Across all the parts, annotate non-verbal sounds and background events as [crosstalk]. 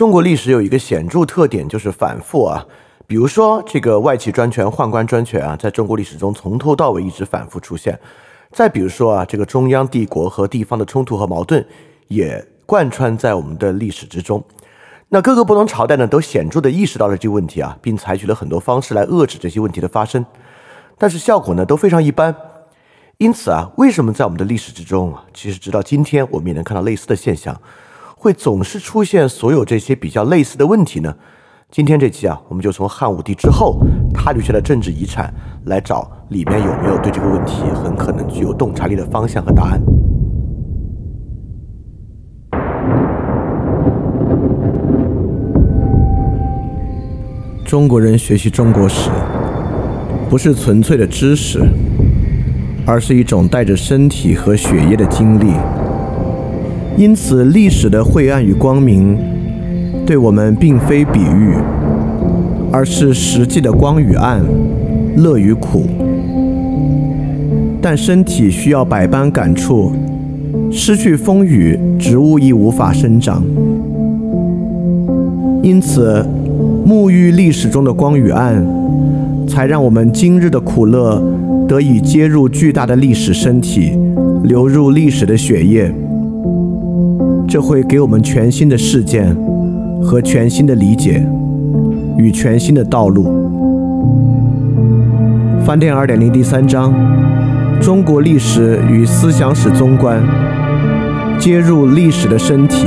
中国历史有一个显著特点，就是反复啊。比如说这个外戚专权、宦官专权啊，在中国历史中从头到尾一直反复出现。再比如说啊，这个中央帝国和地方的冲突和矛盾，也贯穿在我们的历史之中。那各个不同朝代呢，都显著地意识到了这个问题啊，并采取了很多方式来遏制这些问题的发生，但是效果呢都非常一般。因此啊，为什么在我们的历史之中，其实直到今天我们也能看到类似的现象，会总是出现所有这些比较类似的问题呢？今天这期啊，我们就从汉武帝之后他留下的政治遗产来找里面有没有对这个问题很可能具有洞察力的方向和答案。中国人学习中国史，不是纯粹的知识，而是一种带着身体和血液的经历。因此，历史的晦暗与光明，对我们并非比喻，而是实际的光与暗、乐与苦。但身体需要百般感触，失去风雨，植物亦无法生长。因此。沐浴历史中的光与暗，才让我们今日的苦乐得以接入巨大的历史身体，流入历史的血液。这会给我们全新的事件和全新的理解与全新的道路。翻店二点零第三章：中国历史与思想史综观，接入历史的身体。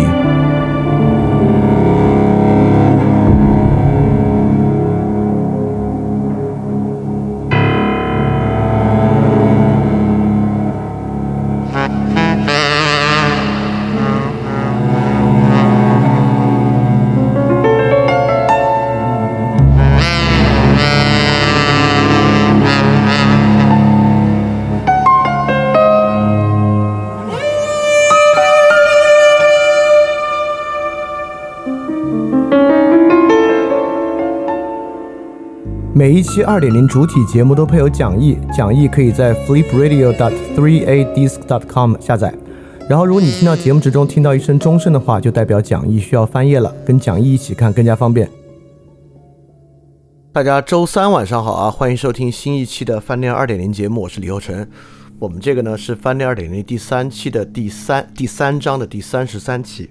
期二点零主体节目都配有讲义，讲义可以在 flipradio.dot3adisc.dot.com 下载。然后，如果你听到节目之中听到一声钟声的话，就代表讲义需要翻页了，跟讲义一起看更加方便。大家周三晚上好啊，欢迎收听新一期的饭店二点零节目，我是李厚成。我们这个呢是饭店二点零第三期的第三第三章的第三十三期，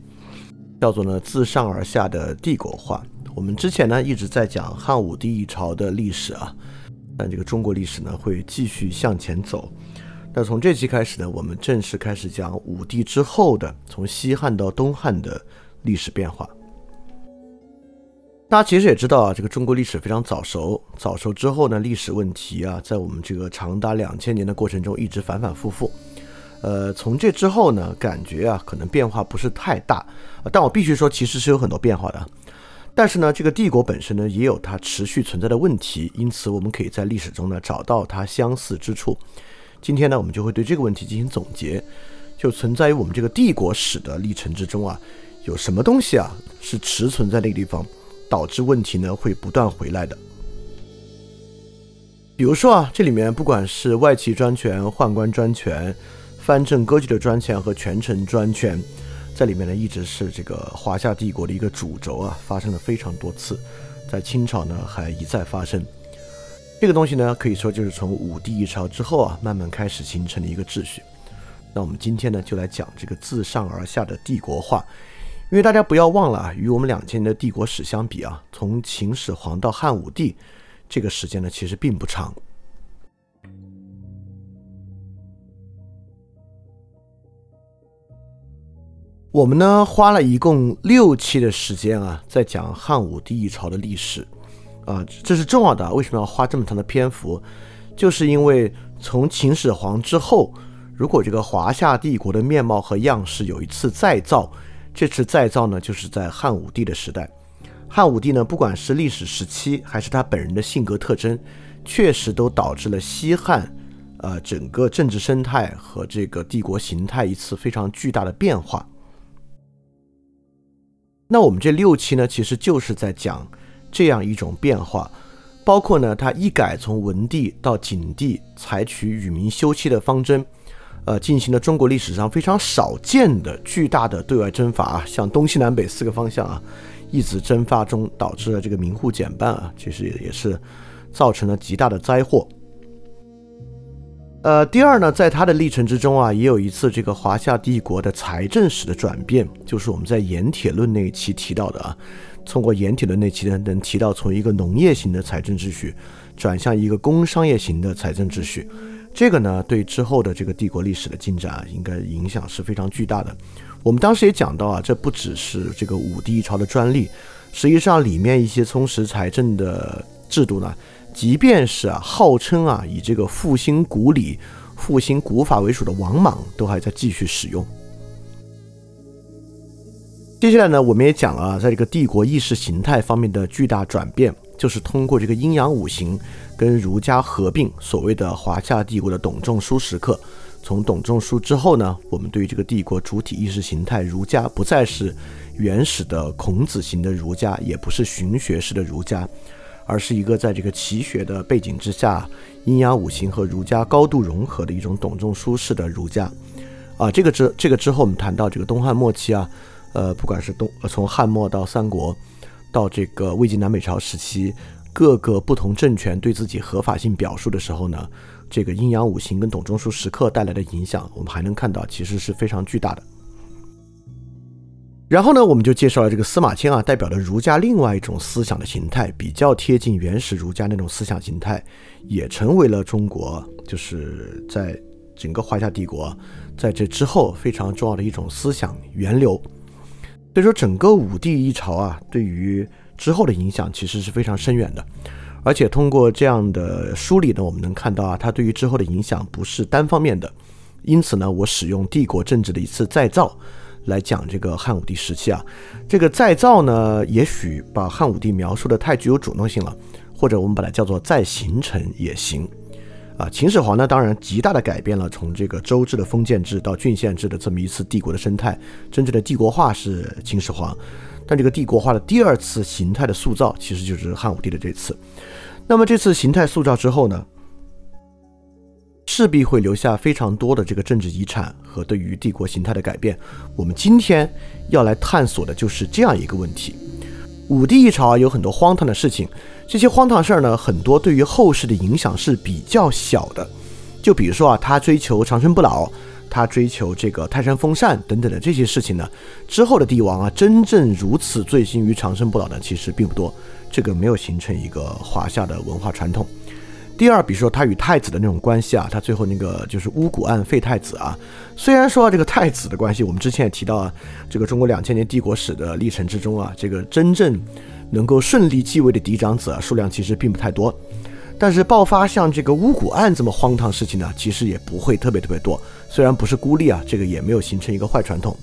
叫做呢自上而下的帝国化。我们之前呢一直在讲汉武帝一朝的历史啊，但这个中国历史呢会继续向前走。那从这期开始呢，我们正式开始讲武帝之后的从西汉到东汉的历史变化。大家其实也知道啊，这个中国历史非常早熟，早熟之后呢，历史问题啊，在我们这个长达两千年的过程中一直反反复复。呃，从这之后呢，感觉啊可能变化不是太大，但我必须说，其实是有很多变化的。但是呢，这个帝国本身呢，也有它持续存在的问题，因此我们可以在历史中呢找到它相似之处。今天呢，我们就会对这个问题进行总结，就存在于我们这个帝国史的历程之中啊，有什么东西啊是持存在那个地方，导致问题呢会不断回来的。比如说啊，这里面不管是外戚专权、宦官专权、藩镇割据的专权和权臣专权。在里面呢，一直是这个华夏帝国的一个主轴啊，发生了非常多次，在清朝呢还一再发生。这个东西呢，可以说就是从武帝一朝之后啊，慢慢开始形成的一个秩序。那我们今天呢，就来讲这个自上而下的帝国化，因为大家不要忘了啊，与我们两千年的帝国史相比啊，从秦始皇到汉武帝这个时间呢，其实并不长。我们呢花了一共六期的时间啊，在讲汉武帝一朝的历史，啊，这是重要的。为什么要花这么长的篇幅？就是因为从秦始皇之后，如果这个华夏帝国的面貌和样式有一次再造，这次再造呢，就是在汉武帝的时代。汉武帝呢，不管是历史时期还是他本人的性格特征，确实都导致了西汉，呃，整个政治生态和这个帝国形态一次非常巨大的变化。那我们这六期呢，其实就是在讲这样一种变化，包括呢，他一改从文帝到景帝采取与民休戚的方针，呃，进行了中国历史上非常少见的巨大的对外征伐，向东西南北四个方向啊，一直蒸发中，导致了这个民户减半啊，其实也是造成了极大的灾祸。呃，第二呢，在他的历程之中啊，也有一次这个华夏帝国的财政史的转变，就是我们在盐铁论那一期提到的啊，通过盐铁论那期呢，能提到从一个农业型的财政秩序转向一个工商业型的财政秩序，这个呢，对之后的这个帝国历史的进展啊，应该影响是非常巨大的。我们当时也讲到啊，这不只是这个武帝一朝的专利，实际上里面一些充实财政的制度呢。即便是啊，号称啊以这个复兴古礼、复兴古法为主的王莽，都还在继续使用。接下来呢，我们也讲了，在这个帝国意识形态方面的巨大转变，就是通过这个阴阳五行跟儒家合并，所谓的华夏帝国的董仲舒时刻。从董仲舒之后呢，我们对于这个帝国主体意识形态，儒家不再是原始的孔子型的儒家，也不是荀学式的儒家。而是一个在这个奇学的背景之下，阴阳五行和儒家高度融合的一种董仲舒式的儒家，啊，这个之这个之后我们谈到这个东汉末期啊，呃，不管是东从汉末到三国，到这个魏晋南北朝时期，各个不同政权对自己合法性表述的时候呢，这个阴阳五行跟董仲舒时刻带来的影响，我们还能看到其实是非常巨大的。然后呢，我们就介绍了这个司马迁啊，代表的儒家另外一种思想的形态，比较贴近原始儒家那种思想形态，也成为了中国就是在整个华夏帝国在这之后非常重要的一种思想源流。所以说，整个武帝一朝啊，对于之后的影响其实是非常深远的。而且通过这样的梳理呢，我们能看到啊，它对于之后的影响不是单方面的。因此呢，我使用帝国政治的一次再造。来讲这个汉武帝时期啊，这个再造呢，也许把汉武帝描述的太具有主动性了，或者我们把它叫做再形成也行。啊，秦始皇呢，当然极大的改变了从这个周制的封建制到郡县制的这么一次帝国的生态，真正的帝国化是秦始皇，但这个帝国化的第二次形态的塑造，其实就是汉武帝的这次。那么这次形态塑造之后呢？势必会留下非常多的这个政治遗产和对于帝国形态的改变。我们今天要来探索的就是这样一个问题：武帝一朝，有很多荒唐的事情，这些荒唐事儿呢，很多对于后世的影响是比较小的。就比如说啊，他追求长生不老，他追求这个泰山封禅等等的这些事情呢，之后的帝王啊，真正如此醉心于长生不老的其实并不多。这个没有形成一个华夏的文化传统。第二，比如说他与太子的那种关系啊，他最后那个就是巫蛊案废太子啊。虽然说这个太子的关系，我们之前也提到啊，这个中国两千年帝国史的历程之中啊，这个真正能够顺利继位的嫡长子啊，数量其实并不太多。但是爆发像这个巫蛊案这么荒唐事情呢，其实也不会特别特别多。虽然不是孤立啊，这个也没有形成一个坏传统。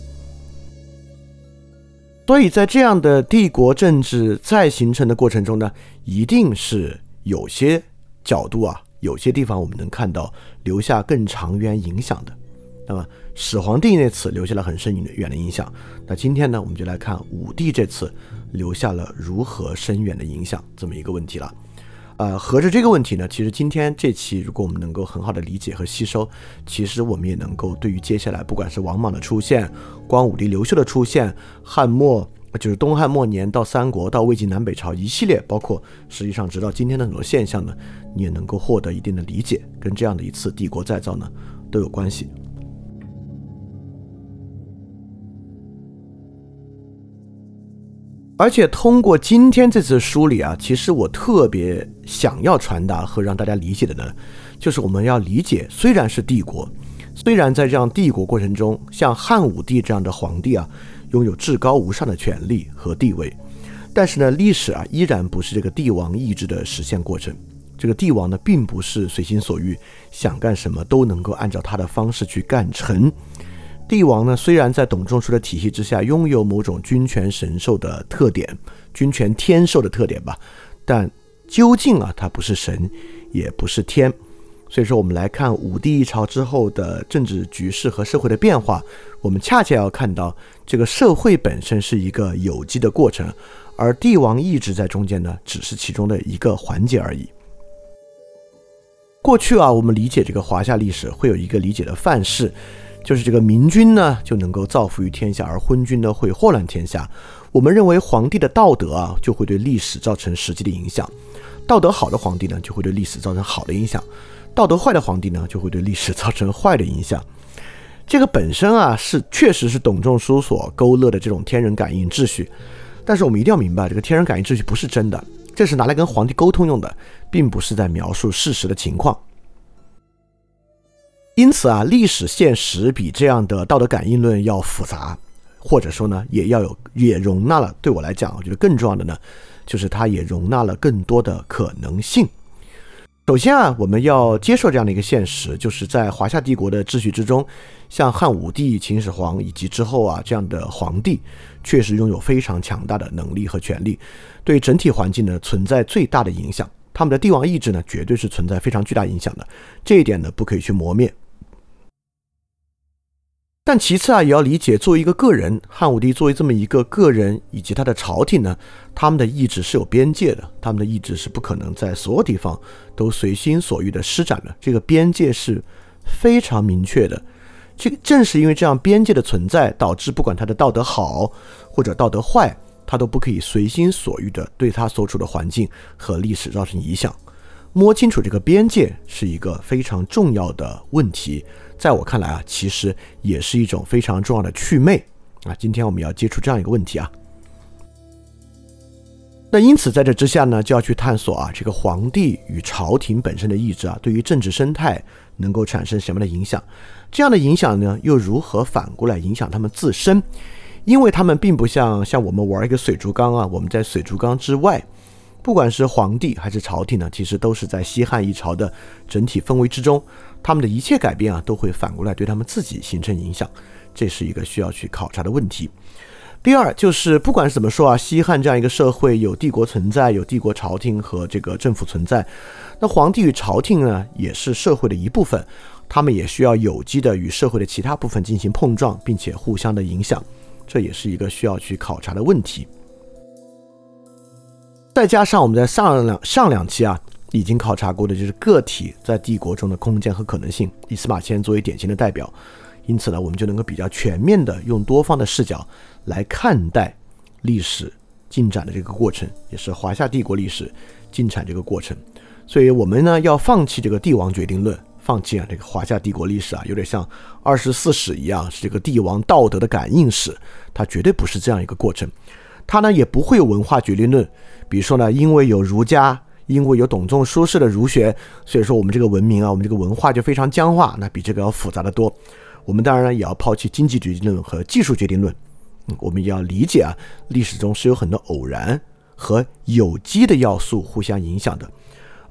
所以在这样的帝国政治再形成的过程中呢，一定是有些。角度啊，有些地方我们能看到留下更长远影响的。那么始皇帝那次留下了很深远的影响。那今天呢，我们就来看武帝这次留下了如何深远的影响这么一个问题了。呃，合着这个问题呢，其实今天这期如果我们能够很好的理解和吸收，其实我们也能够对于接下来不管是王莽的出现、光武帝刘秀的出现、汉末。就是东汉末年到三国到魏晋南北朝一系列，包括实际上直到今天的很多现象呢，你也能够获得一定的理解，跟这样的一次帝国再造呢都有关系。而且通过今天这次梳理啊，其实我特别想要传达和让大家理解的呢，就是我们要理解，虽然是帝国，虽然在这样帝国过程中，像汉武帝这样的皇帝啊。拥有至高无上的权力和地位，但是呢，历史啊依然不是这个帝王意志的实现过程。这个帝王呢，并不是随心所欲，想干什么都能够按照他的方式去干成。帝王呢，虽然在董仲舒的体系之下拥有某种君权神授的特点，君权天授的特点吧，但究竟啊，他不是神，也不是天。所以说，我们来看武帝一朝之后的政治局势和社会的变化，我们恰恰要看到这个社会本身是一个有机的过程，而帝王意志在中间呢，只是其中的一个环节而已。过去啊，我们理解这个华夏历史会有一个理解的范式，就是这个明君呢就能够造福于天下，而昏君呢会祸乱天下。我们认为皇帝的道德啊，就会对历史造成实际的影响。道德好的皇帝呢，就会对历史造成好的影响；道德坏的皇帝呢，就会对历史 [laughs] 造成坏的影响。这个本身啊，是确实是董仲舒所勾勒的这种天人感应秩序。但是我们一定要明白，这个天人感应秩序不是真的，这是拿来跟皇帝沟通用的，并不是在描述事实的情况。因此啊，历史现实比这样的道德感应论要复杂，或者说呢，也要有也容纳了。对我来讲，我觉得更重要的呢，就是它也容纳了更多的可能性。首先啊，我们要接受这样的一个现实，就是在华夏帝国的秩序之中，像汉武帝、秦始皇以及之后啊这样的皇帝，确实拥有非常强大的能力和权力，对整体环境呢存在最大的影响。他们的帝王意志呢，绝对是存在非常巨大影响的，这一点呢不可以去磨灭。但其次啊，也要理解，作为一个个人，汉武帝作为这么一个个人，以及他的朝廷呢，他们的意志是有边界的，他们的意志是不可能在所有地方都随心所欲的施展的，这个边界是非常明确的。这正是因为这样边界的存在，导致不管他的道德好或者道德坏，他都不可以随心所欲的对他所处的环境和历史造成影响。摸清楚这个边界是一个非常重要的问题。在我看来啊，其实也是一种非常重要的祛魅啊。今天我们要接触这样一个问题啊。那因此在这之下呢，就要去探索啊，这个皇帝与朝廷本身的意志啊，对于政治生态能够产生什么样的影响？这样的影响呢，又如何反过来影响他们自身？因为他们并不像像我们玩一个水族缸啊，我们在水族缸之外。不管是皇帝还是朝廷呢，其实都是在西汉一朝的整体氛围之中，他们的一切改变啊，都会反过来对他们自己形成影响，这是一个需要去考察的问题。第二就是，不管怎么说啊，西汉这样一个社会有帝国存在，有帝国朝廷和这个政府存在，那皇帝与朝廷呢，也是社会的一部分，他们也需要有机的与社会的其他部分进行碰撞，并且互相的影响，这也是一个需要去考察的问题。再加上我们在上两上两期啊，已经考察过的就是个体在帝国中的空间和可能性，以司马迁作为典型的代表，因此呢，我们就能够比较全面的用多方的视角来看待历史进展的这个过程，也是华夏帝国历史进展这个过程。所以，我们呢要放弃这个帝王决定论，放弃啊这个华夏帝国历史啊，有点像二十四史一样，是这个帝王道德的感应史，它绝对不是这样一个过程。它呢也不会有文化决定论，比如说呢，因为有儒家，因为有董仲舒式的儒学，所以说我们这个文明啊，我们这个文化就非常僵化，那比这个要复杂的多。我们当然也要抛弃经济决定论和技术决定论，我们也要理解啊，历史中是有很多偶然和有机的要素互相影响的。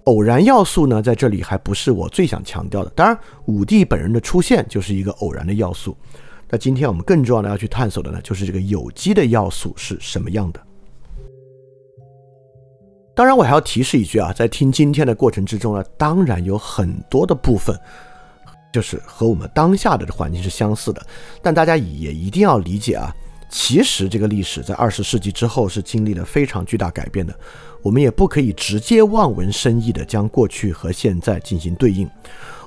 偶然要素呢，在这里还不是我最想强调的。当然，武帝本人的出现就是一个偶然的要素。那今天我们更重要的要去探索的呢，就是这个有机的要素是什么样的。当然，我还要提示一句啊，在听今天的过程之中呢，当然有很多的部分，就是和我们当下的环境是相似的。但大家也一定要理解啊，其实这个历史在二十世纪之后是经历了非常巨大改变的。我们也不可以直接望文生义的将过去和现在进行对应。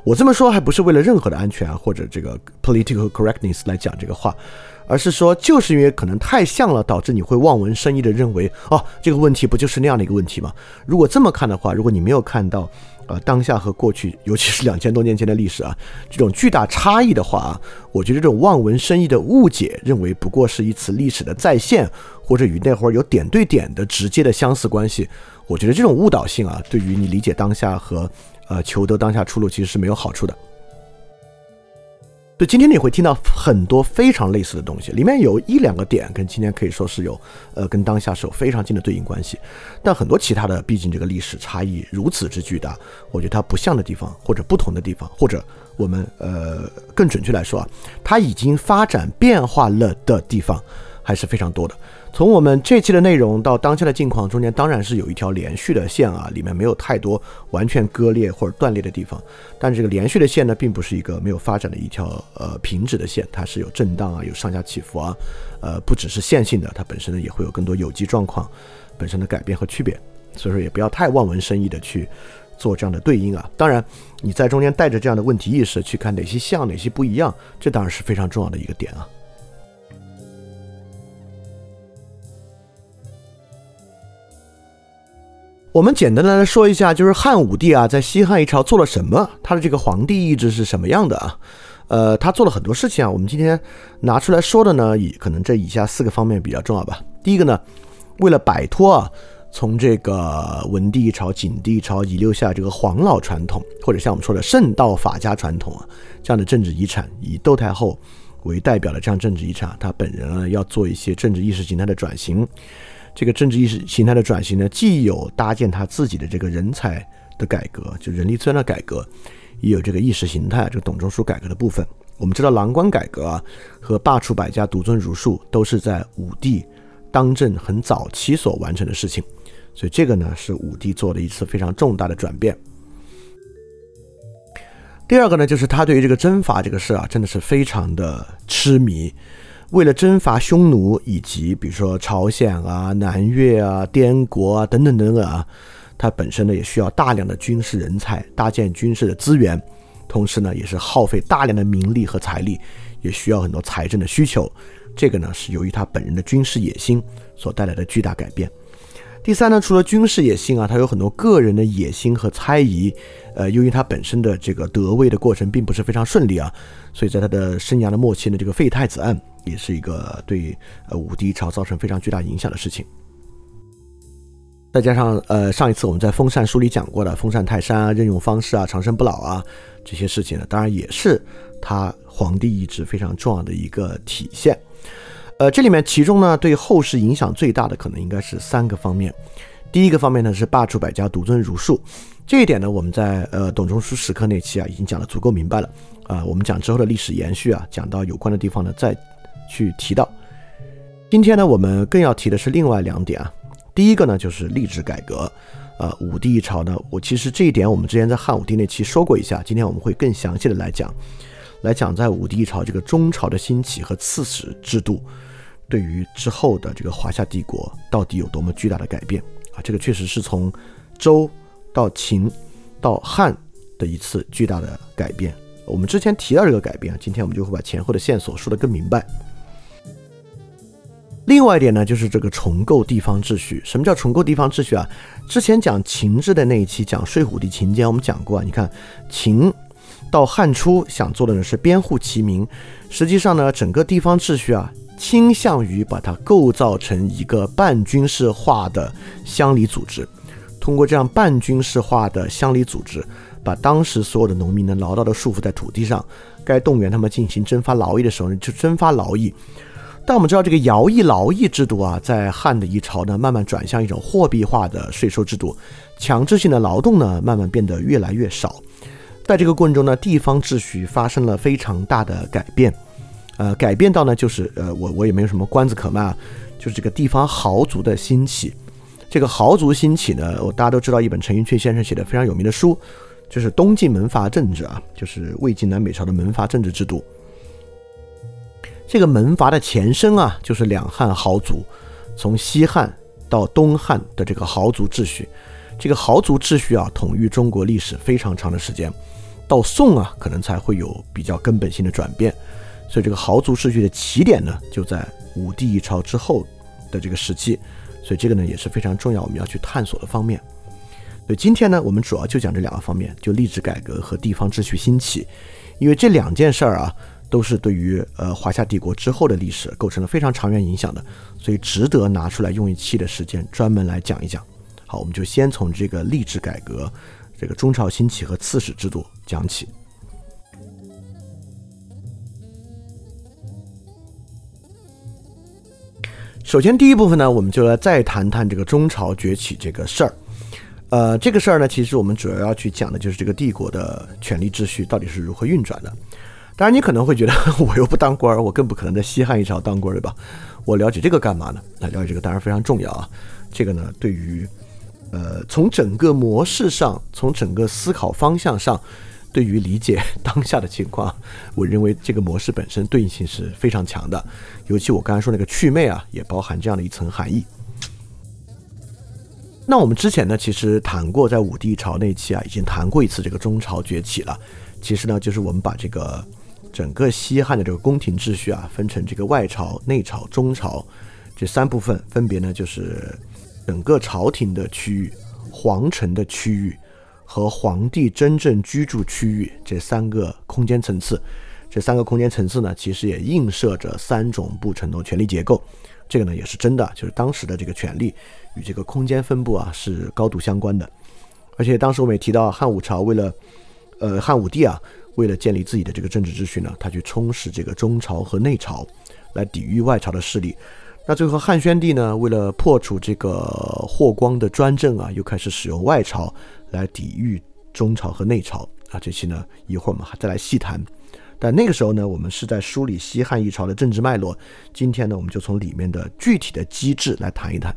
我这么说还不是为了任何的安全啊，或者这个 political correctness 来讲这个话，而是说就是因为可能太像了，导致你会望文生义的认为，哦，这个问题不就是那样的一个问题吗？如果这么看的话，如果你没有看到，呃，当下和过去，[laughs] 尤其是两千多年前的历史啊，这种巨大差异的话啊，我觉得这种望文生义的误解，认为不过是一次历史的再现，或者与那会儿有点对点的直接的相似关系，我觉得这种误导性啊，对于你理解当下和。呃，求得当下出路其实是没有好处的。所以，今天你会听到很多非常类似的东西，里面有一两个点跟今天可以说是有，呃，跟当下是有非常近的对应关系。但很多其他的，毕竟这个历史差异如此之巨大，我觉得它不像的地方，或者不同的地方，或者我们呃更准确来说啊，它已经发展变化了的地方还是非常多的。从我们这期的内容到当下的境况中间，当然是有一条连续的线啊，里面没有太多完全割裂或者断裂的地方。但这个连续的线呢，并不是一个没有发展的一条呃平直的线，它是有震荡啊，有上下起伏啊，呃，不只是线性的，它本身呢也会有更多有机状况本身的改变和区别。所以说，也不要太望文生义的去做这样的对应啊。当然，你在中间带着这样的问题意识去看哪些像，哪些不一样，这当然是非常重要的一个点啊。我们简单的来说一下，就是汉武帝啊，在西汉一朝做了什么？他的这个皇帝意志是什么样的啊？呃，他做了很多事情啊。我们今天拿出来说的呢，以可能这以下四个方面比较重要吧。第一个呢，为了摆脱啊，从这个文帝一朝、景帝一朝遗留下这个黄老传统，或者像我们说的圣道法家传统啊，这样的政治遗产，以窦太后为代表的这样政治遗产，他本人呢要做一些政治意识形态的转型。这个政治意识形态的转型呢，既有搭建他自己的这个人才的改革，就人力资源的改革，也有这个意识形态，这个董仲舒改革的部分。我们知道郎官改革啊和罢黜百家、独尊儒术都是在武帝当政很早期所完成的事情，所以这个呢是武帝做的一次非常重大的转变。第二个呢，就是他对于这个征伐这个事啊，真的是非常的痴迷。为了征伐匈奴以及比如说朝鲜啊、南越啊、滇国啊等等等等啊，它本身呢也需要大量的军事人才，搭建军事的资源，同时呢也是耗费大量的民力和财力，也需要很多财政的需求。这个呢是由于他本人的军事野心所带来的巨大改变。第三呢，除了军事野心啊，他有很多个人的野心和猜疑。呃，由于他本身的这个得位的过程并不是非常顺利啊，所以在他的生涯的末期呢，这个废太子案也是一个对呃武帝朝造成非常巨大影响的事情。再加上呃上一次我们在封禅书里讲过的封禅泰山啊、任用方式啊、长生不老啊这些事情呢，当然也是他皇帝意志非常重要的一个体现。呃，这里面其中呢，对后世影响最大的可能应该是三个方面。第一个方面呢是罢黜百家，独尊儒术。这一点呢，我们在呃董仲舒时刻那期啊已经讲得足够明白了。啊，我们讲之后的历史延续啊，讲到有关的地方呢再去提到。今天呢，我们更要提的是另外两点啊。第一个呢就是吏治改革。呃，武帝一朝呢，我其实这一点我们之前在汉武帝那期说过一下，今天我们会更详细的来讲，来讲在武帝一朝这个中朝的兴起和刺史制度。对于之后的这个华夏帝国到底有多么巨大的改变啊？这个确实是从周到秦到汉的一次巨大的改变。我们之前提到这个改变，今天我们就会把前后的线索说得更明白。另外一点呢，就是这个重构地方秩序。什么叫重构地方秩序啊？之前讲秦制的那一期讲睡虎地秦简，我们讲过啊。你看秦到汉初想做的呢是编户齐民，实际上呢整个地方秩序啊。倾向于把它构造成一个半军事化的乡里组织，通过这样半军事化的乡里组织，把当时所有的农民呢牢牢地束缚在土地上，该动员他们进行征发劳役的时候呢就征发劳役。但我们知道这个徭役劳役制度啊，在汉的一朝呢慢慢转向一种货币化的税收制度，强制性的劳动呢慢慢变得越来越少。在这个过程中呢，地方秩序发生了非常大的改变。呃，改变到呢，就是呃，我我也没有什么关子可卖，就是这个地方豪族的兴起。这个豪族兴起呢，我大家都知道一本陈寅恪先生写的非常有名的书，就是东晋门阀政治啊，就是魏晋南北朝的门阀政治制度。这个门阀的前身啊，就是两汉豪族，从西汉到东汉的这个豪族秩序。这个豪族秩序啊，统御中国历史非常长的时间，到宋啊，可能才会有比较根本性的转变。所以这个豪族秩序的起点呢，就在武帝一朝之后的这个时期，所以这个呢也是非常重要，我们要去探索的方面。所以今天呢，我们主要就讲这两个方面，就吏治改革和地方秩序兴起，因为这两件事儿啊，都是对于呃华夏帝国之后的历史构成了非常长远影响的，所以值得拿出来用一期的时间专门来讲一讲。好，我们就先从这个吏治改革、这个中朝兴起和刺史制度讲起。首先，第一部分呢，我们就来再谈谈这个中朝崛起这个事儿。呃，这个事儿呢，其实我们主要要去讲的就是这个帝国的权力秩序到底是如何运转的。当然，你可能会觉得 [laughs] 我又不当官儿，我更不可能在西汉一朝当官，对吧？我了解这个干嘛呢？那了解这个当然非常重要啊。这个呢，对于呃，从整个模式上，从整个思考方向上。对于理解 [laughs] 当下的情况，我认为这个模式本身对应性是非常强的。尤其我刚才说那个祛魅啊，也包含这样的一层含义。那我们之前呢，其实谈过，在武帝朝那期啊，已经谈过一次这个中朝崛起了。其实呢，就是我们把这个整个西汉的这个宫廷秩序啊，分成这个外朝、内朝、中朝这三部分，分别呢就是整个朝廷的区域、皇城的区域和皇帝真正居住区域这三个空间层次。这三个空间层次呢，其实也映射着三种不同的权力结构。这个呢也是真的，就是当时的这个权力与这个空间分布啊是高度相关的。而且当时我们也提到，汉武朝为了，呃，汉武帝啊，为了建立自己的这个政治秩序呢，他去充实这个中朝和内朝，来抵御外朝的势力。那最后汉宣帝呢，为了破除这个霍光的专政啊，又开始使用外朝来抵御中朝和内朝啊。这期呢，一会儿我们还再来细谈。但那个时候呢，我们是在梳理西汉一朝的政治脉络。今天呢，我们就从里面的具体的机制来谈一谈。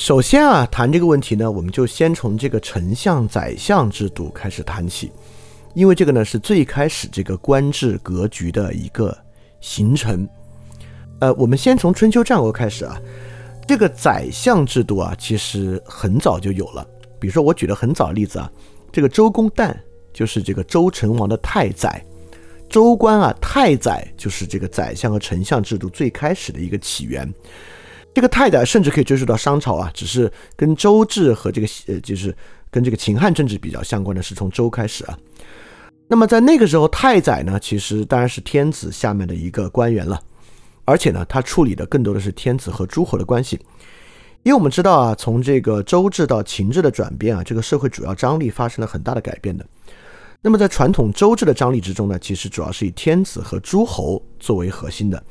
首先啊，谈这个问题呢，我们就先从这个丞相、宰相制度开始谈起，因为这个呢是最开始这个官制格局的一个形成。呃，我们先从春秋战国开始啊，这个宰相制度啊，其实很早就有了。比如说，我举的很早例子啊，这个周公旦就是这个周成王的太宰，周官啊，太宰就是这个宰相和丞相制度最开始的一个起源。这个太宰甚至可以追溯到商朝啊，只是跟周制和这个呃，就是跟这个秦汉政治比较相关的是从周开始啊。那么在那个时候，太宰呢，其实当然是天子下面的一个官员了，而且呢，他处理的更多的是天子和诸侯的关系。因为我们知道啊，从这个周制到秦制的转变啊，这个社会主要张力发生了很大的改变的。那么在传统周制的张力之中呢，其实主要是以天子和诸侯作为核心的。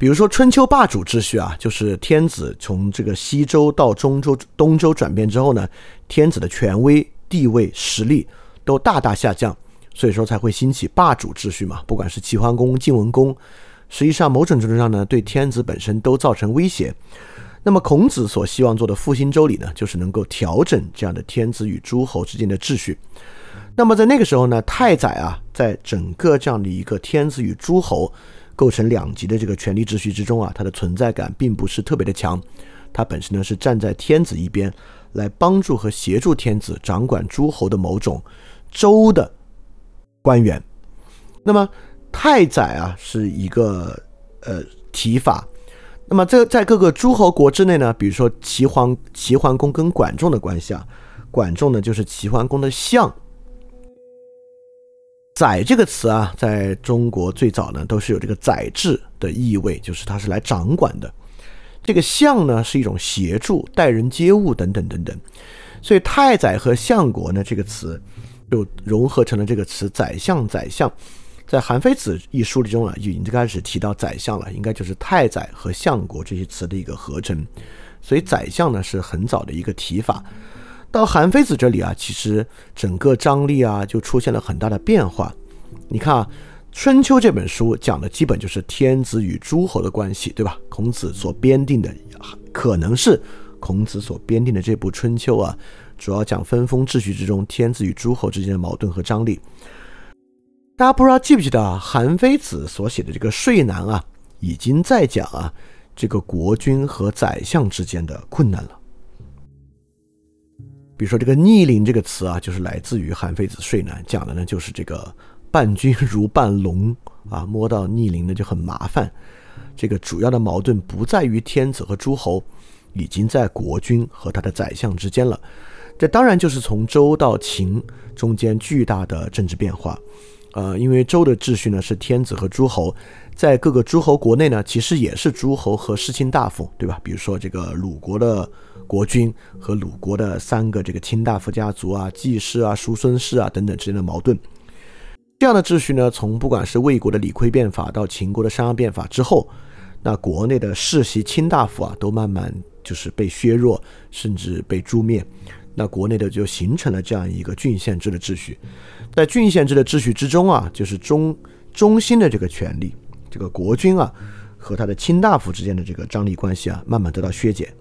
比如说春秋霸主秩序啊，就是天子从这个西周到中周、东周转变之后呢，天子的权威、地位、实力都大大下降，所以说才会兴起霸主秩序嘛。不管是齐桓公、晋文公。实际上，某种程度上呢，对天子本身都造成威胁。那么，孔子所希望做的复兴周礼呢，就是能够调整这样的天子与诸侯之间的秩序。那么，在那个时候呢，太宰啊，在整个这样的一个天子与诸侯构成两极的这个权力秩序之中啊，它的存在感并不是特别的强。它本身呢，是站在天子一边，来帮助和协助天子掌管诸侯的某种周的官员。那么，太宰啊，是一个呃提法。那么这在各个诸侯国之内呢，比如说齐桓齐桓公跟管仲的关系啊，管仲呢就是齐桓公的相。宰这个词啊，在中国最早呢都是有这个宰制的意味，就是它是来掌管的。这个相呢是一种协助、待人接物等等等等。所以太宰和相国呢这个词就融合成了这个词宰相宰相。在《韩非子》一书里中啊，已经开始提到宰相了，应该就是太宰和相国这些词的一个合成，所以宰相呢是很早的一个提法。到韩非子这里啊，其实整个张力啊就出现了很大的变化。你看啊，《春秋》这本书讲的基本就是天子与诸侯的关系，对吧？孔子所编定的，可能是孔子所编定的这部《春秋》啊，主要讲分封秩序之中天子与诸侯之间的矛盾和张力。大家不知道记不记得啊？韩非子所写的这个《说难》啊，已经在讲啊这个国君和宰相之间的困难了。比如说这个“逆鳞”这个词啊，就是来自于韩非子《说难》，讲的呢就是这个伴君如伴龙啊，摸到逆鳞呢就很麻烦。这个主要的矛盾不在于天子和诸侯，已经在国君和他的宰相之间了。这当然就是从周到秦中间巨大的政治变化。呃，因为周的秩序呢是天子和诸侯，在各个诸侯国内呢，其实也是诸侯和世卿大夫，对吧？比如说这个鲁国的国君和鲁国的三个这个卿大夫家族啊、季氏啊、叔孙氏啊等等之间的矛盾，这样的秩序呢，从不管是魏国的李悝变法到秦国的商鞅变法之后，那国内的世袭卿大夫啊，都慢慢就是被削弱，甚至被诛灭。那国内的就形成了这样一个郡县制的秩序，在郡县制的秩序之中啊，就是中中心的这个权力，这个国君啊和他的卿大夫之间的这个张力关系啊，慢慢得到削减。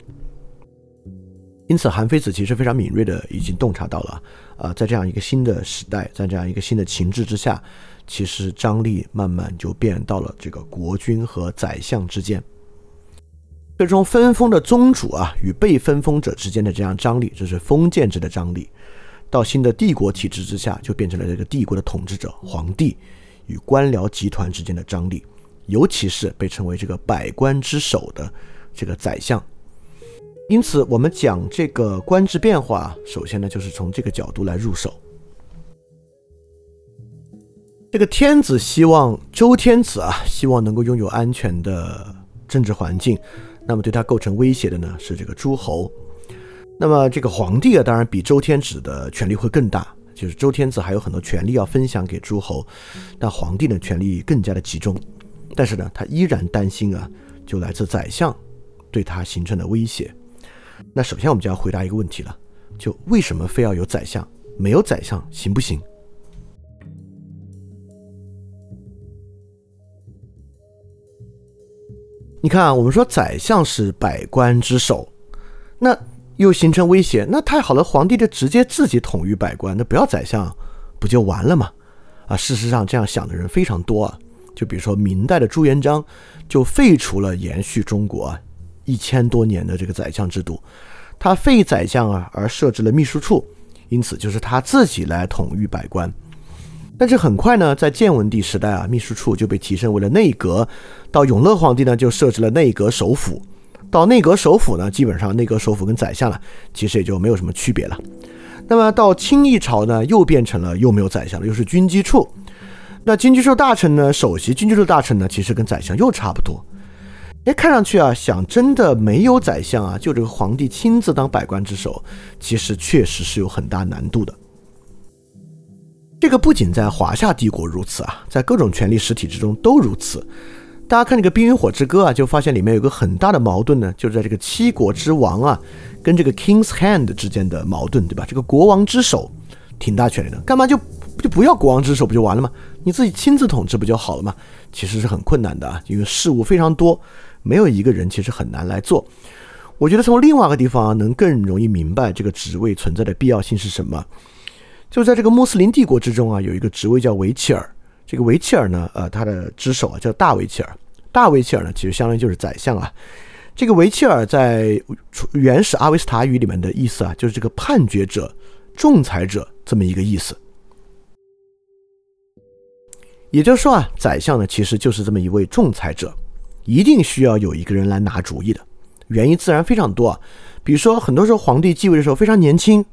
因此，韩非子其实非常敏锐的已经洞察到了啊，在这样一个新的时代，在这样一个新的情志之下，其实张力慢慢就变到了这个国君和宰相之间。最终分封的宗主啊与被分封者之间的这样张力，这是封建制的张力；到新的帝国体制之下，就变成了这个帝国的统治者皇帝与官僚集团之间的张力，尤其是被称为这个百官之首的这个宰相。因此，我们讲这个官制变化，首先呢，就是从这个角度来入手。这个天子希望周天子啊，希望能够拥有安全的政治环境，那么对他构成威胁的呢，是这个诸侯。那么这个皇帝啊，当然比周天子的权力会更大，就是周天子还有很多权力要分享给诸侯，但皇帝呢，权力更加的集中。但是呢，他依然担心啊，就来自宰相对他形成的威胁。那首先我们就要回答一个问题了，就为什么非要有宰相？没有宰相行不行？你看啊，我们说宰相是百官之首，那又形成威胁，那太好了，皇帝就直接自己统御百官，那不要宰相不就完了吗？啊，事实上这样想的人非常多啊，就比如说明代的朱元璋就废除了延续中国。一千多年的这个宰相制度，他废宰相啊，而设置了秘书处，因此就是他自己来统御百官。但是很快呢，在建文帝时代啊，秘书处就被提升为了内阁。到永乐皇帝呢，就设置了内阁首辅。到内阁首辅呢，基本上内阁首辅跟宰相了，其实也就没有什么区别了。那么到清一朝呢，又变成了又没有宰相了，又是军机处。那军机处大臣呢，首席军机处大臣呢，其实跟宰相又差不多。哎，看上去啊，想真的没有宰相啊，就这个皇帝亲自当百官之首，其实确实是有很大难度的。这个不仅在华夏帝国如此啊，在各种权力实体之中都如此。大家看这个《冰与火之歌》啊，就发现里面有个很大的矛盾呢，就是在这个七国之王啊，跟这个 King's Hand 之间的矛盾，对吧？这个国王之手挺大权力的，干嘛就就不要国王之手不就完了吗？你自己亲自统治不就好了吗？其实是很困难的啊，因为事务非常多。没有一个人其实很难来做。我觉得从另外一个地方能更容易明白这个职位存在的必要性是什么。就在这个穆斯林帝国之中啊，有一个职位叫维切尔。这个维切尔呢，呃，他的之首啊叫大维切尔。大维切尔呢，其实相当于就是宰相啊。这个维切尔在原始阿维斯塔语里面的意思啊，就是这个判决者、仲裁者这么一个意思。也就是说啊，宰相呢其实就是这么一位仲裁者。一定需要有一个人来拿主意的，原因自然非常多啊。比如说，很多时候皇帝继位的时候非常年轻，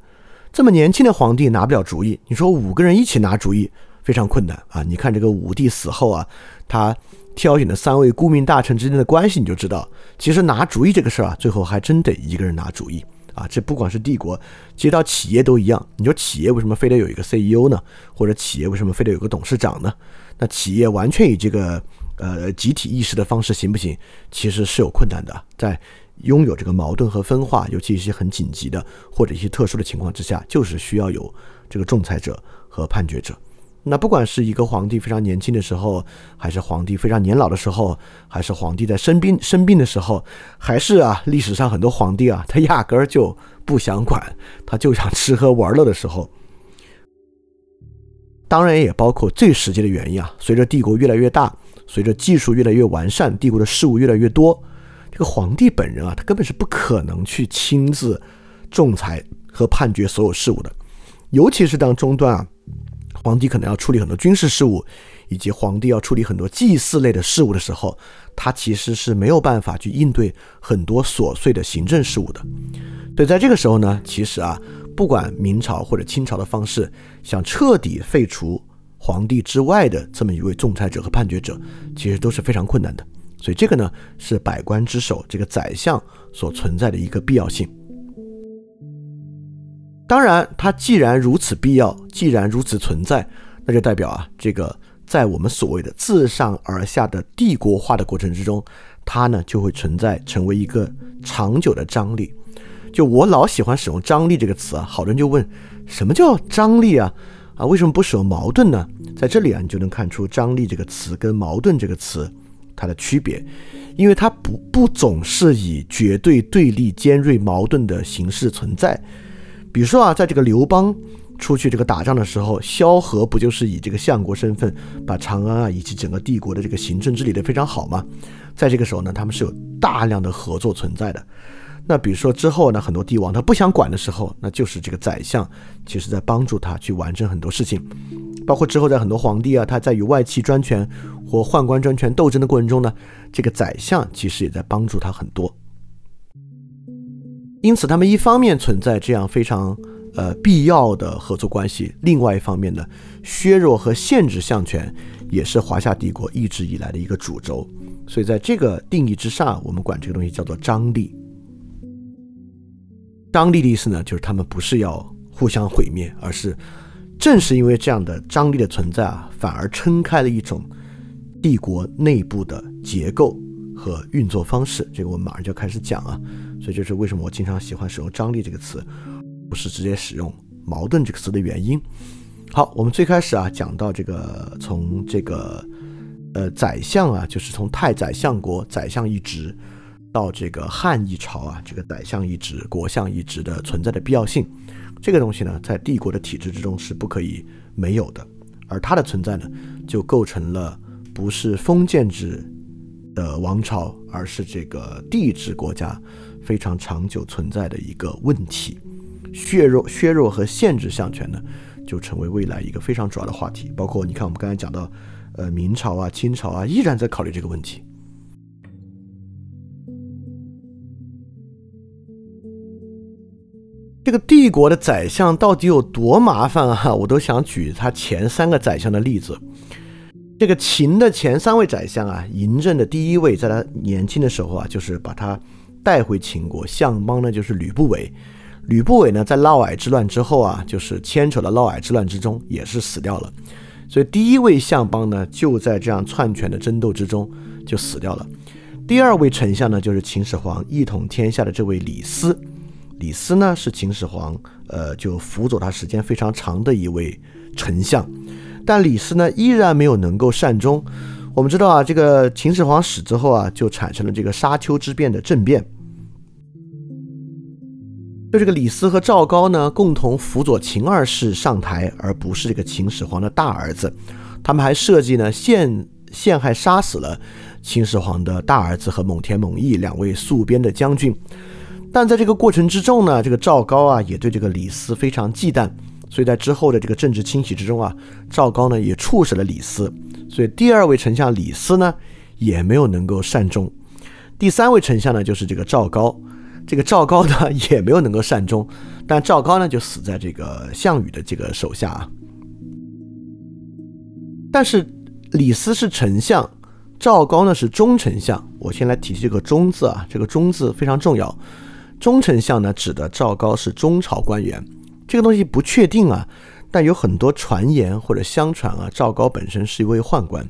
这么年轻的皇帝拿不了主意。你说五个人一起拿主意非常困难啊。你看这个武帝死后啊，他挑选的三位顾命大臣之间的关系，你就知道，其实拿主意这个事儿啊，最后还真得一个人拿主意啊。这不管是帝国，接到企业都一样。你说企业为什么非得有一个 CEO 呢？或者企业为什么非得有个董事长呢？那企业完全以这个。呃，集体意识的方式行不行？其实是有困难的。在拥有这个矛盾和分化，尤其一些很紧急的或者一些特殊的情况之下，就是需要有这个仲裁者和判决者。那不管是一个皇帝非常年轻的时候，还是皇帝非常年老的时候，还是皇帝在生病生病的时候，还是啊，历史上很多皇帝啊，他压根儿就不想管，他就想吃喝玩乐的时候。当然也包括最实际的原因啊，随着帝国越来越大。随着技术越来越完善，帝国的事务越来越多，这个皇帝本人啊，他根本是不可能去亲自仲裁和判决所有事务的。尤其是当中段啊，皇帝可能要处理很多军事事务，以及皇帝要处理很多祭祀类的事务的时候，他其实是没有办法去应对很多琐碎的行政事务的。所以在这个时候呢，其实啊，不管明朝或者清朝的方式，想彻底废除。皇帝之外的这么一位仲裁者和判决者，其实都是非常困难的。所以这个呢，是百官之首这个宰相所存在的一个必要性。当然，它既然如此必要，既然如此存在，那就代表啊，这个在我们所谓的自上而下的帝国化的过程之中，它呢就会存在成为一个长久的张力。就我老喜欢使用“张力”这个词啊，好多人就问，什么叫张力啊？啊，为什么不使用矛盾呢？在这里啊，你就能看出“张力”这个词跟“矛盾”这个词它的区别，因为它不不总是以绝对对立、尖锐矛盾的形式存在。比如说啊，在这个刘邦出去这个打仗的时候，萧何不就是以这个相国身份把长安啊以及整个帝国的这个行政治理得非常好吗？在这个时候呢，他们是有大量的合作存在的。那比如说之后呢，很多帝王他不想管的时候，那就是这个宰相，其实在帮助他去完成很多事情，包括之后在很多皇帝啊，他在与外戚专权或宦官专权斗争的过程中呢，这个宰相其实也在帮助他很多。因此，他们一方面存在这样非常呃必要的合作关系，另外一方面呢，削弱和限制相权也是华夏帝国一直以来的一个主轴。所以，在这个定义之上，我们管这个东西叫做张力。张力的意思呢，就是他们不是要互相毁灭，而是正是因为这样的张力的存在啊，反而撑开了一种帝国内部的结构和运作方式。这个我们马上就开始讲啊。所以，这是为什么我经常喜欢使用“张力”这个词，不是直接使用“矛盾”这个词的原因。好，我们最开始啊讲到这个，从这个呃宰相啊，就是从太宰相国宰相一职。到这个汉一朝啊，这个宰相一职、国相一职的存在的必要性，这个东西呢，在帝国的体制之中是不可以没有的。而它的存在呢，就构成了不是封建制的王朝，而是这个帝制国家非常长久存在的一个问题。削弱、削弱和限制相权呢，就成为未来一个非常主要的话题。包括你看，我们刚才讲到，呃，明朝啊、清朝啊，依然在考虑这个问题。这个帝国的宰相到底有多麻烦啊？我都想举他前三个宰相的例子。这个秦的前三位宰相啊，嬴政的第一位，在他年轻的时候啊，就是把他带回秦国。相邦呢，就是吕不韦。吕不韦呢，在嫪毐之乱之后啊，就是牵扯到嫪毐之乱之中，也是死掉了。所以第一位相邦呢，就在这样篡权的争斗之中就死掉了。第二位丞相呢，就是秦始皇一统天下的这位李斯。李斯呢是秦始皇，呃，就辅佐他时间非常长的一位丞相，但李斯呢依然没有能够善终。我们知道啊，这个秦始皇死之后啊，就产生了这个沙丘之变的政变。就这个李斯和赵高呢，共同辅佐秦二世上台，而不是这个秦始皇的大儿子。他们还设计呢陷陷害杀死了秦始皇的大儿子和蒙恬、蒙毅两位戍边的将军。但在这个过程之中呢，这个赵高啊也对这个李斯非常忌惮，所以在之后的这个政治清洗之中啊，赵高呢也处死了李斯，所以第二位丞相李斯呢也没有能够善终，第三位丞相呢就是这个赵高，这个赵高呢也没有能够善终，但赵高呢就死在这个项羽的这个手下啊。但是李斯是丞相，赵高呢是中丞相，我先来提这个“中”字啊，这个“中”字非常重要。中丞相呢，指的赵高是中朝官员，这个东西不确定啊，但有很多传言或者相传啊，赵高本身是一位宦官，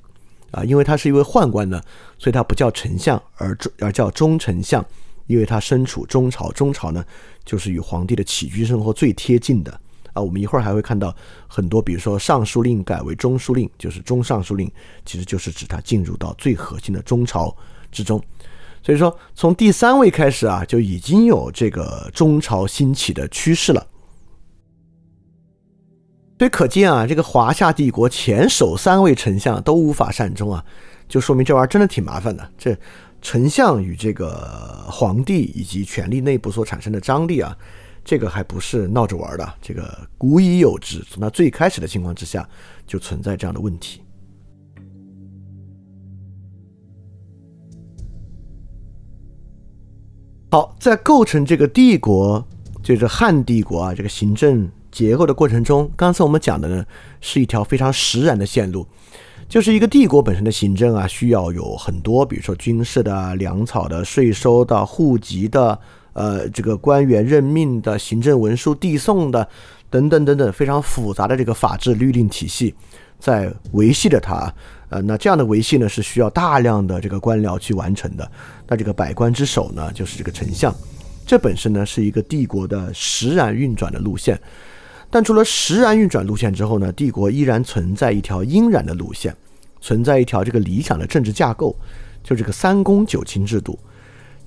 啊，因为他是一位宦官呢，所以他不叫丞相，而而叫中丞相，因为他身处中朝，中朝呢就是与皇帝的起居生活最贴近的啊。我们一会儿还会看到很多，比如说尚书令改为中书令，就是中尚书令，其实就是指他进入到最核心的中朝之中。所以说，从第三位开始啊，就已经有这个中朝兴起的趋势了。所以可见啊，这个华夏帝国前首三位丞相都无法善终啊，就说明这玩意儿真的挺麻烦的。这丞相与这个皇帝以及权力内部所产生的张力啊，这个还不是闹着玩的，这个古已有之。从它最开始的情况之下，就存在这样的问题。好，在构成这个帝国，就是汉帝国啊，这个行政结构的过程中，刚才我们讲的呢，是一条非常实然的线路，就是一个帝国本身的行政啊，需要有很多，比如说军事的、粮草的、税收的、户籍的，呃，这个官员任命的、行政文书递送的，等等等等，非常复杂的这个法制律令体系，在维系着它。呃，那这样的维系呢，是需要大量的这个官僚去完成的。那这个百官之首呢，就是这个丞相，这本身呢是一个帝国的实然运转的路线。但除了实然运转路线之后呢，帝国依然存在一条阴然的路线，存在一条这个理想的政治架构，就这个三公九卿制度。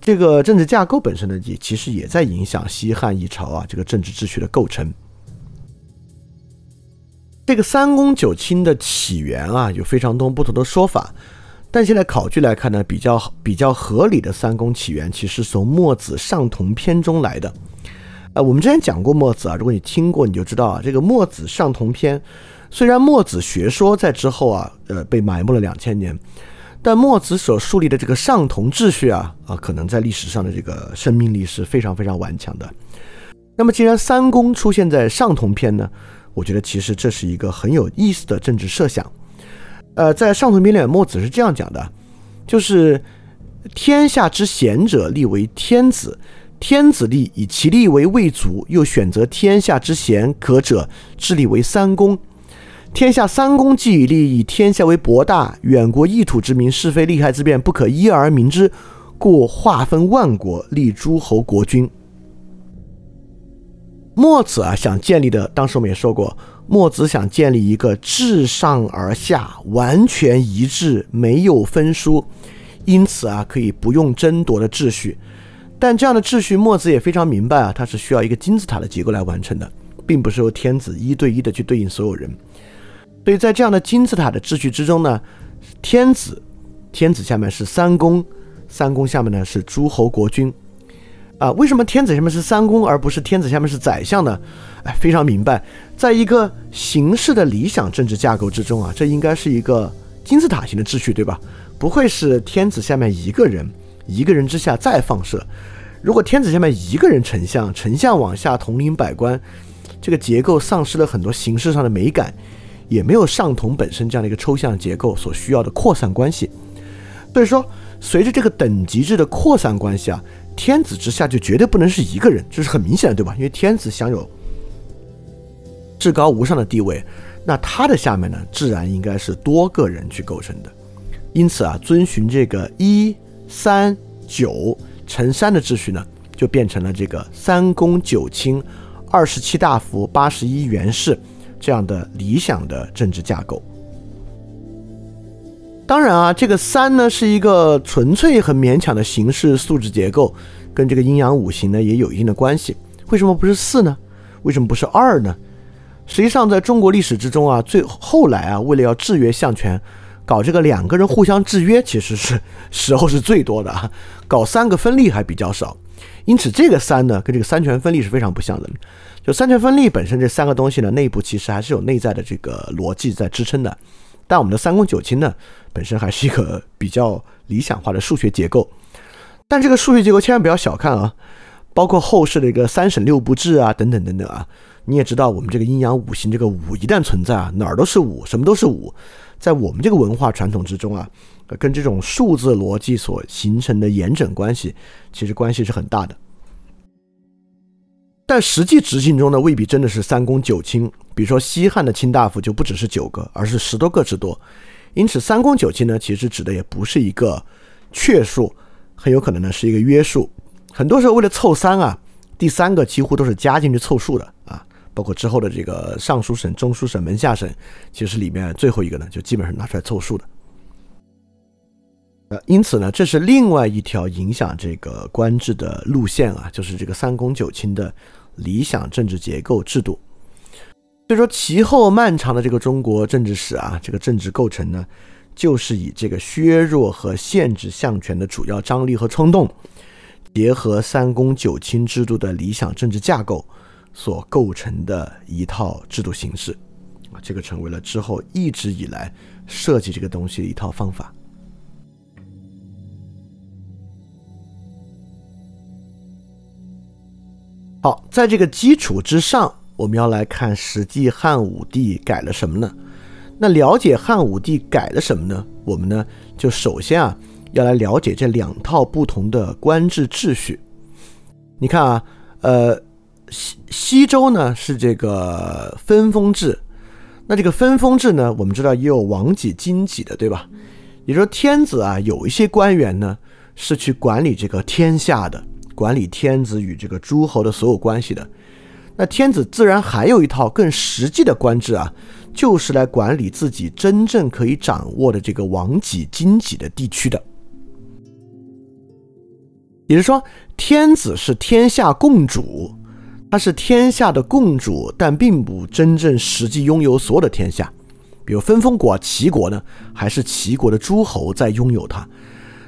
这个政治架构本身呢，也其实也在影响西汉一朝啊这个政治秩序的构成。这个三公九卿的起源啊，有非常多不同的说法，但现在考据来看呢，比较比较合理的三公起源，其实从墨子上同篇中来的。呃，我们之前讲过墨子啊，如果你听过，你就知道啊，这个墨子上同篇，虽然墨子学说在之后啊，呃，被埋没了两千年，但墨子所树立的这个上同秩序啊，啊，可能在历史上的这个生命力是非常非常顽强的。那么，既然三公出现在上同篇呢，我觉得其实这是一个很有意思的政治设想。呃，在上同篇里，墨子是这样讲的，就是天下之贤者立为天子。天子立，以其立为未足，又选择天下之贤可者，治立为三公。天下三公既以立，以天下为博大，远国异土之民，是非利害之辩不可一而明之，故划分万国，立诸侯国君。墨子啊，想建立的，当时我们也说过，墨子想建立一个自上而下完全一致、没有分殊，因此啊，可以不用争夺的秩序。但这样的秩序，墨子也非常明白啊，它是需要一个金字塔的结构来完成的，并不是由天子一对一的去对应所有人。所以在这样的金字塔的秩序之中呢，天子，天子下面是三公，三公下面呢是诸侯国君。啊，为什么天子下面是三公，而不是天子下面是宰相呢？哎，非常明白，在一个形式的理想政治架构之中啊，这应该是一个金字塔型的秩序，对吧？不会是天子下面一个人。一个人之下再放射，如果天子下面一个人丞相，丞相往下统领百官，这个结构丧失了很多形式上的美感，也没有上同本身这样的一个抽象结构所需要的扩散关系。所以说，随着这个等级制的扩散关系啊，天子之下就绝对不能是一个人，这是很明显的，对吧？因为天子享有至高无上的地位，那他的下面呢，自然应该是多个人去构成的。因此啊，遵循这个一。三九乘三的秩序呢，就变成了这个三公九卿、二十七大夫、八十一元士这样的理想的政治架构。当然啊，这个三呢是一个纯粹很勉强的形式素质结构，跟这个阴阳五行呢也有一定的关系。为什么不是四呢？为什么不是二呢？实际上，在中国历史之中啊，最后来啊，为了要制约相权。搞这个两个人互相制约，其实是时候是最多的啊。搞三个分立还比较少，因此这个三呢，跟这个三权分立是非常不像的。就三权分立本身这三个东西呢，内部其实还是有内在的这个逻辑在支撑的。但我们的三公九卿呢，本身还是一个比较理想化的数学结构。但这个数学结构千万不要小看啊，包括后世的一个三省六部制啊，等等等等啊。你也知道，我们这个阴阳五行，这个五一旦存在啊，哪儿都是五，什么都是五。在我们这个文化传统之中啊，跟这种数字逻辑所形成的严整关系，其实关系是很大的。但实际执行中呢，未必真的是三公九卿。比如说西汉的卿大夫就不只是九个，而是十多个之多。因此，三公九卿呢，其实指的也不是一个确数，很有可能呢是一个约数。很多时候为了凑三啊，第三个几乎都是加进去凑数的啊。包括之后的这个尚书省、中书省、门下省，其实里面最后一个呢，就基本上拿出来凑数的。呃，因此呢，这是另外一条影响这个官制的路线啊，就是这个三公九卿的理想政治结构制度。所以说，其后漫长的这个中国政治史啊，这个政治构成呢，就是以这个削弱和限制相权的主要张力和冲动，结合三公九卿制度的理想政治架构。所构成的一套制度形式，啊，这个成为了之后一直以来设计这个东西的一套方法。好，在这个基础之上，我们要来看实际汉武帝改了什么呢？那了解汉武帝改了什么呢？我们呢，就首先啊，要来了解这两套不同的官制秩序。你看啊，呃。西西周呢是这个分封制，那这个分封制呢，我们知道也有王己、荆己的，对吧？也就是说，天子啊有一些官员呢是去管理这个天下的，管理天子与这个诸侯的所有关系的。那天子自然还有一套更实际的官制啊，就是来管理自己真正可以掌握的这个王己、荆己的地区的。也就是说，天子是天下共主。他是天下的共主，但并不真正实际拥有所有的天下。比如分封国齐国呢，还是齐国的诸侯在拥有它。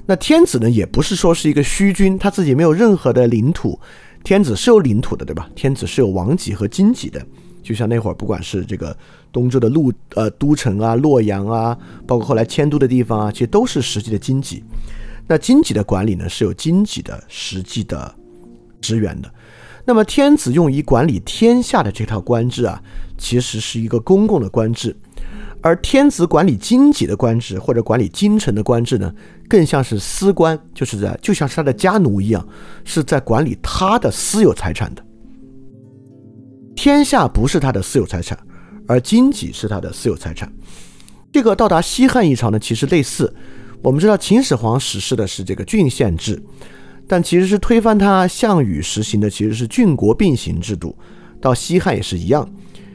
那天子呢，也不是说是一个虚君，他自己没有任何的领土。天子是有领土的，对吧？天子是有王己和荆己的，就像那会儿不管是这个东周的陆呃都城啊、洛阳啊，包括后来迁都的地方啊，其实都是实际的经济。那经济的管理呢，是有经济的实际的支援的。那么天子用以管理天下的这套官制啊，其实是一个公共的官制。而天子管理经济的官制或者管理京城的官制呢，更像是私官，就是在就像是他的家奴一样，是在管理他的私有财产的。天下不是他的私有财产，而经济是他的私有财产。这个到达西汉一朝呢，其实类似。我们知道秦始皇实施的是这个郡县制，但其实是推翻他项羽实行的其实是郡国并行制度。到西汉也是一样。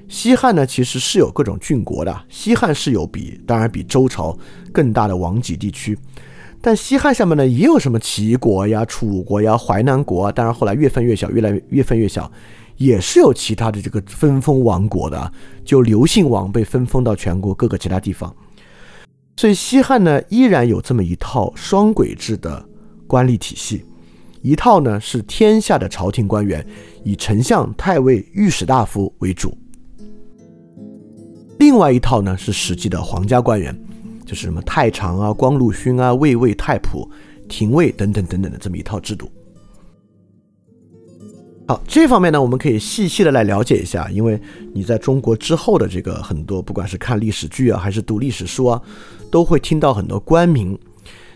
西汉呢，其实是有各种郡国的。西汉是有比当然比周朝更大的王畿地区，但西汉下面呢也有什么齐国呀、楚国呀、淮南国啊，当然后来越分越小，越来越越分越小，也是有其他的这个分封王国的，就刘姓王被分封到全国各个其他地方。所以西汉呢依然有这么一套双轨制的官吏体系，一套呢是天下的朝廷官员，以丞相、太尉、御史大夫为主。另外一套呢是实际的皇家官员，就是什么太常啊、光禄勋啊、卫尉、太仆、廷尉等等等等的这么一套制度。好，这方面呢，我们可以细细的来了解一下，因为你在中国之后的这个很多，不管是看历史剧啊，还是读历史书啊，都会听到很多官名。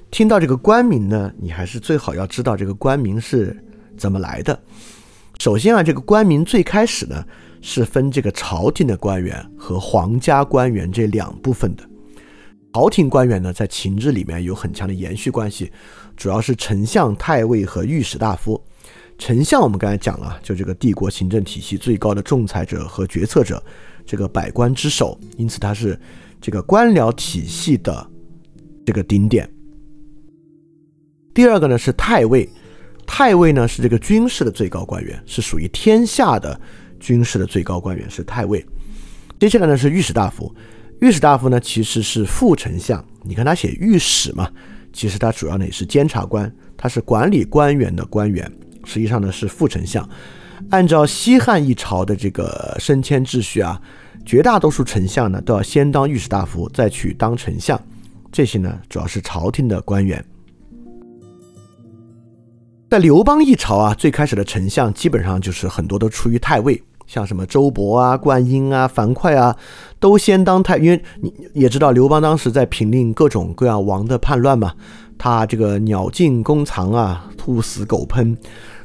听到这个官名呢，你还是最好要知道这个官名是怎么来的。首先啊，这个官名最开始呢。是分这个朝廷的官员和皇家官员这两部分的。朝廷官员呢，在秦制里面有很强的延续关系，主要是丞相、太尉和御史大夫。丞相我们刚才讲了，就这个帝国行政体系最高的仲裁者和决策者，这个百官之首，因此他是这个官僚体系的这个顶点。第二个呢是太尉，太尉呢是这个军事的最高官员，是属于天下的。军事的最高官员是太尉，接下来呢是御史大夫。御史大夫呢其实是副丞相，你看他写御史嘛，其实他主要呢也是监察官，他是管理官员的官员，实际上呢是副丞相。按照西汉一朝的这个升迁秩序啊，绝大多数丞相呢都要先当御史大夫，再去当丞相。这些呢主要是朝廷的官员。在刘邦一朝啊，最开始的丞相基本上就是很多都出于太尉。像什么周勃啊、灌婴啊、樊哙啊，都先当太，因为你也知道刘邦当时在平定各种各样王的叛乱嘛，他这个鸟尽弓藏啊，兔死狗烹，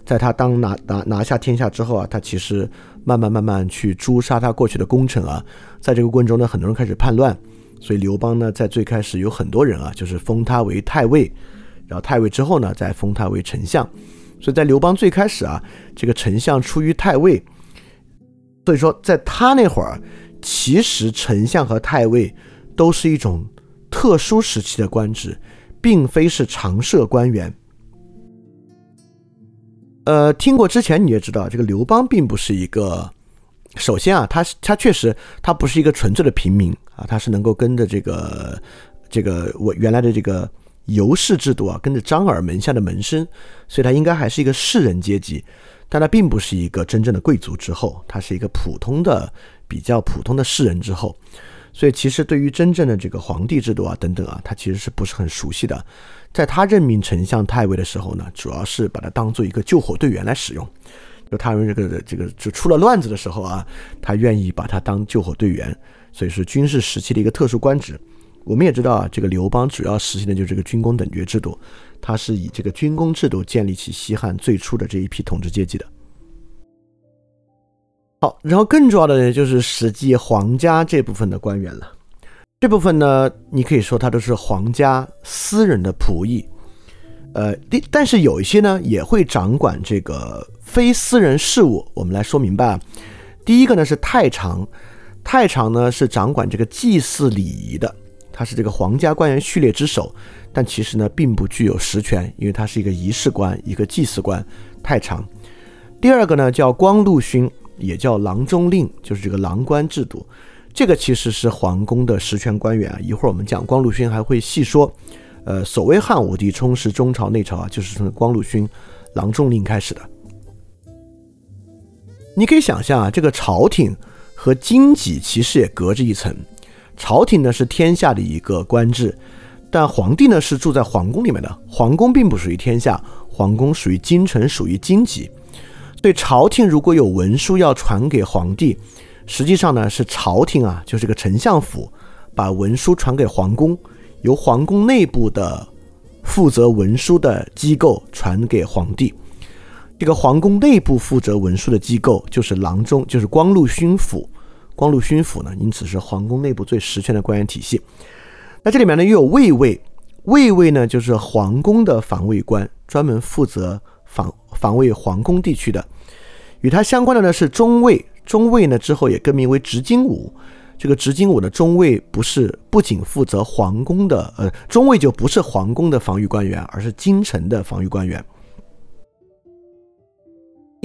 在他当拿拿拿下天下之后啊，他其实慢慢慢慢去诛杀他过去的功臣啊，在这个过程中呢，很多人开始叛乱，所以刘邦呢，在最开始有很多人啊，就是封他为太尉，然后太尉之后呢，再封他为丞相，所以在刘邦最开始啊，这个丞相出于太尉。所以说，在他那会儿，其实丞相和太尉都是一种特殊时期的官职，并非是常设官员。呃，听过之前你也知道，这个刘邦并不是一个，首先啊，他他确实他不是一个纯粹的平民啊，他是能够跟着这个这个我原来的这个游氏制度啊，跟着张耳门下的门生，所以他应该还是一个士人阶级。但他并不是一个真正的贵族之后，他是一个普通的、比较普通的士人之后，所以其实对于真正的这个皇帝制度啊等等啊，他其实是不是很熟悉的。在他任命丞相、太尉的时候呢，主要是把他当做一个救火队员来使用。就他们这个这个就出了乱子的时候啊，他愿意把他当救火队员，所以是军事时期的一个特殊官职。我们也知道啊，这个刘邦主要实行的就是这个军功等爵制度。他是以这个军功制度建立起西汉最初的这一批统治阶级的。好，然后更重要的呢，就是实际皇家这部分的官员了。这部分呢，你可以说他都是皇家私人的仆役。呃，但是有一些呢，也会掌管这个非私人事务。我们来说明白啊。第一个呢是太常，太常呢是掌管这个祭祀礼仪的，他是这个皇家官员序列之首。但其实呢，并不具有实权，因为他是一个仪式官，一个祭祀官，太长。第二个呢，叫光禄勋，也叫郎中令，就是这个郎官制度。这个其实是皇宫的实权官员啊。一会儿我们讲光禄勋还会细说。呃，所谓汉武帝充实中朝内朝啊，就是从光禄勋、郎中令开始的。你可以想象啊，这个朝廷和经济其实也隔着一层。朝廷呢是天下的一个官制，但皇帝呢是住在皇宫里面的，皇宫并不属于天下，皇宫属于京城，属于京畿。对朝廷如果有文书要传给皇帝，实际上呢是朝廷啊，就是个丞相府，把文书传给皇宫，由皇宫内部的负责文书的机构传给皇帝。这个皇宫内部负责文书的机构就是郎中，就是光禄勋府。光禄勋府呢，因此是皇宫内部最实权的官员体系。那这里面呢又有卫尉，卫尉呢就是皇宫的防卫官，专门负责防防卫皇宫地区的。与他相关的呢是中尉，中尉呢之后也更名为执金吾。这个执金吾的中尉不是不仅负责皇宫的，呃，中尉就不是皇宫的防御官员，而是京城的防御官员。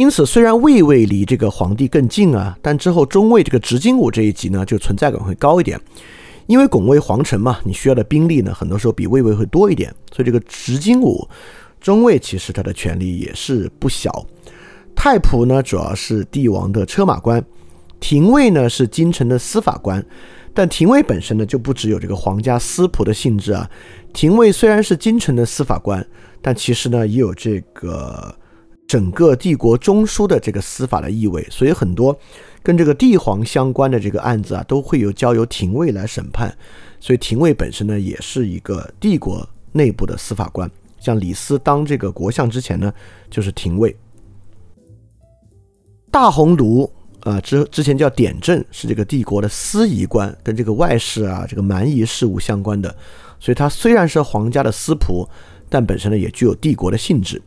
因此，虽然卫尉离这个皇帝更近啊，但之后中尉这个执金吾这一级呢，就存在感会高一点。因为拱卫皇城嘛，你需要的兵力呢，很多时候比卫尉会多一点。所以这个执金吾中尉其实他的权力也是不小。太仆呢，主要是帝王的车马官；廷尉呢，是京城的司法官。但廷尉本身呢，就不只有这个皇家司仆的性质啊。廷尉虽然是京城的司法官，但其实呢，也有这个。整个帝国中枢的这个司法的意味，所以很多跟这个帝皇相关的这个案子啊，都会有交由廷尉来审判。所以廷尉本身呢，也是一个帝国内部的司法官。像李斯当这个国相之前呢，就是廷尉。大鸿胪啊，之之前叫典政，是这个帝国的司仪官，跟这个外事啊、这个蛮夷事务相关的。所以他虽然是皇家的司仆，但本身呢，也具有帝国的性质。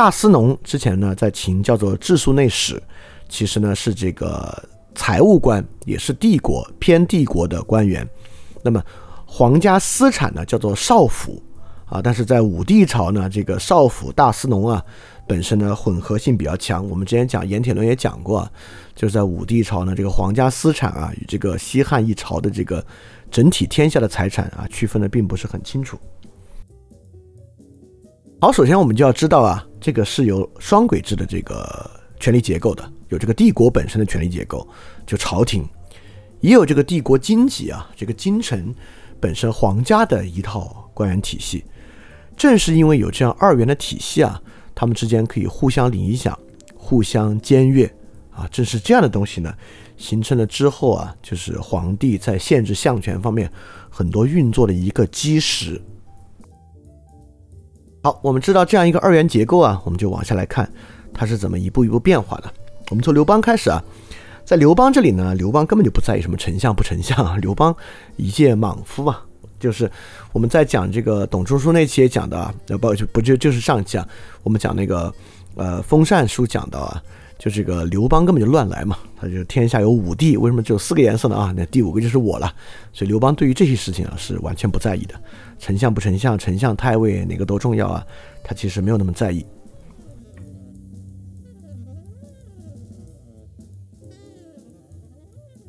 大司农之前呢，在秦叫做治粟内史，其实呢是这个财务官，也是帝国偏帝国的官员。那么皇家私产呢叫做少府啊，但是在武帝朝呢，这个少府大司农啊，本身呢混合性比较强。我们之前讲盐铁论也讲过，就是在武帝朝呢，这个皇家私产啊与这个西汉一朝的这个整体天下的财产啊区分的并不是很清楚。好，首先我们就要知道啊，这个是由双轨制的这个权力结构的，有这个帝国本身的权力结构，就朝廷，也有这个帝国经济啊，这个京城本身皇家的一套官员体系。正是因为有这样二元的体系啊，他们之间可以互相影响、互相僭越啊，正是这样的东西呢，形成了之后啊，就是皇帝在限制相权方面很多运作的一个基石。好，我们知道这样一个二元结构啊，我们就往下来看，它是怎么一步一步变化的。我们从刘邦开始啊，在刘邦这里呢，刘邦根本就不在意什么丞相不丞相啊，刘邦一介莽夫啊，就是我们在讲这个董仲舒那期也讲的啊，不就不就就是上期啊，我们讲那个呃封禅书讲到啊。就这个刘邦根本就乱来嘛，他就天下有五帝，为什么只有四个颜色呢？啊，那第五个就是我了。所以刘邦对于这些事情啊是完全不在意的，丞相不丞相，丞相太尉哪个都重要啊，他其实没有那么在意。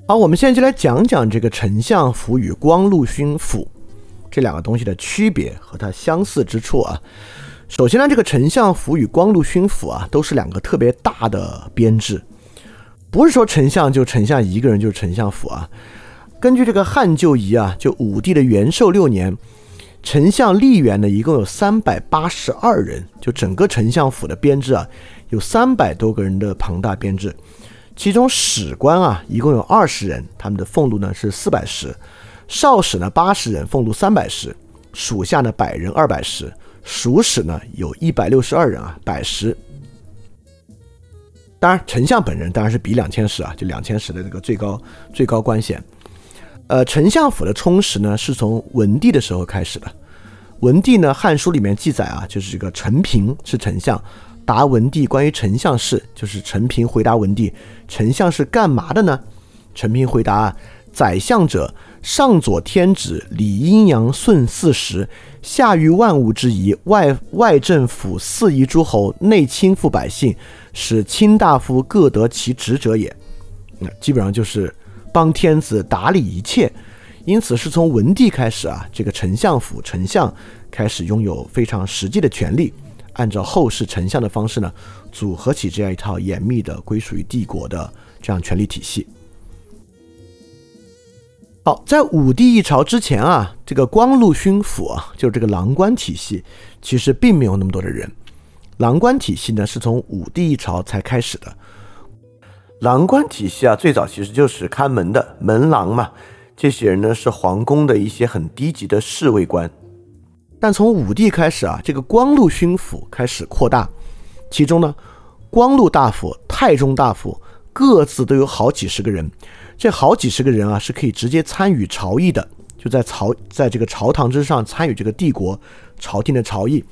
好，我们现在就来讲讲这个丞相府与光禄勋府这两个东西的区别和它相似之处啊。首先呢，这个丞相府与光禄勋府啊，都是两个特别大的编制，不是说丞相就丞相一个人就是丞相府啊。根据这个汉旧仪啊，就武帝的元寿六年，丞相吏员呢一共有三百八十二人，就整个丞相府的编制啊，有三百多个人的庞大编制。其中史官啊一共有二十人，他们的俸禄呢是四百石；少史呢八十人，俸禄三百石；属下呢百人二百石。属史呢有一百六十二人啊，百十。当然，丞相本人当然是比两千石啊，就两千石的这个最高最高官衔。呃，丞相府的充实呢，是从文帝的时候开始的。文帝呢，《汉书》里面记载啊，就是这个陈平是丞相，答文帝关于丞相事，就是陈平回答文帝，丞相是干嘛的呢？陈平回答：宰相者。上佐天子，理阴阳，顺四时，下育万物之宜，外外政府四夷诸侯，内亲附百姓，使卿大夫各得其职者也。那基本上就是帮天子打理一切。因此是从文帝开始啊，这个丞相府丞相开始拥有非常实际的权利，按照后世丞相的方式呢，组合起这样一套严密的归属于帝国的这样权力体系。好，在武帝一朝之前啊，这个光禄勋府啊，就是这个郎官体系，其实并没有那么多的人。郎官体系呢，是从武帝一朝才开始的。郎官体系啊，最早其实就是看门的门郎嘛，这些人呢是皇宫的一些很低级的侍卫官。但从武帝开始啊，这个光禄勋府开始扩大，其中呢，光禄大夫、太中大夫各自都有好几十个人。这好几十个人啊，是可以直接参与朝议的，就在朝在这个朝堂之上参与这个帝国朝廷的朝议。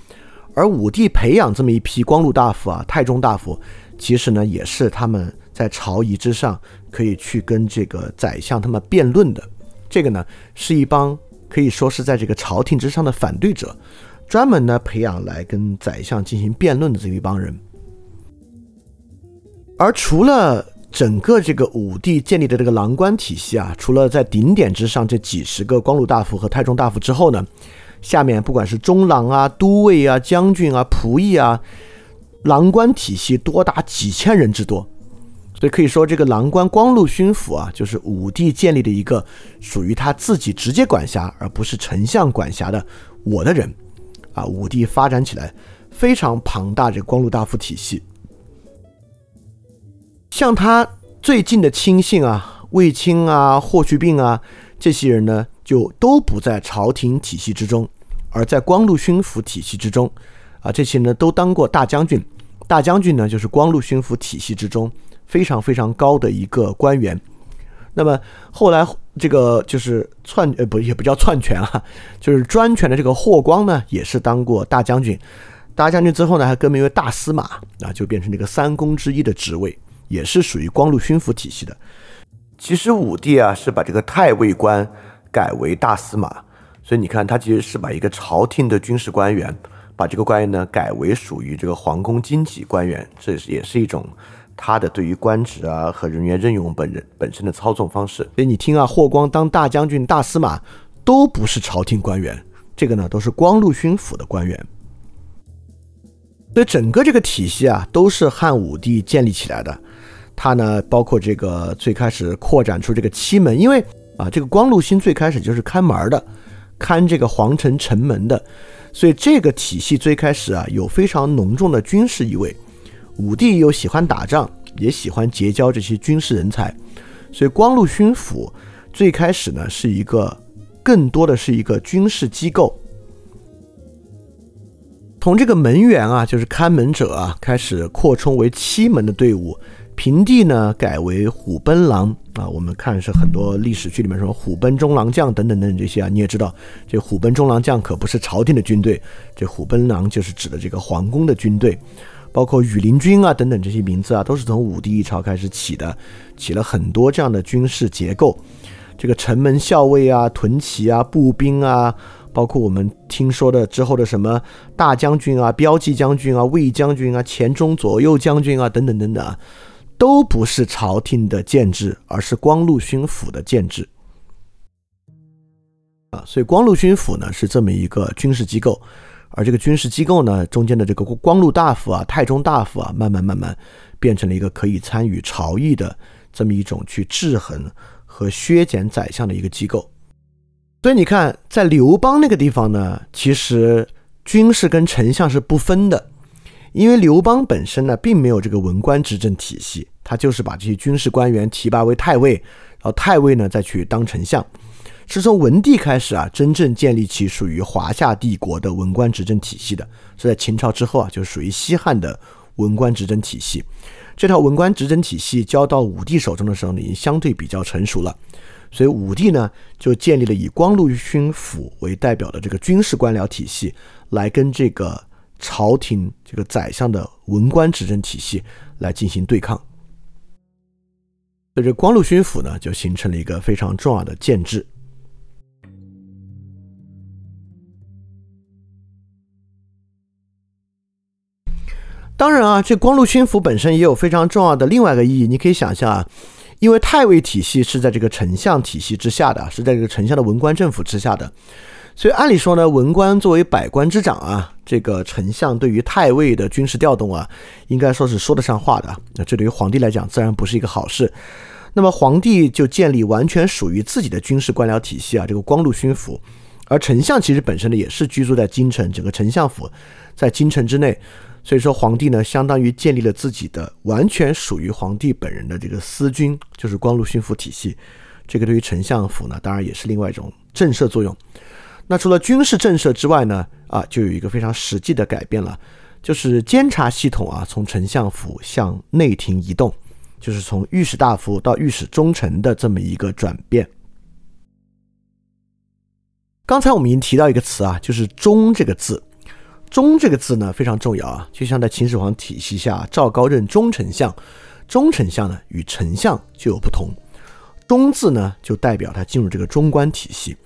而武帝培养这么一批光禄大夫啊、太中大夫，其实呢，也是他们在朝仪之上可以去跟这个宰相他们辩论的。这个呢，是一帮可以说是在这个朝廷之上的反对者，专门呢培养来跟宰相进行辩论的这一帮人。而除了整个这个武帝建立的这个郎官体系啊，除了在顶点之上这几十个光禄大夫和太中大夫之后呢，下面不管是中郎啊、都尉啊、将军啊、仆役啊，郎官体系多达几千人之多，所以可以说这个郎官光禄勋府啊，就是武帝建立的一个属于他自己直接管辖而不是丞相管辖的我的人啊。武帝发展起来非常庞大这个光禄大夫体系。像他最近的亲信啊，卫青啊、霍去病啊，这些人呢，就都不在朝廷体系之中，而在光禄勋府体系之中。啊，这些呢都当过大将军，大将军呢就是光禄勋府体系之中非常非常高的一个官员。那么后来这个就是篡呃不也不叫篡权啊，就是专权的这个霍光呢，也是当过大将军，大将军之后呢还更名为大司马啊，就变成这个三公之一的职位。也是属于光禄勋府体系的。其实武帝啊是把这个太尉官改为大司马，所以你看他其实是把一个朝廷的军事官员，把这个官员呢改为属于这个皇宫经济官员，这是也是一种他的对于官职啊和人员任用本人本身的操纵方式。所以你听啊，霍光当大将军、大司马都不是朝廷官员，这个呢都是光禄勋府的官员。所以整个这个体系啊都是汉武帝建立起来的。它呢，包括这个最开始扩展出这个七门，因为啊，这个光禄勋最开始就是看门的，看这个皇城城门的，所以这个体系最开始啊，有非常浓重的军事意味。武帝又喜欢打仗，也喜欢结交这些军事人才，所以光禄勋府最开始呢，是一个更多的是一个军事机构。从这个门员啊，就是看门者啊，开始扩充为七门的队伍。平地呢改为虎贲郎啊，我们看是很多历史剧里面说虎贲中郎将等等等等这些啊，你也知道，这虎贲中郎将可不是朝廷的军队，这虎贲郎就是指的这个皇宫的军队，包括羽林军啊等等这些名字啊，都是从武帝一朝开始起的，起了很多这样的军事结构，这个城门校尉啊、屯骑啊、步兵啊，包括我们听说的之后的什么大将军啊、标记将军啊、卫将军啊、前中左右将军啊等等等等啊。都不是朝廷的建制，而是光禄勋府的建制啊。所以光禄勋府呢是这么一个军事机构，而这个军事机构呢中间的这个光禄大夫啊、太中大夫啊，慢慢慢慢变成了一个可以参与朝议的这么一种去制衡和削减宰相的一个机构。所以你看，在刘邦那个地方呢，其实军事跟丞相是不分的。因为刘邦本身呢，并没有这个文官执政体系，他就是把这些军事官员提拔为太尉，然后太尉呢再去当丞相。是从文帝开始啊，真正建立起属于华夏帝国的文官执政体系的。是在秦朝之后啊，就属于西汉的文官执政体系。这套文官执政体系交到武帝手中的时候呢，已经相对比较成熟了。所以武帝呢，就建立了以光禄勋府为代表的这个军事官僚体系，来跟这个。朝廷这个宰相的文官执政体系来进行对抗，所以这光禄勋府呢就形成了一个非常重要的建制。当然啊，这光禄勋府本身也有非常重要的另外一个意义。你可以想象啊，因为太尉体系是在这个丞相体系之下的，是在这个丞相的文官政府之下的。所以按理说呢，文官作为百官之长啊，这个丞相对于太尉的军事调动啊，应该说是说得上话的。那这对于皇帝来讲，自然不是一个好事。那么皇帝就建立完全属于自己的军事官僚体系啊，这个光禄勋府。而丞相其实本身呢也是居住在京城，整个丞相府在京城之内，所以说皇帝呢相当于建立了自己的完全属于皇帝本人的这个私军，就是光禄勋府体系。这个对于丞相府呢，当然也是另外一种震慑作用。那除了军事震慑之外呢，啊，就有一个非常实际的改变了，就是监察系统啊从丞相府向内廷移动，就是从御史大夫到御史中丞的这么一个转变。刚才我们已经提到一个词啊，就是“中”这个字。“中”这个字呢非常重要啊，就像在秦始皇体系下，赵高任中丞相，中丞相呢与丞相就有不同。“中”字呢就代表他进入这个中官体系。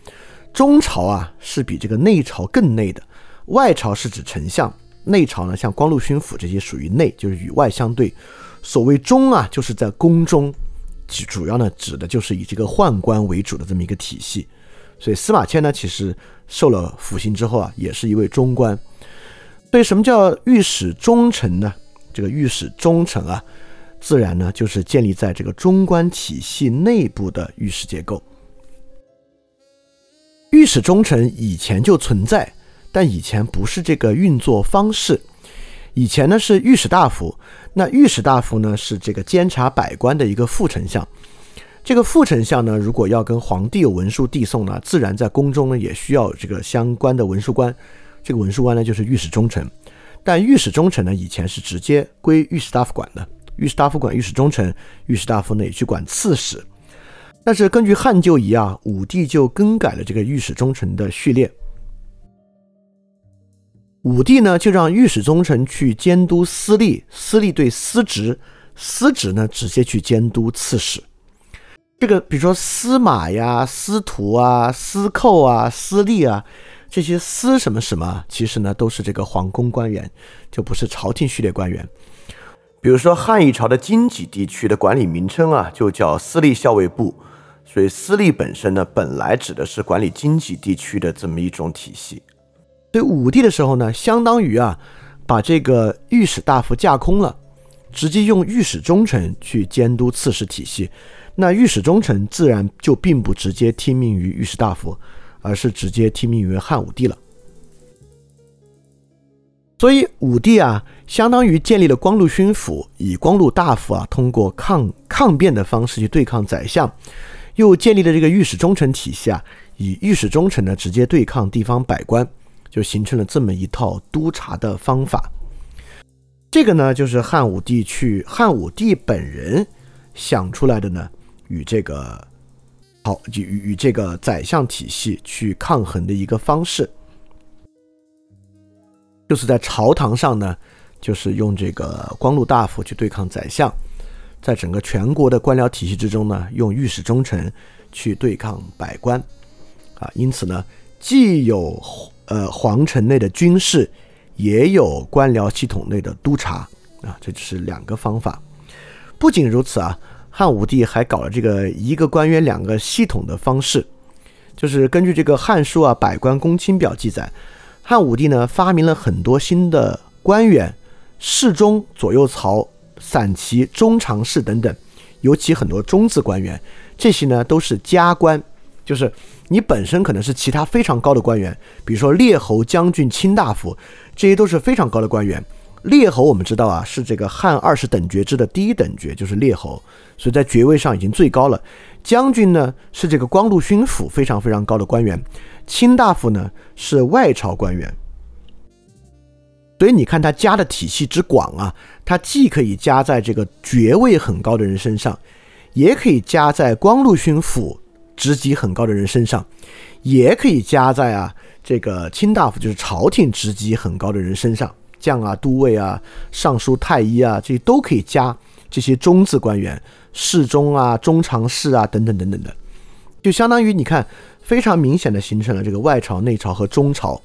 中朝啊是比这个内朝更内的，外朝是指丞相，内朝呢像光禄勋府这些属于内，就是与外相对。所谓“中”啊，就是在宫中，主要呢指的就是以这个宦官为主的这么一个体系。所以司马迁呢，其实受了腐刑之后啊，也是一位中官。所以什么叫御史中丞呢？这个御史中丞啊，自然呢就是建立在这个中官体系内部的御史结构。御史中丞以前就存在，但以前不是这个运作方式。以前呢是御史大夫，那御史大夫呢是这个监察百官的一个副丞相。这个副丞相呢，如果要跟皇帝有文书递送呢，自然在宫中呢也需要这个相关的文书官。这个文书官呢就是御史中丞，但御史中丞呢以前是直接归御史大夫管的，御史大夫管御史中丞，御史大夫呢也去管刺史。但是根据汉旧仪啊，武帝就更改了这个御史中丞的序列。武帝呢就让御史中丞去监督司隶，司隶对司职，司职呢直接去监督刺史。这个比如说司马呀、司徒啊、司寇啊、司隶啊，这些司什么什么，其实呢都是这个皇宫官员，就不是朝廷序列官员。比如说汉一朝的京畿地区的管理名称啊，就叫司隶校尉部，所以司隶本身呢，本来指的是管理经济地区的这么一种体系。对武帝的时候呢，相当于啊，把这个御史大夫架空了，直接用御史中丞去监督刺史体系。那御史中丞自然就并不直接听命于御史大夫，而是直接听命于汉武帝了。所以武帝啊，相当于建立了光禄勋府，以光禄大夫啊通过抗抗辩的方式去对抗宰相，又建立了这个御史中丞体系啊，以御史中丞呢直接对抗地方百官，就形成了这么一套督察的方法。这个呢，就是汉武帝去汉武帝本人想出来的呢。与这个好与与这个宰相体系去抗衡的一个方式，就是在朝堂上呢，就是用这个光禄大夫去对抗宰相，在整个全国的官僚体系之中呢，用御史中丞去对抗百官，啊，因此呢，既有呃皇城内的军事，也有官僚系统内的督察，啊，这就是两个方法。不仅如此啊。汉武帝还搞了这个一个官员两个系统的方式，就是根据这个《汉书》啊《百官公卿表》记载，汉武帝呢发明了很多新的官员，侍中、左右曹、散骑、中常侍等等，尤其很多中字官员，这些呢都是加官，就是你本身可能是其他非常高的官员，比如说列侯、将军、卿大夫，这些都是非常高的官员。列侯我们知道啊，是这个汉二十等爵制的第一等爵，就是列侯，所以在爵位上已经最高了。将军呢是这个光禄勋府非常非常高的官员，卿大夫呢是外朝官员。所以你看他加的体系之广啊，他既可以加在这个爵位很高的人身上，也可以加在光禄勋府职级很高的人身上，也可以加在啊这个卿大夫就是朝廷职级很高的人身上。将啊、都尉啊、尚书太医啊，这些都可以加这些中字官员，侍中啊、中常侍啊等等等等的，就相当于你看，非常明显的形成了这个外朝、内朝和中朝。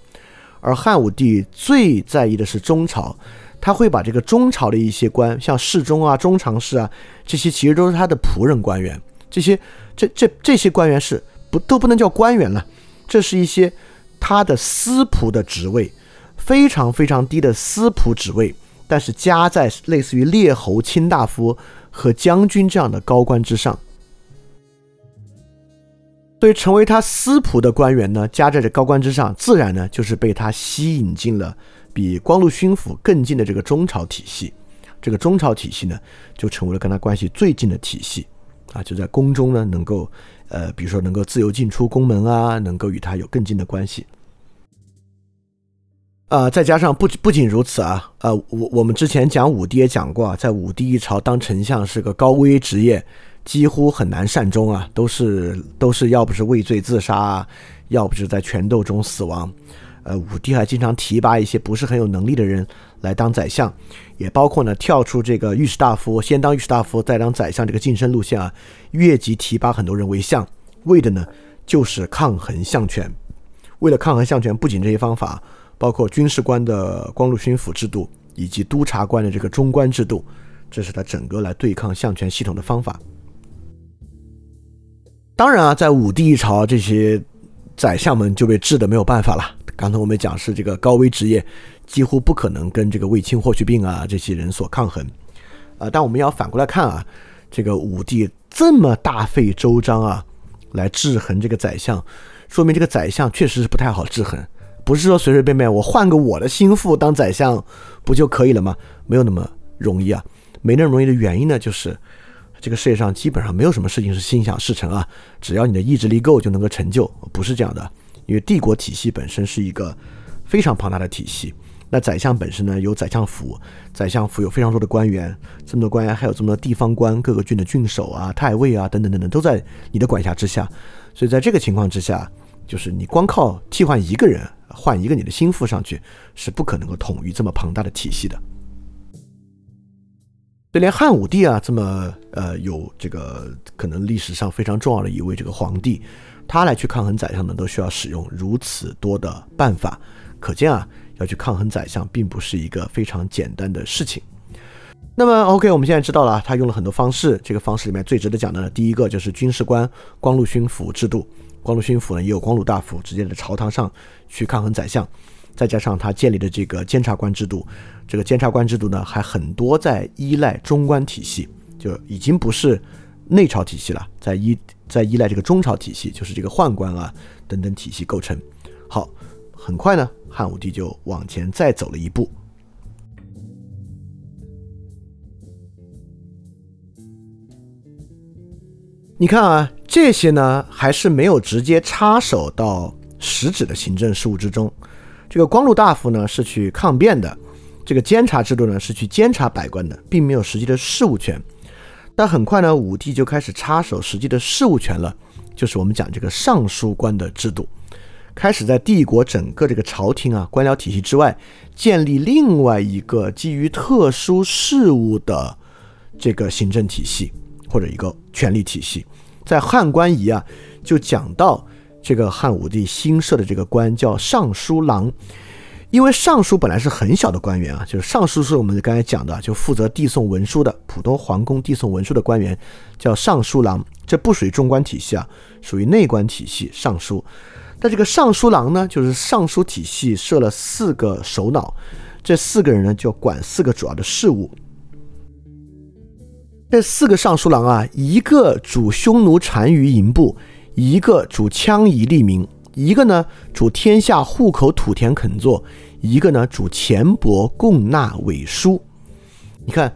而汉武帝最在意的是中朝，他会把这个中朝的一些官，像侍中啊、中常侍啊，这些其实都是他的仆人官员，这些这这这些官员是不都不能叫官员了，这是一些他的私仆的职位。非常非常低的司仆职位，但是加在类似于列侯、卿大夫和将军这样的高官之上，对成为他司仆的官员呢，加在这高官之上，自然呢就是被他吸引进了比光禄勋府更近的这个中朝体系。这个中朝体系呢，就成为了跟他关系最近的体系啊，就在宫中呢，能够呃，比如说能够自由进出宫门啊，能够与他有更近的关系。啊，再加上不不仅如此啊，呃，我我们之前讲武帝也讲过，在武帝一朝当丞相是个高危职业，几乎很难善终啊，都是都是要不是畏罪自杀，要不是在权斗中死亡。呃，武帝还经常提拔一些不是很有能力的人来当宰相，也包括呢跳出这个御史大夫，先当御史大夫再当宰相这个晋升路线啊，越级提拔很多人为相，为的呢就是抗衡相权。为了抗衡相权，不仅这些方法。包括军事官的光禄勋府制度，以及督察官的这个中官制度，这是他整个来对抗相权系统的方法。当然啊，在武帝一朝，这些宰相们就被治的没有办法了。刚才我们讲是这个高危职业，几乎不可能跟这个卫青、霍去病啊这些人所抗衡。啊，但我们要反过来看啊，这个武帝这么大费周章啊，来制衡这个宰相，说明这个宰相确实是不太好制衡。不是说随随便便我换个我的心腹当宰相不就可以了吗？没有那么容易啊！没那么容易的原因呢，就是这个世界上基本上没有什么事情是心想事成啊。只要你的意志力够，就能够成就，不是这样的。因为帝国体系本身是一个非常庞大的体系。那宰相本身呢，有宰相府，宰相府有非常多的官员，这么多官员还有这么多地方官，各个郡的郡守啊、太尉啊等等等等，都在你的管辖之下。所以在这个情况之下，就是你光靠替换一个人。换一个你的心腹上去是不可能够统御这么庞大的体系的。就连汉武帝啊，这么呃有这个可能历史上非常重要的一位这个皇帝，他来去抗衡宰相呢，都需要使用如此多的办法。可见啊，要去抗衡宰相，并不是一个非常简单的事情。那么，OK，我们现在知道了，他用了很多方式。这个方式里面最值得讲的呢，第一个就是军事官光禄勋府制度。光禄勋府呢，也有光禄大夫直接在朝堂上去抗衡宰相，再加上他建立的这个监察官制度，这个监察官制度呢，还很多在依赖中官体系，就已经不是内朝体系了，在依在依赖这个中朝体系，就是这个宦官啊等等体系构成。好，很快呢，汉武帝就往前再走了一步。你看啊，这些呢还是没有直接插手到实质的行政事务之中。这个光禄大夫呢是去抗辩的，这个监察制度呢是去监察百官的，并没有实际的事务权。但很快呢，武帝就开始插手实际的事务权了，就是我们讲这个尚书官的制度，开始在帝国整个这个朝廷啊官僚体系之外，建立另外一个基于特殊事务的这个行政体系。或者一个权力体系，在汉官仪啊，就讲到这个汉武帝新设的这个官叫尚书郎，因为尚书本来是很小的官员啊，就是尚书是我们刚才讲的，就负责递送文书的普通皇宫递送文书的官员叫尚书郎，这不属于中官体系啊，属于内官体系尚书。但这个尚书郎呢，就是尚书体系设了四个首脑，这四个人呢就管四个主要的事务。这四个尚书郎啊，一个主匈奴单于营部，一个主羌夷利民，一个呢主天下户口土田垦作，一个呢主钱帛贡纳委书。你看，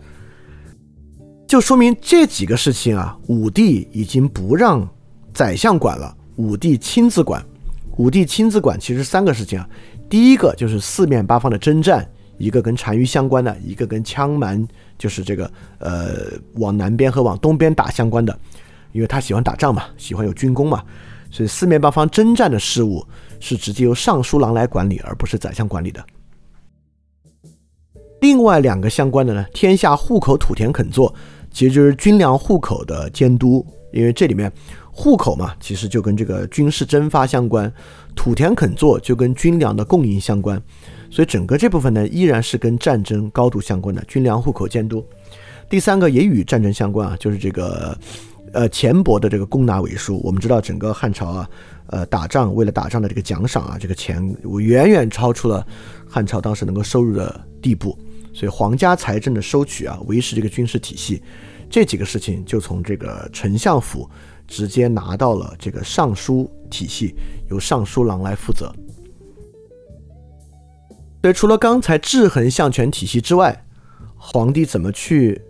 就说明这几个事情啊，武帝已经不让宰相管了，武帝亲自管。武帝亲自管，其实三个事情啊，第一个就是四面八方的征战。一个跟单于相关的，一个跟羌蛮，就是这个呃往南边和往东边打相关的，因为他喜欢打仗嘛，喜欢有军功嘛，所以四面八方征战的事务是直接由尚书郎来管理，而不是宰相管理的。另外两个相关的呢，天下户口土田垦作，其实就是军粮户口的监督，因为这里面户口嘛，其实就跟这个军事征发相关，土田垦作就跟军粮的供应相关。所以整个这部分呢，依然是跟战争高度相关的军粮户口监督。第三个也与战争相关啊，就是这个呃钱帛的这个供纳尾数。我们知道整个汉朝啊，呃打仗为了打仗的这个奖赏啊，这个钱远远超出了汉朝当时能够收入的地步。所以皇家财政的收取啊，维持这个军事体系，这几个事情就从这个丞相府直接拿到了这个尚书体系，由尚书郎来负责。所以，除了刚才制衡相权体系之外，皇帝怎么去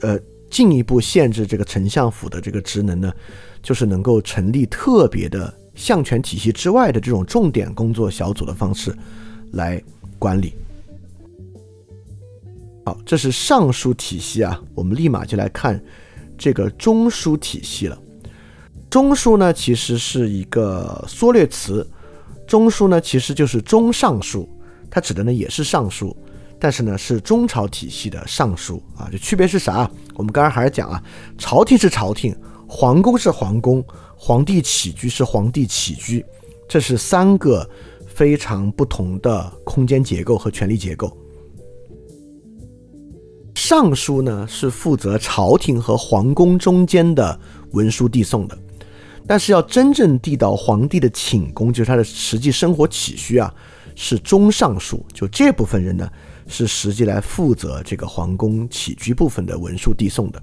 呃进一步限制这个丞相府的这个职能呢？就是能够成立特别的相权体系之外的这种重点工作小组的方式来管理。好，这是尚书体系啊，我们立马就来看这个中书体系了。中书呢，其实是一个缩略词，中书呢其实就是中尚书。它指的呢也是尚书，但是呢是中朝体系的尚书啊，就区别是啥？我们刚刚还是讲啊，朝廷是朝廷，皇宫是皇宫，皇帝起居是皇帝起居，这是三个非常不同的空间结构和权力结构。尚书呢是负责朝廷和皇宫中间的文书递送的，但是要真正递到皇帝的寝宫，就是他的实际生活起居啊。是中尚书，就这部分人呢，是实际来负责这个皇宫起居部分的文书递送的。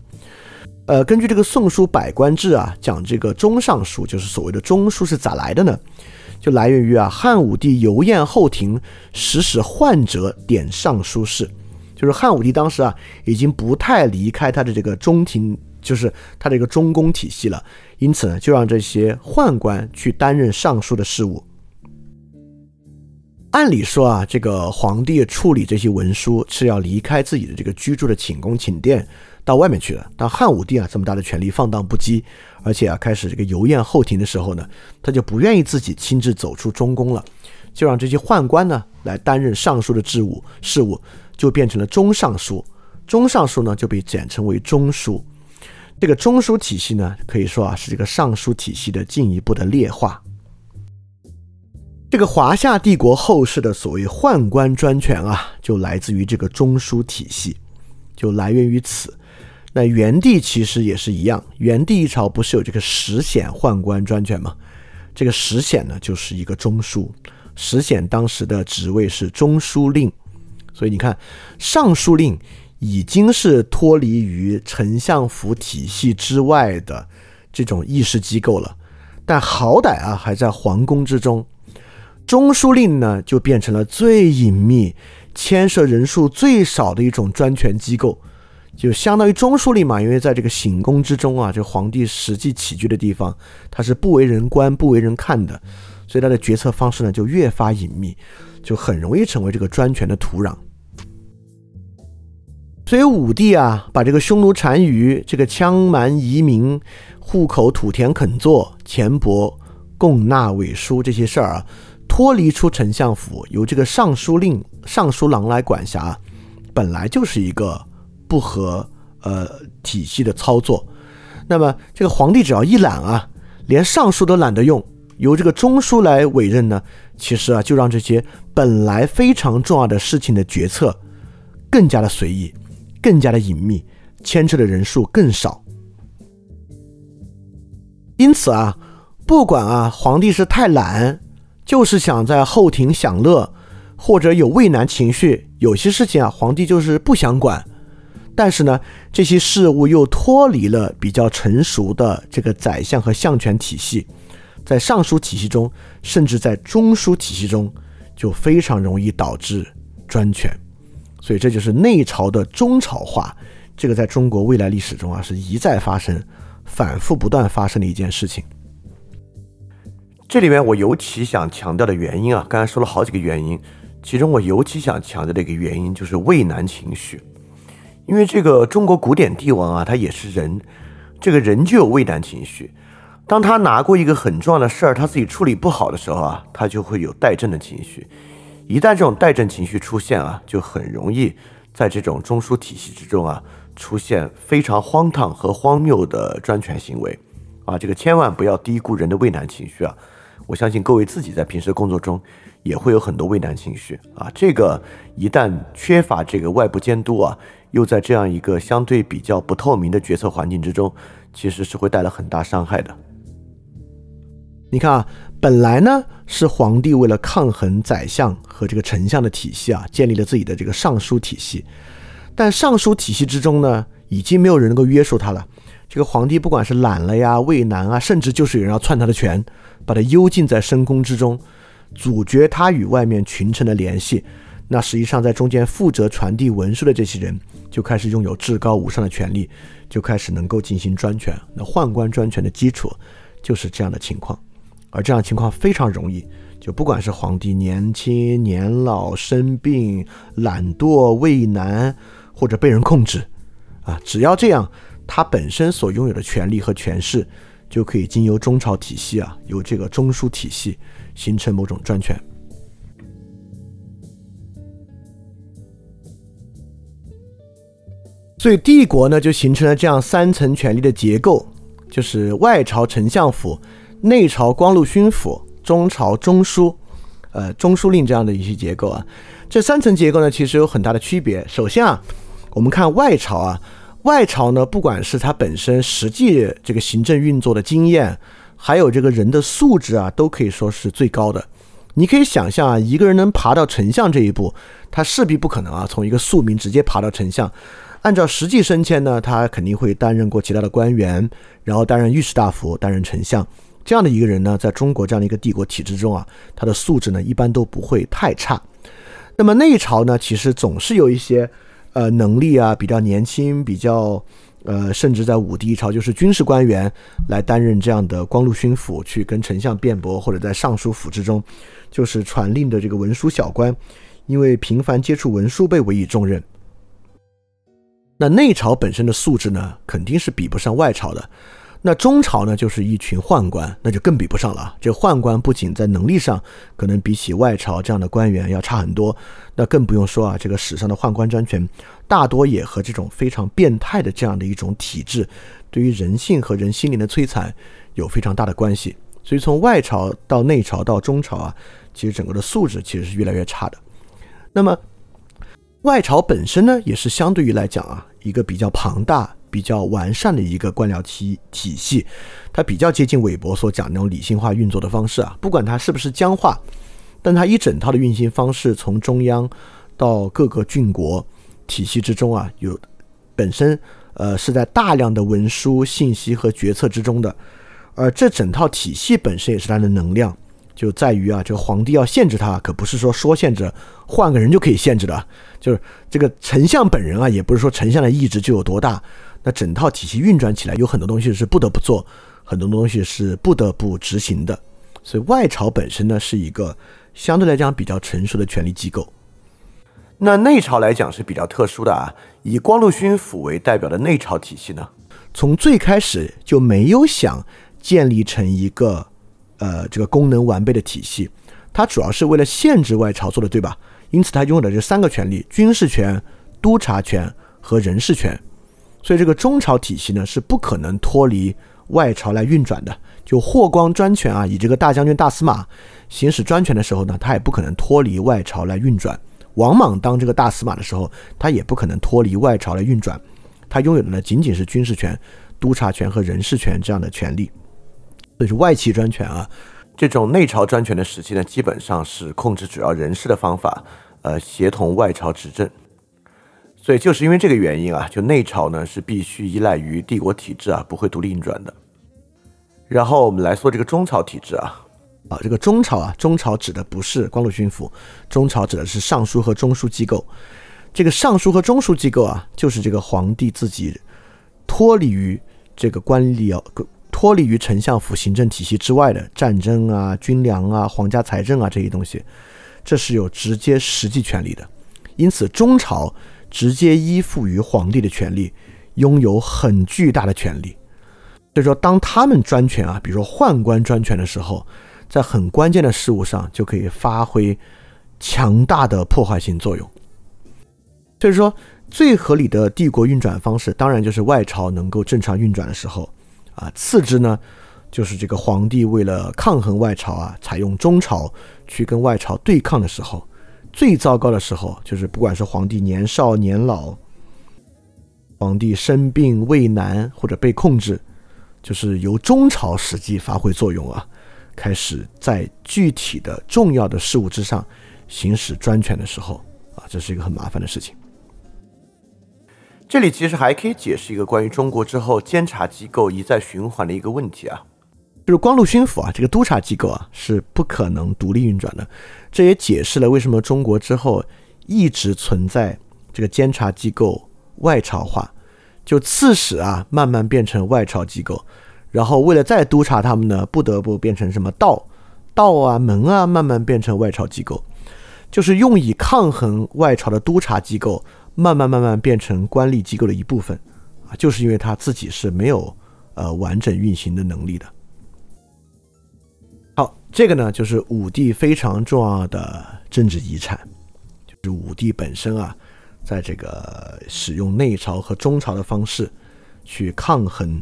呃，根据这个《宋书百官志》啊，讲这个中尚书，就是所谓的中书是咋来的呢？就来源于啊，汉武帝游宴后庭，使使宦者点尚书事，就是汉武帝当时啊，已经不太离开他的这个中庭，就是他这个中宫体系了，因此呢，就让这些宦官去担任尚书的事务。按理说啊，这个皇帝处理这些文书是要离开自己的这个居住的寝宫寝殿，到外面去的。但汉武帝啊，这么大的权力放荡不羁，而且啊，开始这个游宴后庭的时候呢，他就不愿意自己亲自走出中宫了，就让这些宦官呢来担任尚书的职务事务，就变成了中尚书。中尚书呢就被简称为中书。这个中书体系呢，可以说啊，是这个尚书体系的进一步的劣化。这个华夏帝国后世的所谓宦官专权啊，就来自于这个中枢体系，就来源于此。那元帝其实也是一样，元帝一朝不是有这个石显宦官专权吗？这个石显呢，就是一个中枢。石显当时的职位是中书令，所以你看，尚书令已经是脱离于丞相府体系之外的这种议事机构了，但好歹啊，还在皇宫之中。中书令呢，就变成了最隐秘、牵涉人数最少的一种专权机构，就相当于中书令嘛。因为在这个寝宫之中啊，这皇帝实际起居的地方，他是不为人观、不为人看的，所以他的决策方式呢就越发隐秘，就很容易成为这个专权的土壤。所以武帝啊，把这个匈奴单于、这个羌蛮移民、户口土田垦作、钱帛贡纳委书这些事儿啊。脱离出丞相府，由这个尚书令、尚书郎来管辖，本来就是一个不合呃体系的操作。那么这个皇帝只要一懒啊，连尚书都懒得用，由这个中书来委任呢，其实啊就让这些本来非常重要的事情的决策更加的随意，更加的隐秘，牵扯的人数更少。因此啊，不管啊皇帝是太懒。就是想在后庭享乐，或者有畏难情绪，有些事情啊，皇帝就是不想管。但是呢，这些事物又脱离了比较成熟的这个宰相和相权体系，在尚书体系中，甚至在中书体系中，就非常容易导致专权。所以这就是内朝的中朝化，这个在中国未来历史中啊，是一再发生、反复不断发生的一件事情。这里面我尤其想强调的原因啊，刚才说了好几个原因，其中我尤其想强调的一个原因就是畏难情绪，因为这个中国古典帝王啊，他也是人，这个人就有畏难情绪，当他拿过一个很重要的事儿，他自己处理不好的时候啊，他就会有怠政的情绪，一旦这种怠政情绪出现啊，就很容易在这种中枢体系之中啊，出现非常荒唐和荒谬的专权行为。啊，这个千万不要低估人的畏难情绪啊。我相信各位自己在平时工作中也会有很多畏难情绪啊，这个一旦缺乏这个外部监督啊，又在这样一个相对比较不透明的决策环境之中，其实是会带来很大伤害的。你看啊，本来呢是皇帝为了抗衡宰相和这个丞相的体系啊，建立了自己的这个尚书体系，但尚书体系之中呢，已经没有人能够约束他了，这个皇帝不管是懒了呀、畏难啊，甚至就是有人要篡他的权，把他幽禁在深宫之中，阻绝他与外面群臣的联系。那实际上在中间负责传递文书的这些人，就开始拥有至高无上的权利，就开始能够进行专权。那宦官专权的基础就是这样的情况，而这样情况非常容易，就不管是皇帝年轻、年老、生病、懒惰、畏难，或者被人控制，啊，只要这样。他本身所拥有的权利和权势，就可以经由中朝体系啊，由这个中枢体系形成某种专权。所以帝国呢，就形成了这样三层权力的结构，就是外朝丞相府、内朝光禄勋府、中朝中书，呃，中书令这样的一些结构啊。这三层结构呢，其实有很大的区别。首先啊，我们看外朝啊。外朝呢，不管是他本身实际这个行政运作的经验，还有这个人的素质啊，都可以说是最高的。你可以想象啊，一个人能爬到丞相这一步，他势必不可能啊，从一个庶民直接爬到丞相。按照实际升迁呢，他肯定会担任过其他的官员，然后担任御史大夫，担任丞相。这样的一个人呢，在中国这样的一个帝国体制中啊，他的素质呢，一般都不会太差。那么内朝呢，其实总是有一些。呃，能力啊比较年轻，比较呃，甚至在武帝一朝就是军事官员来担任这样的光禄勋府，去跟丞相辩驳，或者在尚书府之中就是传令的这个文书小官，因为频繁接触文书被委以重任。那内朝本身的素质呢，肯定是比不上外朝的。那中朝呢，就是一群宦官，那就更比不上了。这宦官不仅在能力上可能比起外朝这样的官员要差很多，那更不用说啊，这个史上的宦官专权大多也和这种非常变态的这样的一种体制，对于人性和人心灵的摧残有非常大的关系。所以从外朝到内朝到中朝啊，其实整个的素质其实是越来越差的。那么外朝本身呢，也是相对于来讲啊，一个比较庞大。比较完善的一个官僚体体系，它比较接近韦伯所讲那种理性化运作的方式啊。不管它是不是僵化，但它一整套的运行方式，从中央到各个郡国体系之中啊，有本身呃是在大量的文书信息和决策之中的。而这整套体系本身也是它的能量，就在于啊，这个皇帝要限制它，可不是说说限制换个人就可以限制的。就是这个丞相本人啊，也不是说丞相的意志就有多大。那整套体系运转起来，有很多东西是不得不做，很多东西是不得不执行的。所以外朝本身呢，是一个相对来讲比较成熟的权力机构。那内朝来讲是比较特殊的啊，以光禄勋府为代表的内朝体系呢，从最开始就没有想建立成一个呃这个功能完备的体系，它主要是为了限制外朝做的，对吧？因此它拥有的这三个权利：军事权、督察权和人事权。所以这个中朝体系呢是不可能脱离外朝来运转的。就霍光专权啊，以这个大将军大司马行使专权的时候呢，他也不可能脱离外朝来运转。王莽当这个大司马的时候，他也不可能脱离外朝来运转。他拥有的呢仅仅是军事权、督察权和人事权这样的权利。所以是外戚专权啊。这种内朝专权的时期呢，基本上是控制主要人事的方法，呃，协同外朝执政。所以就是因为这个原因啊，就内朝呢是必须依赖于帝国体制啊，不会独立运转的。然后我们来说这个中朝体制啊，啊，这个中朝啊，中朝指的不是光禄勋府，中朝指的是尚书和中书机构。这个尚书和中书机构啊，就是这个皇帝自己脱离于这个官吏啊，脱离于丞相府行政体系之外的战争啊、军粮啊、皇家财政啊这些东西，这是有直接实际权利的。因此中朝。直接依附于皇帝的权力，拥有很巨大的权力。所以说，当他们专权啊，比如说宦官专权的时候，在很关键的事物上就可以发挥强大的破坏性作用。所以说，最合理的帝国运转方式，当然就是外朝能够正常运转的时候啊。次之呢，就是这个皇帝为了抗衡外朝啊，采用中朝去跟外朝对抗的时候。最糟糕的时候，就是不管是皇帝年少年老，皇帝生病畏难或者被控制，就是由中朝实际发挥作用啊，开始在具体的重要的事物之上行使专权的时候啊，这是一个很麻烦的事情。这里其实还可以解释一个关于中国之后监察机构一再循环的一个问题啊，就是光禄勋府啊这个督察机构啊是不可能独立运转的，这也解释了为什么中国之后一直存在这个监察机构外朝化，就刺史啊慢慢变成外朝机构，然后为了再督察他们呢，不得不变成什么道道啊门啊慢慢变成外朝机构，就是用以抗衡外朝的督察机构。慢慢慢慢变成官吏机构的一部分，啊，就是因为他自己是没有呃完整运行的能力的。这个呢就是武帝非常重要的政治遗产，就是武帝本身啊，在这个使用内朝和中朝的方式去抗衡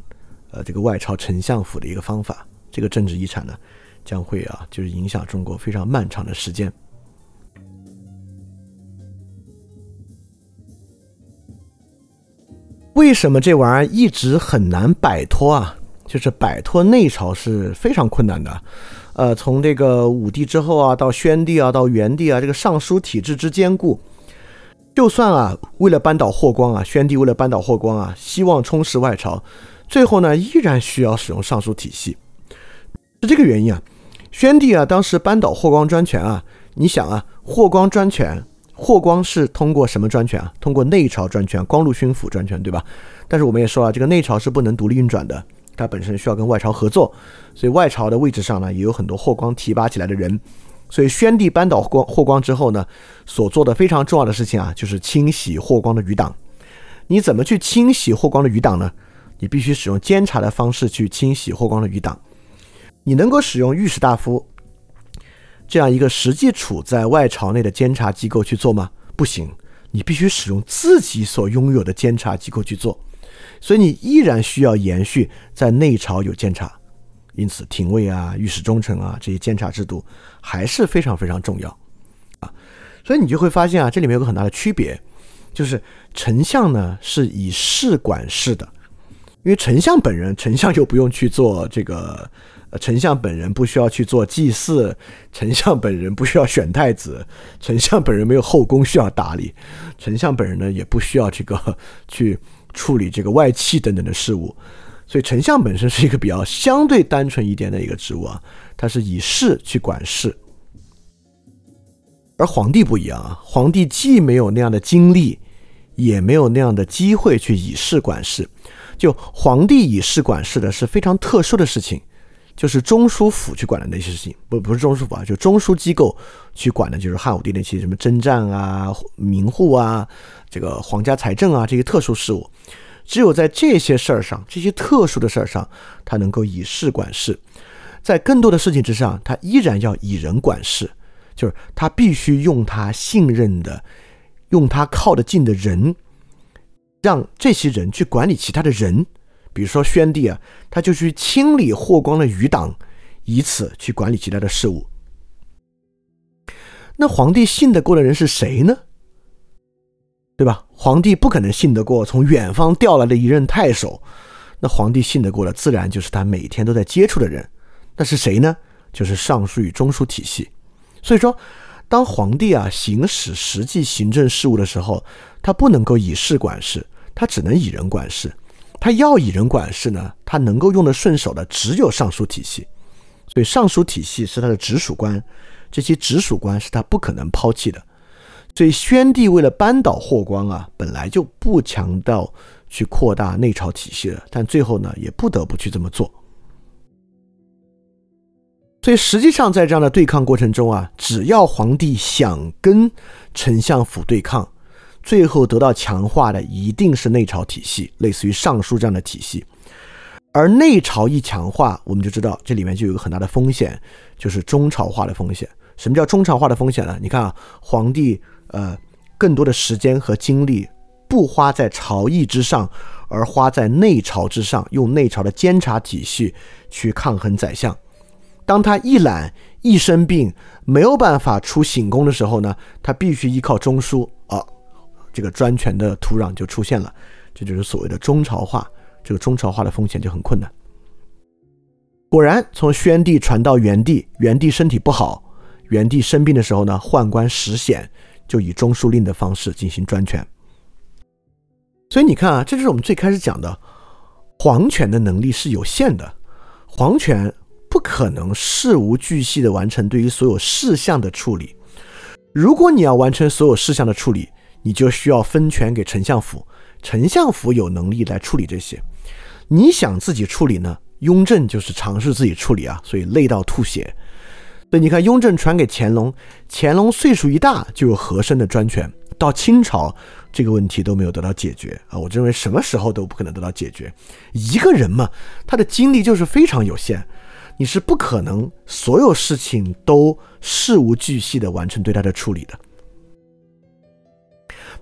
呃这个外朝丞相府的一个方法。这个政治遗产呢，将会啊就是影响中国非常漫长的时间。为什么这玩意儿一直很难摆脱啊？就是摆脱内朝是非常困难的。呃，从这个武帝之后啊，到宣帝啊，到元帝啊，这个尚书体制之坚固，就算啊，为了扳倒霍光啊，宣帝为了扳倒霍光啊，希望充实外朝，最后呢，依然需要使用尚书体系。是这个原因啊。宣帝啊，当时扳倒霍光专权啊，你想啊，霍光专权。霍光是通过什么专权啊？通过内朝专权，光禄勋府专权，对吧？但是我们也说了，这个内朝是不能独立运转的，它本身需要跟外朝合作，所以外朝的位置上呢，也有很多霍光提拔起来的人。所以宣帝扳倒光霍光之后呢，所做的非常重要的事情啊，就是清洗霍光的余党。你怎么去清洗霍光的余党呢？你必须使用监察的方式去清洗霍光的余党。你能够使用御史大夫。这样一个实际处在外朝内的监察机构去做吗？不行，你必须使用自己所拥有的监察机构去做，所以你依然需要延续在内朝有监察，因此廷尉啊、御史中丞啊这些监察制度还是非常非常重要啊。所以你就会发现啊，这里面有个很大的区别，就是丞相呢是以事管事的，因为丞相本人，丞相又不用去做这个。丞相本人不需要去做祭祀，丞相本人不需要选太子，丞相本人没有后宫需要打理，丞相本人呢也不需要这个去处理这个外戚等等的事务，所以丞相本身是一个比较相对单纯一点的一个职务啊，他是以事去管事，而皇帝不一样啊，皇帝既没有那样的精力，也没有那样的机会去以事管事，就皇帝以事管事的是非常特殊的事情。就是中书府去管的那些事情，不不是中书府啊，就中书机构去管的，就是汉武帝那些什么征战啊、民户啊、这个皇家财政啊这些特殊事务，只有在这些事儿上，这些特殊的事儿上，他能够以事管事，在更多的事情之上，他依然要以人管事，就是他必须用他信任的、用他靠得近的人，让这些人去管理其他的人。比如说宣帝啊，他就去清理霍光的余党，以此去管理其他的事务。那皇帝信得过的人是谁呢？对吧？皇帝不可能信得过从远方调来的一任太守。那皇帝信得过的，自然就是他每天都在接触的人。那是谁呢？就是尚书与中书体系。所以说，当皇帝啊行使实际行政事务的时候，他不能够以事管事，他只能以人管事。他要以人管事呢，他能够用得顺手的只有尚书体系，所以尚书体系是他的直属官，这些直属官是他不可能抛弃的。所以宣帝为了扳倒霍光啊，本来就不强调去扩大内朝体系了，但最后呢，也不得不去这么做。所以实际上在这样的对抗过程中啊，只要皇帝想跟丞相府对抗。最后得到强化的一定是内朝体系，类似于尚书这样的体系。而内朝一强化，我们就知道这里面就有个很大的风险，就是中朝化的风险。什么叫中朝化的风险呢？你看啊，皇帝呃更多的时间和精力不花在朝议之上，而花在内朝之上，用内朝的监察体系去抗衡宰相。当他一懒一生病没有办法出醒宫的时候呢，他必须依靠中枢。这个专权的土壤就出现了，这就是所谓的中朝化。这个中朝化的风险就很困难。果然，从宣帝传到元帝，元帝身体不好，元帝生病的时候呢，宦官石显就以中书令的方式进行专权。所以你看啊，这就是我们最开始讲的，皇权的能力是有限的，皇权不可能事无巨细的完成对于所有事项的处理。如果你要完成所有事项的处理，你就需要分权给丞相府，丞相府有能力来处理这些。你想自己处理呢？雍正就是尝试自己处理啊，所以累到吐血。所以你看，雍正传给乾隆，乾隆岁数一大就有和珅的专权，到清朝这个问题都没有得到解决啊。我认为什么时候都不可能得到解决。一个人嘛，他的精力就是非常有限。你是不可能所有事情都事无巨细的完成对他的处理的。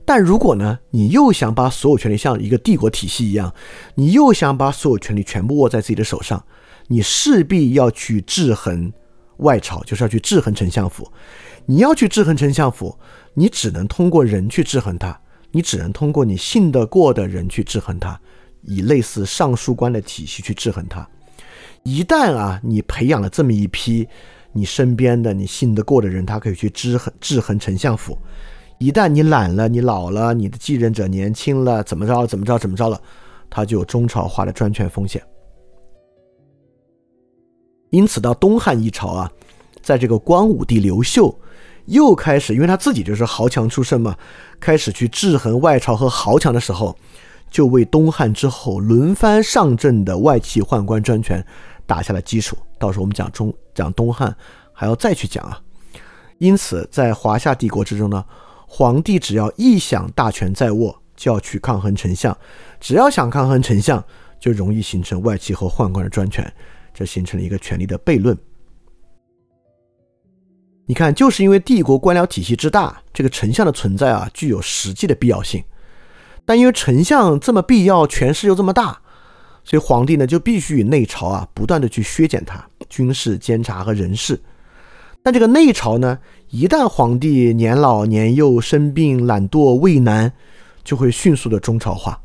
但如果呢，你又想把所有权利像一个帝国体系一样，你又想把所有权利全部握在自己的手上，你势必要去制衡外朝，就是要去制衡丞相府。你要去制衡丞相府，你只能通过人去制衡他，你只能通过你信得过的人去制衡他，以类似尚书官的体系去制衡他。一旦啊，你培养了这么一批你身边的你信得过的人，他可以去制衡制衡丞相府。一旦你懒了，你老了，你的继任者年轻了，怎么着怎么着怎么着了，他就有中朝化的专权风险。因此，到东汉一朝啊，在这个光武帝刘秀又开始，因为他自己就是豪强出身嘛，开始去制衡外朝和豪强的时候，就为东汉之后轮番上阵的外戚宦官专权。打下了基础，到时候我们讲中讲东汉还要再去讲啊。因此，在华夏帝国之中呢，皇帝只要一想大权在握，就要去抗衡丞相；只要想抗衡丞相，就容易形成外戚和宦官的专权，这形成了一个权力的悖论。你看，就是因为帝国官僚体系之大，这个丞相的存在啊，具有实际的必要性。但因为丞相这么必要，权势又这么大。所以皇帝呢就必须与内朝啊不断的去削减他军事监察和人事，但这个内朝呢，一旦皇帝年老年幼、生病、懒惰、畏难，就会迅速的中朝化，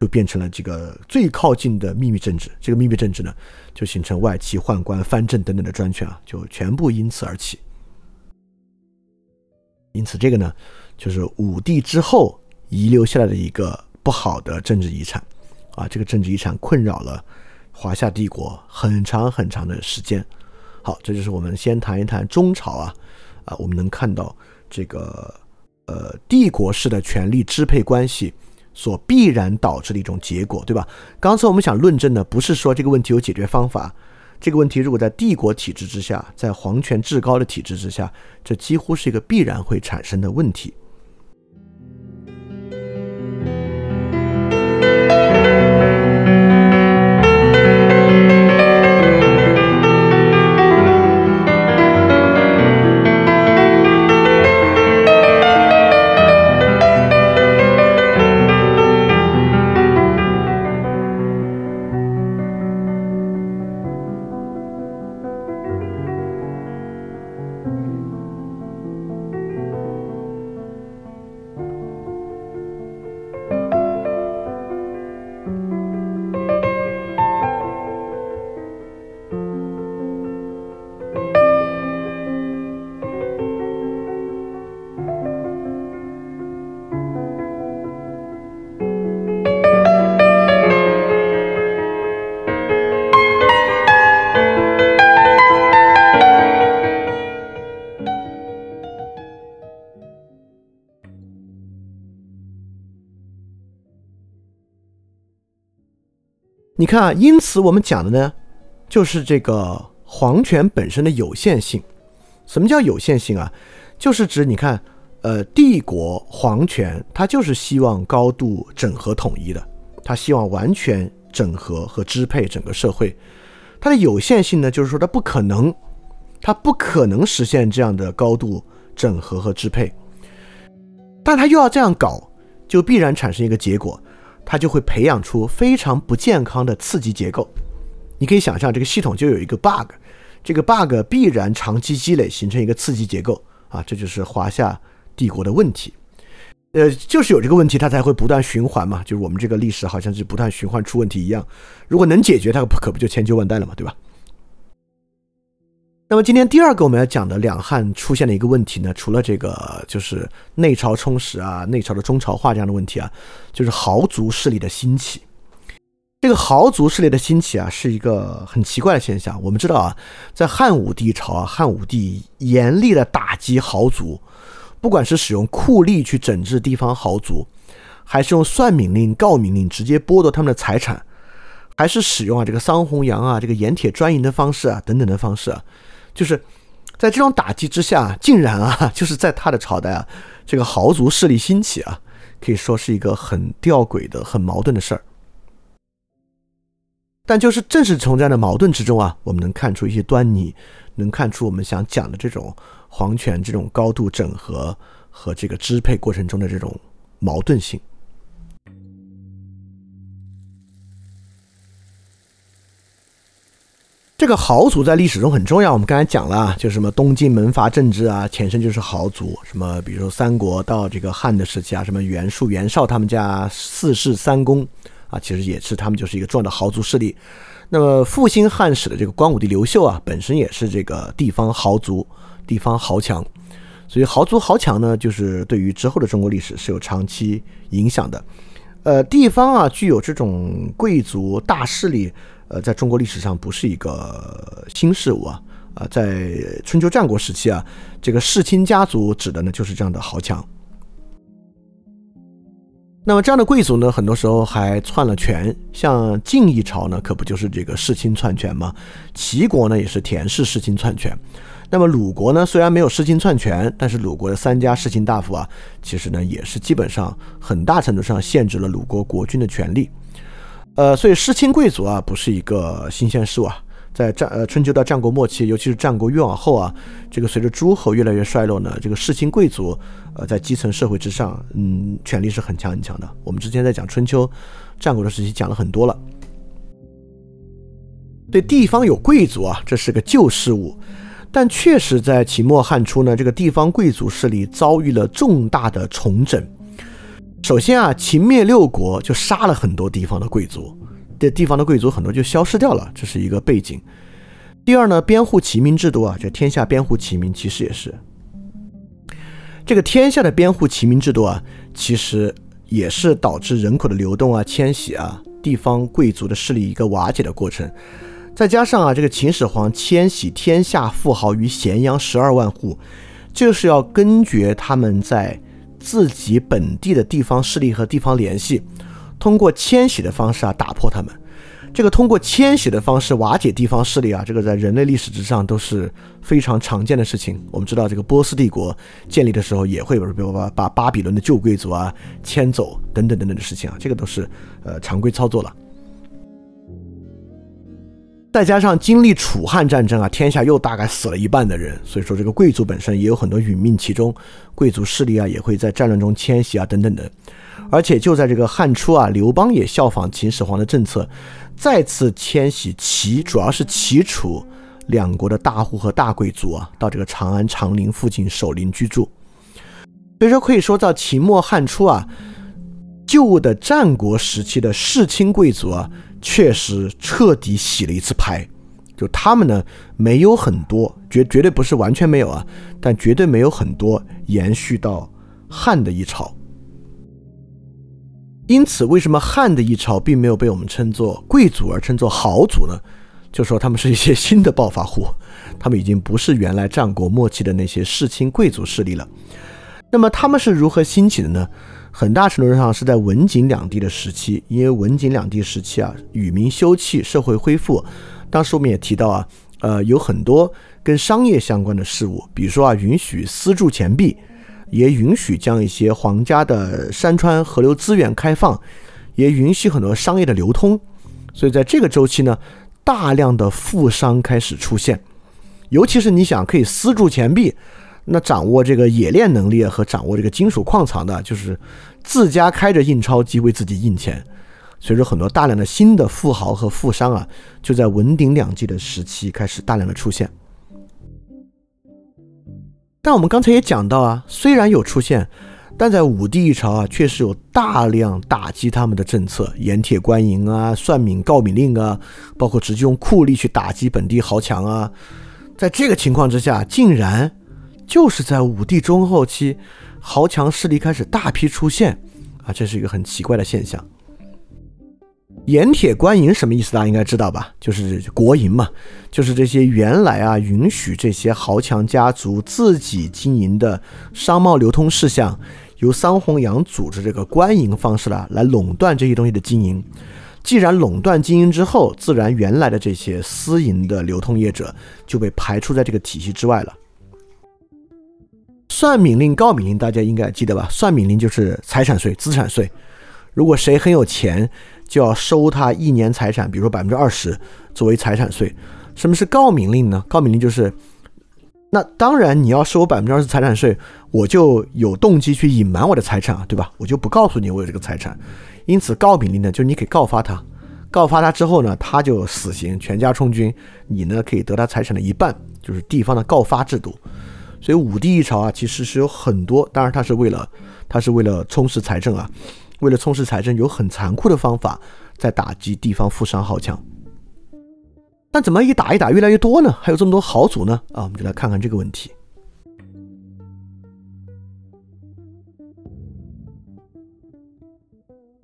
就变成了这个最靠近的秘密政治。这个秘密政治呢，就形成外戚、宦官、藩镇等等的专权啊，就全部因此而起。因此，这个呢，就是武帝之后遗留下来的一个不好的政治遗产。啊，这个政治遗产困扰了华夏帝国很长很长的时间。好，这就是我们先谈一谈中朝啊，啊，我们能看到这个呃帝国式的权力支配关系所必然导致的一种结果，对吧？刚才我们想论证的不是说这个问题有解决方法，这个问题如果在帝国体制之下，在皇权至高的体制之下，这几乎是一个必然会产生的问题。你看啊，因此我们讲的呢，就是这个皇权本身的有限性。什么叫有限性啊？就是指你看，呃，帝国皇权它就是希望高度整合统一的，它希望完全整合和支配整个社会。它的有限性呢，就是说它不可能，它不可能实现这样的高度整合和支配。但它又要这样搞，就必然产生一个结果。它就会培养出非常不健康的刺激结构。你可以想象，这个系统就有一个 bug，这个 bug 必然长期积累形成一个刺激结构啊，这就是华夏帝国的问题。呃，就是有这个问题，它才会不断循环嘛。就是我们这个历史好像是不断循环出问题一样。如果能解决它，可不就千秋万代了嘛，对吧？那么今天第二个我们要讲的两汉出现的一个问题呢，除了这个就是内朝充实啊、内朝的中朝化这样的问题啊，就是豪族势力的兴起。这个豪族势力的兴起啊，是一个很奇怪的现象。我们知道啊，在汉武帝朝啊，汉武帝严厉的打击豪族，不管是使用酷吏去整治地方豪族，还是用算命令、告命令直接剥夺他们的财产，还是使用啊这个桑弘羊啊、这个盐铁专营的方式啊等等的方式啊，就是在这种打击之下，[laughs] 竟然啊，就是在他的朝代啊，这个豪族势力兴起啊，可以说是一个很吊诡的、很矛盾的事儿。但就是正是从这样的矛盾之中啊，我们能看出一些端倪，能看出我们想讲的这种皇权这种高度整合和这个支配过程中的这种矛盾性。这个豪族在历史中很重要，我们刚才讲了，就是什么东晋门阀政治啊，前身就是豪族，什么比如说三国到这个汉的时期啊，什么袁术、袁绍他们家四世三公。啊，其实也是他们就是一个重要的豪族势力。那么复兴汉史的这个光武帝刘秀啊，本身也是这个地方豪族、地方豪强。所以豪族豪强呢，就是对于之后的中国历史是有长期影响的。呃，地方啊，具有这种贵族大势力，呃，在中国历史上不是一个新事物啊。啊，在春秋战国时期啊，这个世卿家族指的呢就是这样的豪强。那么这样的贵族呢，很多时候还篡了权，像晋一朝呢，可不就是这个世卿篡权吗？齐国呢，也是田氏世卿篡权。那么鲁国呢，虽然没有世卿篡权，但是鲁国的三家世卿大夫啊，其实呢，也是基本上很大程度上限制了鲁国国君的权利。呃，所以世卿贵族啊，不是一个新鲜事物啊。在战呃春秋到战国末期，尤其是战国越往后啊，这个随着诸侯越来越衰落呢，这个世卿贵族呃在基层社会之上，嗯，权力是很强很强的。我们之前在讲春秋战国的时期讲了很多了。对地方有贵族啊，这是个旧事物，但确实在秦末汉初呢，这个地方贵族势力遭遇了重大的重整。首先啊，秦灭六国就杀了很多地方的贵族。这地方的贵族很多就消失掉了，这是一个背景。第二呢，编户齐民制度啊，这天下编户齐民，其实也是这个天下的编户齐民制度啊，其实也是导致人口的流动啊、迁徙啊、地方贵族的势力一个瓦解的过程。再加上啊，这个秦始皇迁徙天下富豪于咸阳十二万户，就是要根绝他们在自己本地的地方势力和地方联系。通过迁徙的方式啊，打破他们。这个通过迁徙的方式瓦解地方势力啊，这个在人类历史之上都是非常常见的事情。我们知道，这个波斯帝国建立的时候，也会比如把把巴比伦的旧贵族啊迁走等等等等的事情啊，这个都是呃常规操作了。再加上经历楚汉战争啊，天下又大概死了一半的人，所以说这个贵族本身也有很多殒命其中，贵族势力啊也会在战乱中迁徙啊等等的。而且就在这个汉初啊，刘邦也效仿秦始皇的政策，再次迁徙齐，主要是齐楚两国的大户和大贵族啊，到这个长安、长陵附近守陵居住。所以说，可以说到秦末汉初啊，旧的战国时期的世卿贵族啊，确实彻底洗了一次牌。就他们呢，没有很多，绝绝对不是完全没有啊，但绝对没有很多延续到汉的一朝。因此，为什么汉的一朝并没有被我们称作贵族，而称作豪族呢？就说他们是一些新的暴发户，[laughs] 他们已经不是原来战国末期的那些世卿贵族势力了。那么他们是如何兴起的呢？很大程度上是在文景两地的时期，因为文景两地时期啊，与民休憩，社会恢复。当时我们也提到啊，呃，有很多跟商业相关的事物，比如说啊，允许私铸钱币。也允许将一些皇家的山川河流资源开放，也允许很多商业的流通，所以在这个周期呢，大量的富商开始出现，尤其是你想可以私铸钱币，那掌握这个冶炼能力和掌握这个金属矿藏的，就是自家开着印钞机为自己印钱，所以说很多大量的新的富豪和富商啊，就在文鼎两季的时期开始大量的出现。但我们刚才也讲到啊，虽然有出现，但在武帝一朝啊，确实有大量打击他们的政策，盐铁官营啊，算命告敏令啊，包括直接用酷吏去打击本地豪强啊，在这个情况之下，竟然就是在武帝中后期，豪强势力开始大批出现啊，这是一个很奇怪的现象。盐铁官营什么意思？大家应该知道吧？就是国营嘛，就是这些原来啊允许这些豪强家族自己经营的商贸流通事项，由桑弘羊组织这个官营方式了来垄断这些东西的经营。既然垄断经营之后，自然原来的这些私营的流通业者就被排除在这个体系之外了。算命令、告命令，大家应该记得吧？算命令就是财产税、资产税。如果谁很有钱，就要收他一年财产，比如说百分之二十作为财产税。什么是告命令呢？告命令就是，那当然你要收我百分之二十财产税，我就有动机去隐瞒我的财产啊，对吧？我就不告诉你我有这个财产。因此告命令呢，就是你可以告发他，告发他之后呢，他就死刑，全家充军，你呢可以得他财产的一半，就是地方的告发制度。所以武帝一朝啊，其实是有很多，当然他是为了他是为了充实财政啊。为了充实财政，有很残酷的方法在打击地方富商豪强。但怎么一打一打越来越多呢？还有这么多豪族呢？啊，我们就来看看这个问题。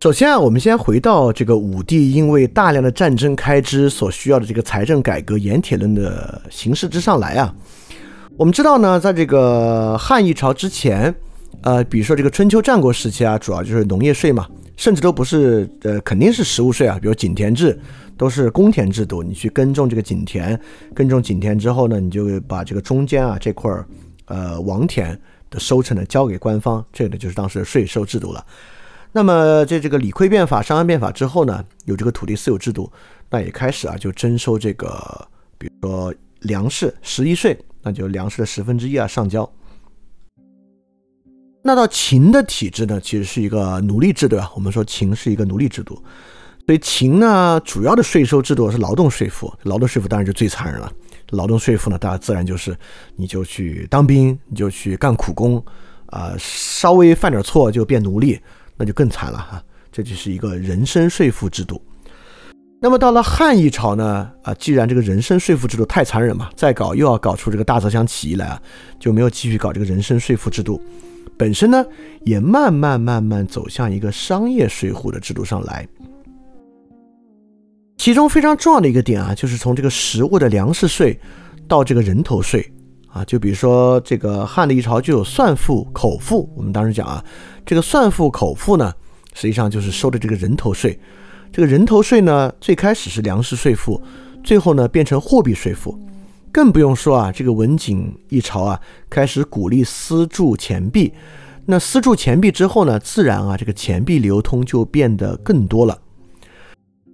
首先啊，我们先回到这个武帝因为大量的战争开支所需要的这个财政改革盐铁论的形式之上来啊。我们知道呢，在这个汉一朝之前。呃，比如说这个春秋战国时期啊，主要就是农业税嘛，甚至都不是，呃，肯定是实物税啊。比如井田制，都是公田制度，你去耕种这个井田，耕种井田之后呢，你就把这个中间啊这块儿，呃，王田的收成呢交给官方，这个就是当时的税收制度了。那么这这个李悝变法、商鞅变法之后呢，有这个土地私有制度，那也开始啊就征收这个，比如说粮食十一税，那就粮食的十分之一啊上交。那到秦的体制呢，其实是一个奴隶制，对吧？我们说秦是一个奴隶制度，所以秦呢主要的税收制度是劳动税赋，劳动税赋当然就最残忍了。劳动税赋呢，大家自然就是你就去当兵，你就去干苦工，啊，稍微犯点错就变奴隶，那就更惨了哈。这就是一个人身税赋制度。那么到了汉一朝呢，啊，既然这个人身税赋制度太残忍嘛，再搞又要搞出这个大泽乡起义来啊，就没有继续搞这个人身税赋制度。本身呢，也慢慢慢慢走向一个商业税户的制度上来。其中非常重要的一个点啊，就是从这个食物的粮食税到这个人头税啊，就比如说这个汉的一朝就有算赋、口赋。我们当时讲啊，这个算赋、口赋呢，实际上就是收的这个人头税。这个人头税呢，最开始是粮食税赋，最后呢变成货币税赋。更不用说啊，这个文景一朝啊，开始鼓励私铸钱币。那私铸钱币之后呢，自然啊，这个钱币流通就变得更多了。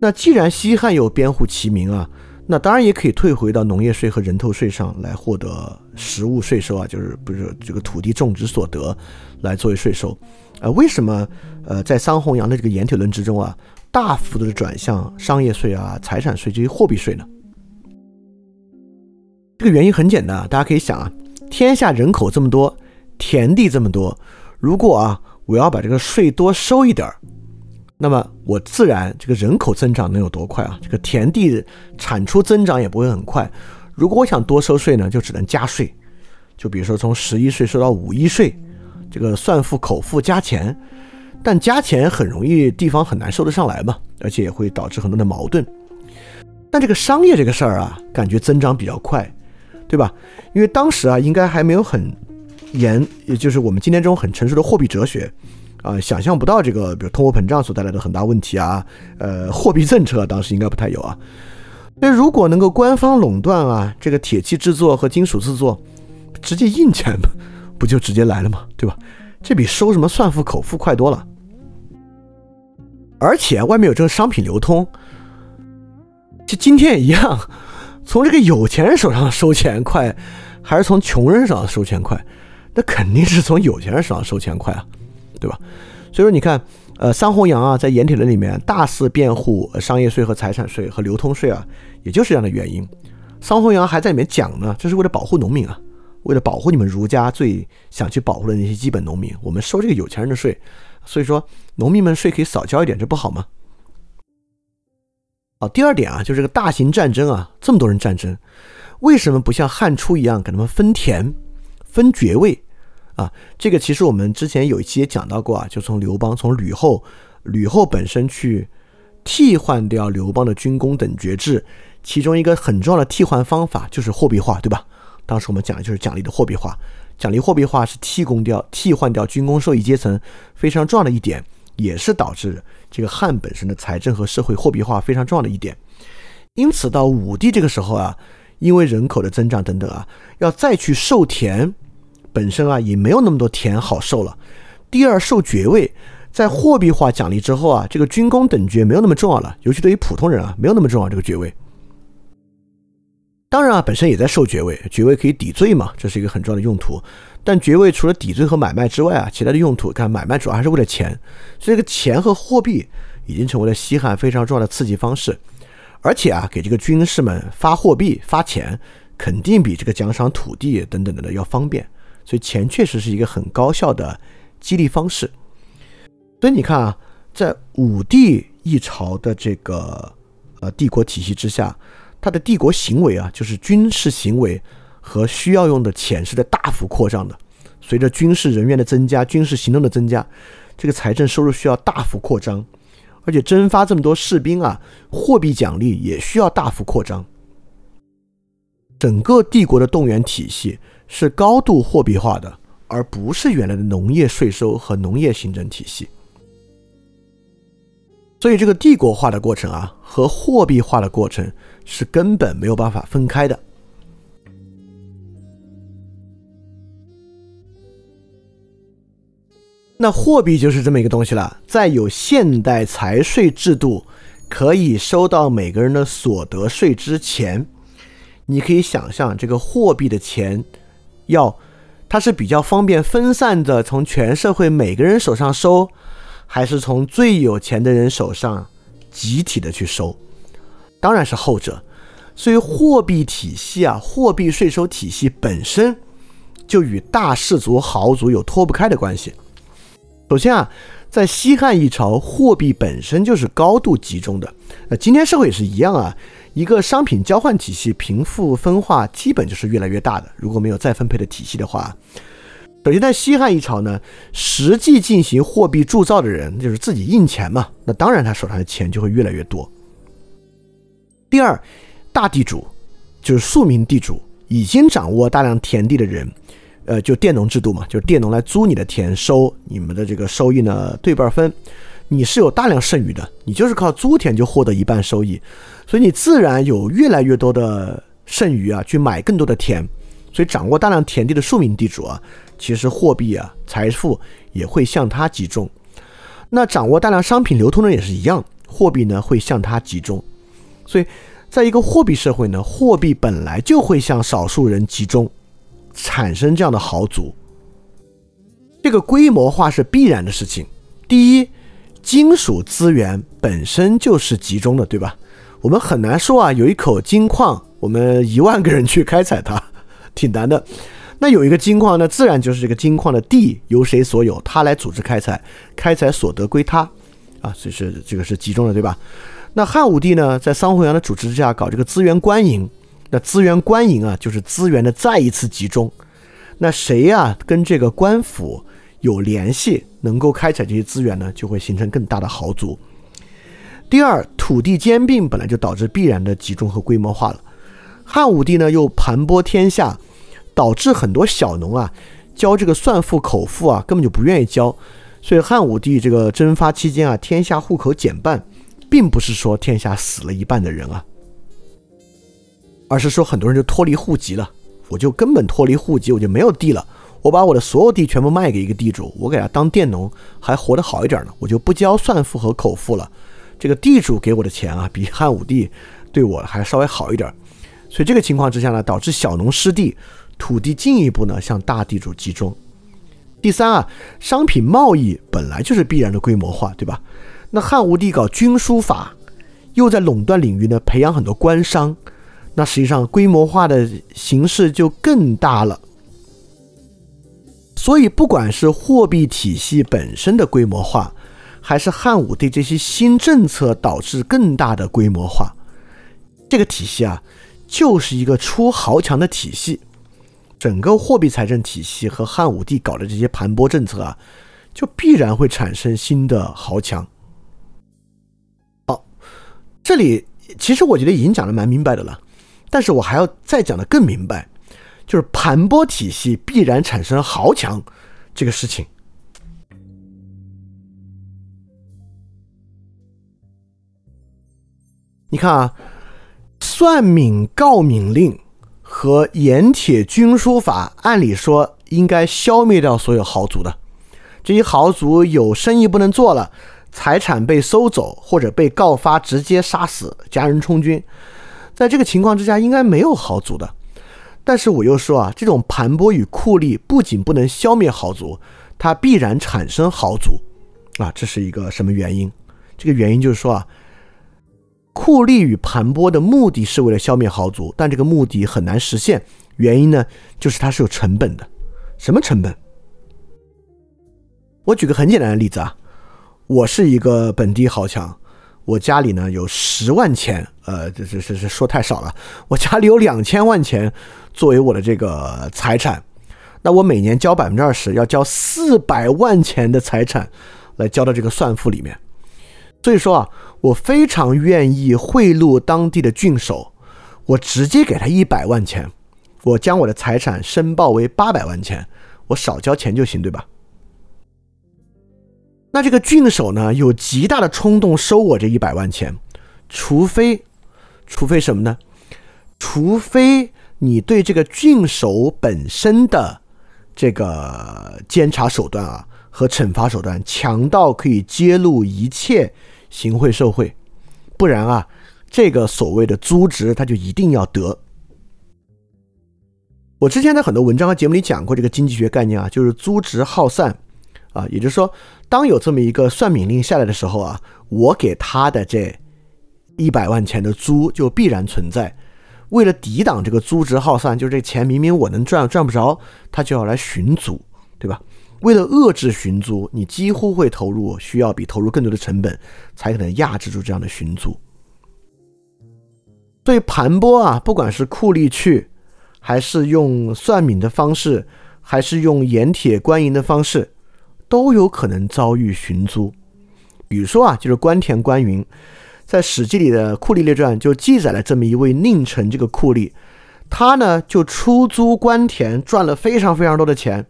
那既然西汉有编户齐民啊，那当然也可以退回到农业税和人头税上来获得实物税收啊，就是不是这个土地种植所得来作为税收。呃，为什么呃在桑弘羊的这个盐铁论之中啊，大幅度的转向商业税啊、财产税这些货币税呢？这个原因很简单啊，大家可以想啊，天下人口这么多，田地这么多，如果啊我要把这个税多收一点儿，那么我自然这个人口增长能有多快啊？这个田地产出增长也不会很快。如果我想多收税呢，就只能加税，就比如说从十一税收到五一税，这个算赋口赋加钱，但加钱很容易地方很难收得上来嘛，而且也会导致很多的矛盾。但这个商业这个事儿啊，感觉增长比较快。对吧？因为当时啊，应该还没有很严，也就是我们今天这种很成熟的货币哲学啊，想象不到这个，比如通货膨胀所带来的很大问题啊。呃，货币政策当时应该不太有啊。那如果能够官方垄断啊，这个铁器制作和金属制作，直接印钱不不就直接来了吗？对吧？这比收什么算付口付快多了。而且外面有这个商品流通，就今天也一样。[laughs] 从这个有钱人手上收钱快，还是从穷人手上收钱快？那肯定是从有钱人手上收钱快啊，对吧？所以说，你看，呃，桑弘羊啊，在盐铁论里面大肆辩护商业税和财产税和流通税啊，也就是这样的原因。桑弘羊还在里面讲呢，这是为了保护农民啊，为了保护你们儒家最想去保护的那些基本农民，我们收这个有钱人的税，所以说农民们税可以少交一点，这不好吗？好。第二点啊，就是这个大型战争啊，这么多人战争，为什么不像汉初一样给他们分田、分爵位啊？这个其实我们之前有一期也讲到过啊，就从刘邦、从吕后、吕后本身去替换掉刘邦的军功等爵制，其中一个很重要的替换方法就是货币化，对吧？当时我们讲的就是奖励的货币化。奖励货币化是替工掉、替换掉军工受益阶层非常重要的一点，也是导致这个汉本身的财政和社会货币化非常重要的一点。因此，到武帝这个时候啊，因为人口的增长等等啊，要再去授田，本身啊也没有那么多田好授了。第二，授爵位，在货币化奖励之后啊，这个军功等爵没有那么重要了，尤其对于普通人啊，没有那么重要这个爵位。当然啊，本身也在受爵位，爵位可以抵罪嘛，这是一个很重要的用途。但爵位除了抵罪和买卖之外啊，其他的用途，看买卖主要还是为了钱，所以这个钱和货币已经成为了西汉非常重要的刺激方式。而且啊，给这个军士们发货币发钱，肯定比这个奖赏土地等等的要方便。所以钱确实是一个很高效的激励方式。所以你看啊，在武帝一朝的这个呃帝国体系之下。他的帝国行为啊，就是军事行为和需要用的钱是在大幅扩张的。随着军事人员的增加，军事行动的增加，这个财政收入需要大幅扩张，而且征发这么多士兵啊，货币奖励也需要大幅扩张。整个帝国的动员体系是高度货币化的，而不是原来的农业税收和农业行政体系。所以，这个帝国化的过程啊，和货币化的过程。是根本没有办法分开的。那货币就是这么一个东西了。在有现代财税制度可以收到每个人的所得税之前，你可以想象这个货币的钱要它是比较方便分散的从全社会每个人手上收，还是从最有钱的人手上集体的去收？当然是后者，所以货币体系啊，货币税收体系本身就与大氏族豪族有脱不开的关系。首先啊，在西汉一朝，货币本身就是高度集中的。那今天社会也是一样啊，一个商品交换体系，贫富分化基本就是越来越大的。如果没有再分配的体系的话，首先在西汉一朝呢，实际进行货币铸造的人就是自己印钱嘛，那当然他手上的钱就会越来越多。第二，大地主就是庶民地主，已经掌握大量田地的人，呃，就佃农制度嘛，就是佃农来租你的田，收你们的这个收益呢，对半分。你是有大量剩余的，你就是靠租田就获得一半收益，所以你自然有越来越多的剩余啊，去买更多的田。所以掌握大量田地的庶民地主啊，其实货币啊，财富也会向他集中。那掌握大量商品流通的也是一样，货币呢会向他集中。所以，在一个货币社会呢，货币本来就会向少数人集中，产生这样的豪族。这个规模化是必然的事情。第一，金属资源本身就是集中的，对吧？我们很难说啊，有一口金矿，我们一万个人去开采它，[laughs] 挺难的。那有一个金矿，那自然就是这个金矿的地由谁所有，他来组织开采，开采所得归他，啊，所以是这个是集中的，对吧？那汉武帝呢，在桑弘羊的主持之下搞这个资源官营，那资源官营啊，就是资源的再一次集中。那谁呀跟这个官府有联系，能够开采这些资源呢，就会形成更大的豪族。第二，土地兼并本来就导致必然的集中和规模化了。汉武帝呢又盘剥天下，导致很多小农啊交这个算赋口赋啊根本就不愿意交，所以汉武帝这个征发期间啊，天下户口减半。并不是说天下死了一半的人啊，而是说很多人就脱离户籍了。我就根本脱离户籍，我就没有地了。我把我的所有地全部卖给一个地主，我给他当佃农，还活得好一点呢。我就不交算赋和口赋了。这个地主给我的钱啊，比汉武帝对我还稍微好一点。所以这个情况之下呢，导致小农失地，土地进一步呢向大地主集中。第三啊，商品贸易本来就是必然的规模化，对吧？那汉武帝搞军书法，又在垄断领域呢培养很多官商，那实际上规模化的形式就更大了。所以不管是货币体系本身的规模化，还是汉武帝这些新政策导致更大的规模化？这个体系啊，就是一个出豪强的体系。整个货币财政体系和汉武帝搞的这些盘剥政策啊，就必然会产生新的豪强。这里其实我觉得已经讲的蛮明白的了，但是我还要再讲的更明白，就是盘剥体系必然产生豪强这个事情。你看啊，算敏告敏令和盐铁军书法，按理说应该消灭掉所有豪族的。这些豪族有生意不能做了，财产被收走，或者被告发直接杀死，家人充军。在这个情况之下，应该没有豪族的。但是我又说啊，这种盘剥与酷吏不仅不能消灭豪族，它必然产生豪族啊，这是一个什么原因？这个原因就是说啊。酷吏与盘剥的目的是为了消灭豪族，但这个目的很难实现。原因呢，就是它是有成本的。什么成本？我举个很简单的例子啊，我是一个本地豪强，我家里呢有十万钱，呃，这这这这说太少了，我家里有两千万钱作为我的这个财产，那我每年交百分之二十，要交四百万钱的财产来交到这个算赋里面。所以说啊，我非常愿意贿赂当地的郡守，我直接给他一百万钱，我将我的财产申报为八百万钱，我少交钱就行，对吧？那这个郡守呢，有极大的冲动收我这一百万钱，除非，除非什么呢？除非你对这个郡守本身的这个监察手段啊和惩罚手段强到可以揭露一切。行贿受贿，不然啊，这个所谓的租值他就一定要得。我之前在很多文章和节目里讲过这个经济学概念啊，就是租值耗散啊，也就是说，当有这么一个算命令下来的时候啊，我给他的这一百万钱的租就必然存在。为了抵挡这个租值耗散，就是这钱明明我能赚赚不着，他就要来寻租，对吧？为了遏制寻租，你几乎会投入需要比投入更多的成本，才可能压制住这样的寻租。所以盘剥啊，不管是酷吏去，还是用算命的方式，还是用盐铁官营的方式，都有可能遭遇寻租。比如说啊，就是官田官云，在《史记》里的《酷吏列传》就记载了这么一位宁城这个酷吏，他呢就出租官田，赚了非常非常多的钱。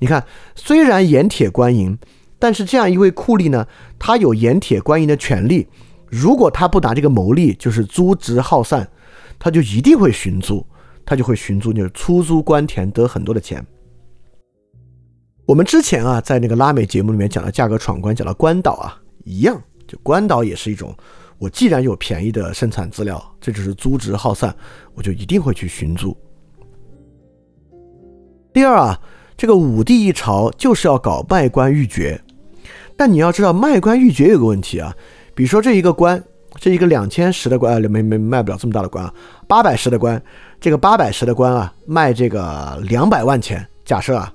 你看，虽然盐铁官营，但是这样一位酷吏呢，他有盐铁官营的权利。如果他不拿这个牟利，就是租值耗散，他就一定会寻租，他就会寻租，就是出租官田得很多的钱。我们之前啊，在那个拉美节目里面讲的价格闯关，讲到关岛啊，一样，就关岛也是一种，我既然有便宜的生产资料，这就是租值耗散，我就一定会去寻租。第二啊。这个武帝一朝就是要搞卖官鬻爵，但你要知道卖官鬻爵有个问题啊，比如说这一个官，这一个两千石的官，没没卖不了这么大的官啊，八百石的官，这个八百石的官啊，卖这个两百万钱，假设啊，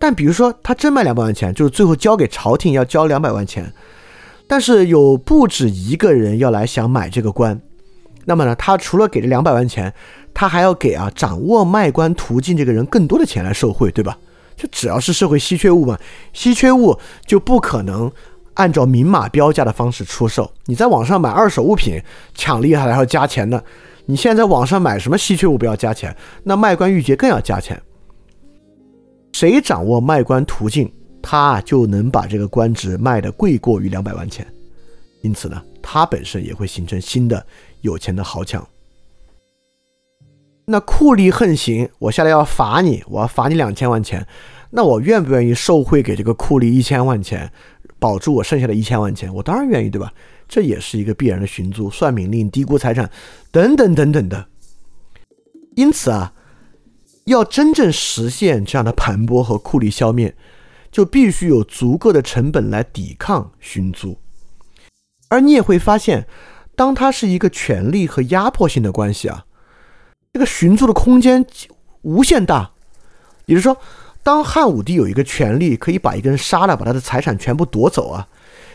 但比如说他真卖两百万钱，就是最后交给朝廷要交两百万钱，但是有不止一个人要来想买这个官，那么呢，他除了给这两百万钱，他还要给啊掌握卖官途径这个人更多的钱来受贿，对吧？就只要是社会稀缺物嘛，稀缺物就不可能按照明码标价的方式出售。你在网上买二手物品抢厉害还要加钱呢。你现在在网上买什么稀缺物不要加钱？那卖官鬻爵更要加钱。谁掌握卖官途径，他就能把这个官职卖得贵过于两百万钱。因此呢，他本身也会形成新的有钱的豪强。那酷吏横行，我下来要罚你，我要罚你两千万钱，那我愿不愿意受贿给这个酷吏一千万钱，保住我剩下的一千万钱？我当然愿意，对吧？这也是一个必然的寻租、算命令、低估财产等等等等的。因此啊，要真正实现这样的盘剥和酷吏消灭，就必须有足够的成本来抵抗寻租。而你也会发现，当它是一个权力和压迫性的关系啊。这个寻租的空间无限大，也就是说，当汉武帝有一个权利可以把一个人杀了，把他的财产全部夺走啊，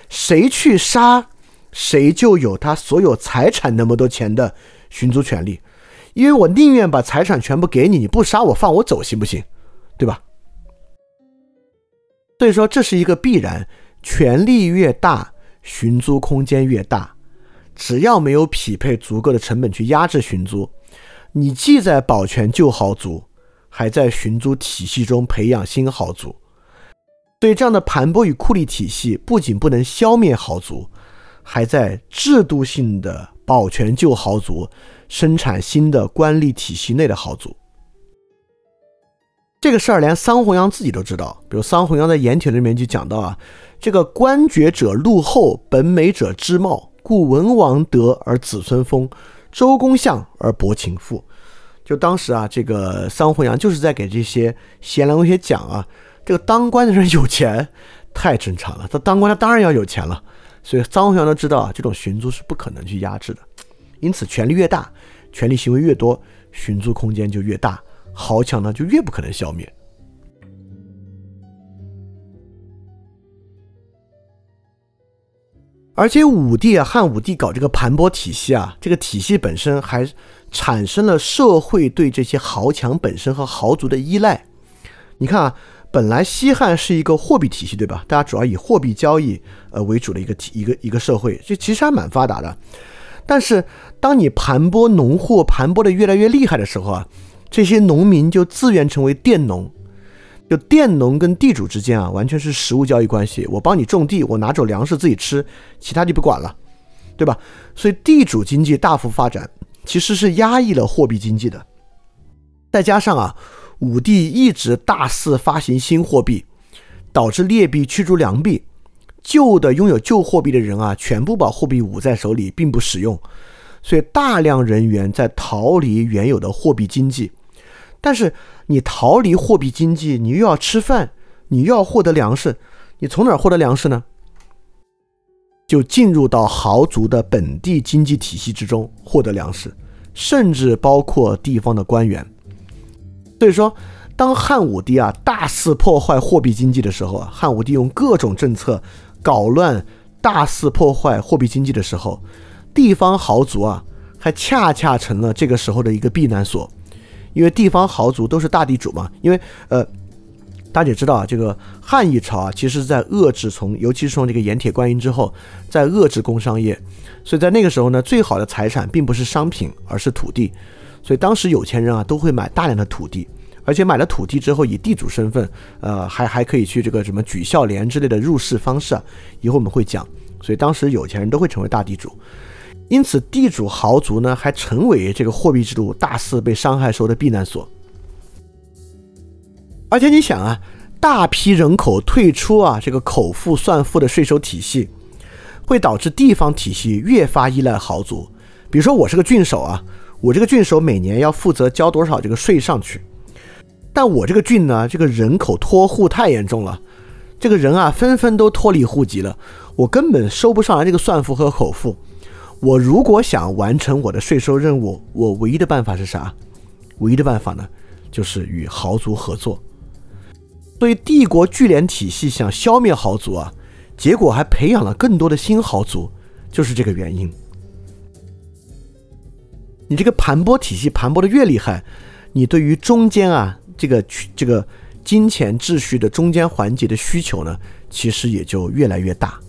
谁去杀，谁就有他所有财产那么多钱的寻租权利。因为我宁愿把财产全部给你，你不杀我，放我走，行不行？对吧？所以说这是一个必然，权力越大，寻租空间越大。只要没有匹配足够的成本去压制寻租，你既在保全旧豪族，还在寻租体系中培养新豪族。所以这样的盘剥与酷吏体系不仅不能消灭豪族，还在制度性的保全旧豪族，生产新的官吏体系内的豪族。这个事儿连桑弘羊自己都知道，比如桑弘羊在《盐铁》里面就讲到啊，这个官爵者禄厚，本美者知茂，故文王德而子孙丰，周公相而伯禽富。就当时啊，这个桑弘羊就是在给这些贤良文学讲啊，这个当官的人有钱太正常了，他当官他当然要有钱了。所以张弘羊都知道啊，这种寻租是不可能去压制的，因此权力越大，权力行为越多，寻租空间就越大。豪强呢，就越不可能消灭。而且武帝啊，汉武帝搞这个盘剥体系啊，这个体系本身还产生了社会对这些豪强本身和豪族的依赖。你看啊，本来西汉是一个货币体系，对吧？大家主要以货币交易呃为主的一个体一个一个社会，这其实还蛮发达的。但是当你盘剥农户盘剥的越来越厉害的时候啊。这些农民就自愿成为佃农，就佃农跟地主之间啊，完全是实物交易关系。我帮你种地，我拿走粮食自己吃，其他就不管了，对吧？所以地主经济大幅发展，其实是压抑了货币经济的。再加上啊，武帝一直大肆发行新货币，导致劣币驱逐良币，旧的拥有旧货币的人啊，全部把货币捂在手里，并不使用。所以大量人员在逃离原有的货币经济，但是你逃离货币经济，你又要吃饭，你又要获得粮食，你从哪儿获得粮食呢？就进入到豪族的本地经济体系之中获得粮食，甚至包括地方的官员。所以说，当汉武帝啊大肆破坏货币经济的时候啊，汉武帝用各种政策搞乱、大肆破坏货币经济的时候。地方豪族啊，还恰恰成了这个时候的一个避难所，因为地方豪族都是大地主嘛。因为呃，大家也知道啊，这个汉一朝啊，其实在遏制从，尤其是从这个盐铁观音之后，在遏制工商业。所以在那个时候呢，最好的财产并不是商品，而是土地。所以当时有钱人啊，都会买大量的土地，而且买了土地之后，以地主身份，呃，还还可以去这个什么举孝廉之类的入世方式啊。以后我们会讲。所以当时有钱人都会成为大地主。因此，地主豪族呢，还成为这个货币制度大肆被伤害时候的避难所。而且你想啊，大批人口退出啊，这个口腹算赋的税收体系，会导致地方体系越发依赖豪族。比如说，我是个郡守啊，我这个郡守每年要负责交多少这个税上去，但我这个郡呢，这个人口脱户太严重了，这个人啊，纷纷都脱离户籍了，我根本收不上来这个算赋和口付。我如果想完成我的税收任务，我唯一的办法是啥？唯一的办法呢，就是与豪族合作。所以帝国聚敛体系想消灭豪族啊，结果还培养了更多的新豪族，就是这个原因。你这个盘剥体系盘剥的越厉害，你对于中间啊这个这个金钱秩序的中间环节的需求呢，其实也就越来越大。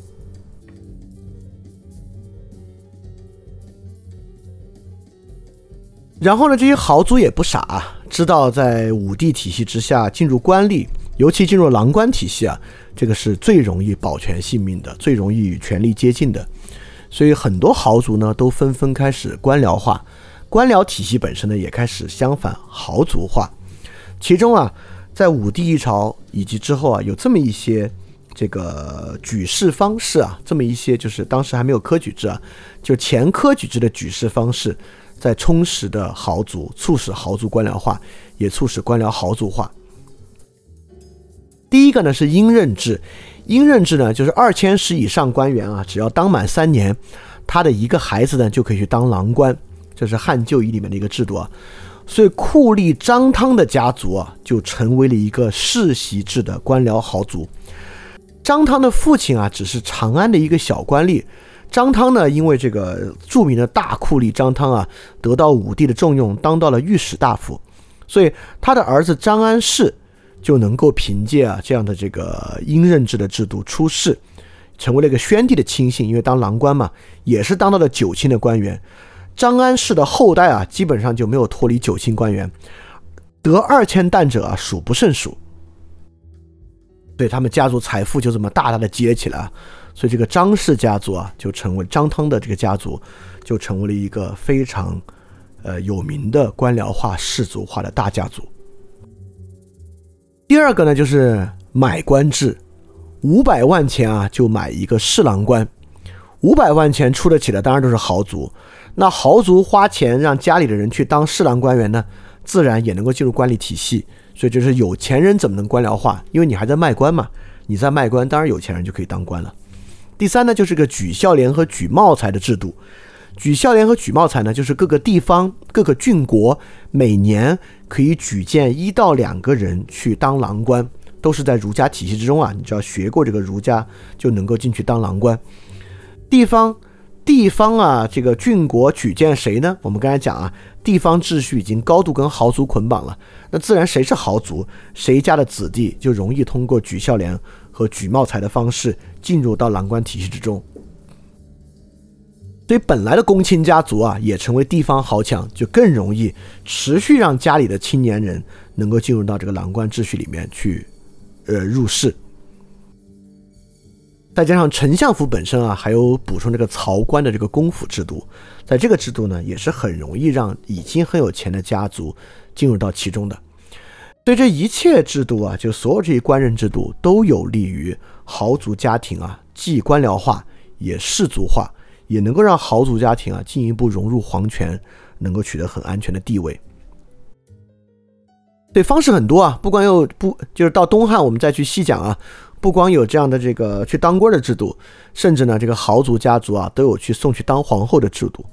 然后呢，这些豪族也不傻，知道在武帝体系之下进入官吏，尤其进入郎官体系啊，这个是最容易保全性命的，最容易与权力接近的。所以很多豪族呢都纷纷开始官僚化，官僚体系本身呢也开始相反豪族化。其中啊，在武帝一朝以及之后啊，有这么一些这个举事方式啊，这么一些就是当时还没有科举制啊，就前科举制的举事方式。在充实的豪族，促使豪族官僚化，也促使官僚豪族化。第一个呢是阴任制，阴任制呢就是二千石以上官员啊，只要当满三年，他的一个孩子呢就可以去当郎官，这是汉旧仪里面的一个制度啊。所以酷吏张汤的家族啊，就成为了一个世袭制的官僚豪族。张汤的父亲啊，只是长安的一个小官吏。张汤呢，因为这个著名的大酷吏张汤啊，得到武帝的重用，当到了御史大夫，所以他的儿子张安世就能够凭借啊这样的这个阴任制的制度出仕，成为了一个宣帝的亲信，因为当郎官嘛，也是当到了九卿的官员。张安世的后代啊，基本上就没有脱离九卿官员，得二千担者啊，数不胜数。对他们家族财富就这么大大的积累起来，所以这个张氏家族啊，就成为张汤的这个家族，就成为了一个非常，呃有名的官僚化、氏族化的大家族。第二个呢，就是买官制，五百万钱啊就买一个侍郎官，五百万钱出得起的当然都是豪族，那豪族花钱让家里的人去当侍郎官员呢，自然也能够进入官吏体系。所以就是有钱人怎么能官僚化？因为你还在卖官嘛，你在卖官，当然有钱人就可以当官了。第三呢，就是个举孝廉和举茂才的制度。举孝廉和举茂才呢，就是各个地方、各个郡国每年可以举荐一到两个人去当郎官，都是在儒家体系之中啊。你只要学过这个儒家，就能够进去当郎官。地方。地方啊，这个郡国举荐谁呢？我们刚才讲啊，地方秩序已经高度跟豪族捆绑了，那自然谁是豪族，谁家的子弟就容易通过举孝廉和举茂才的方式进入到郎官体系之中。所以本来的公卿家族啊，也成为地方豪强，就更容易持续让家里的青年人能够进入到这个郎官秩序里面去，呃，入仕。再加上丞相府本身啊，还有补充这个曹官的这个公府制度，在这个制度呢，也是很容易让已经很有钱的家族进入到其中的。对这一切制度啊，就所有这些官人制度都有利于豪族家庭啊，既官僚化也氏族化，也能够让豪族家庭啊进一步融入皇权，能够取得很安全的地位。对方式很多啊，不管有不就是到东汉我们再去细讲啊。不光有这样的这个去当官的制度，甚至呢，这个豪族家族啊，都有去送去当皇后的制度。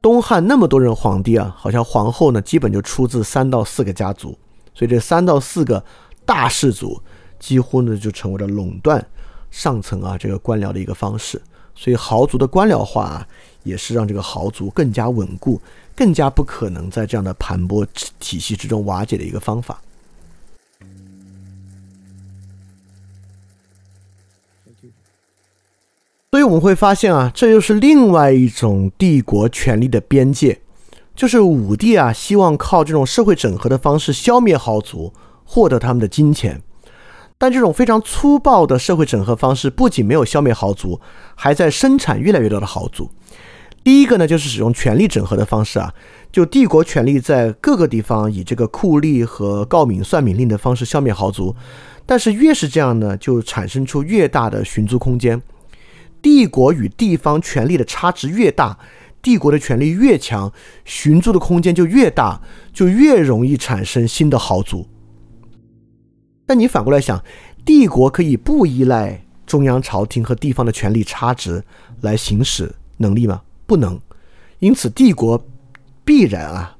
东汉那么多人皇帝啊，好像皇后呢，基本就出自三到四个家族，所以这三到四个大氏族，几乎呢就成为了垄断上层啊这个官僚的一个方式。所以豪族的官僚化啊，也是让这个豪族更加稳固、更加不可能在这样的盘剥体系之中瓦解的一个方法。所以我们会发现啊，这又是另外一种帝国权力的边界，就是武帝啊，希望靠这种社会整合的方式消灭豪族，获得他们的金钱。但这种非常粗暴的社会整合方式，不仅没有消灭豪族，还在生产越来越多的豪族。第一个呢，就是使用权力整合的方式啊，就帝国权力在各个地方以这个酷吏和告敏算敏令的方式消灭豪族，但是越是这样呢，就产生出越大的寻租空间。帝国与地方权力的差值越大，帝国的权力越强，寻租的空间就越大，就越容易产生新的豪族。但你反过来想，帝国可以不依赖中央朝廷和地方的权力差值来行使能力吗？不能。因此，帝国必然啊，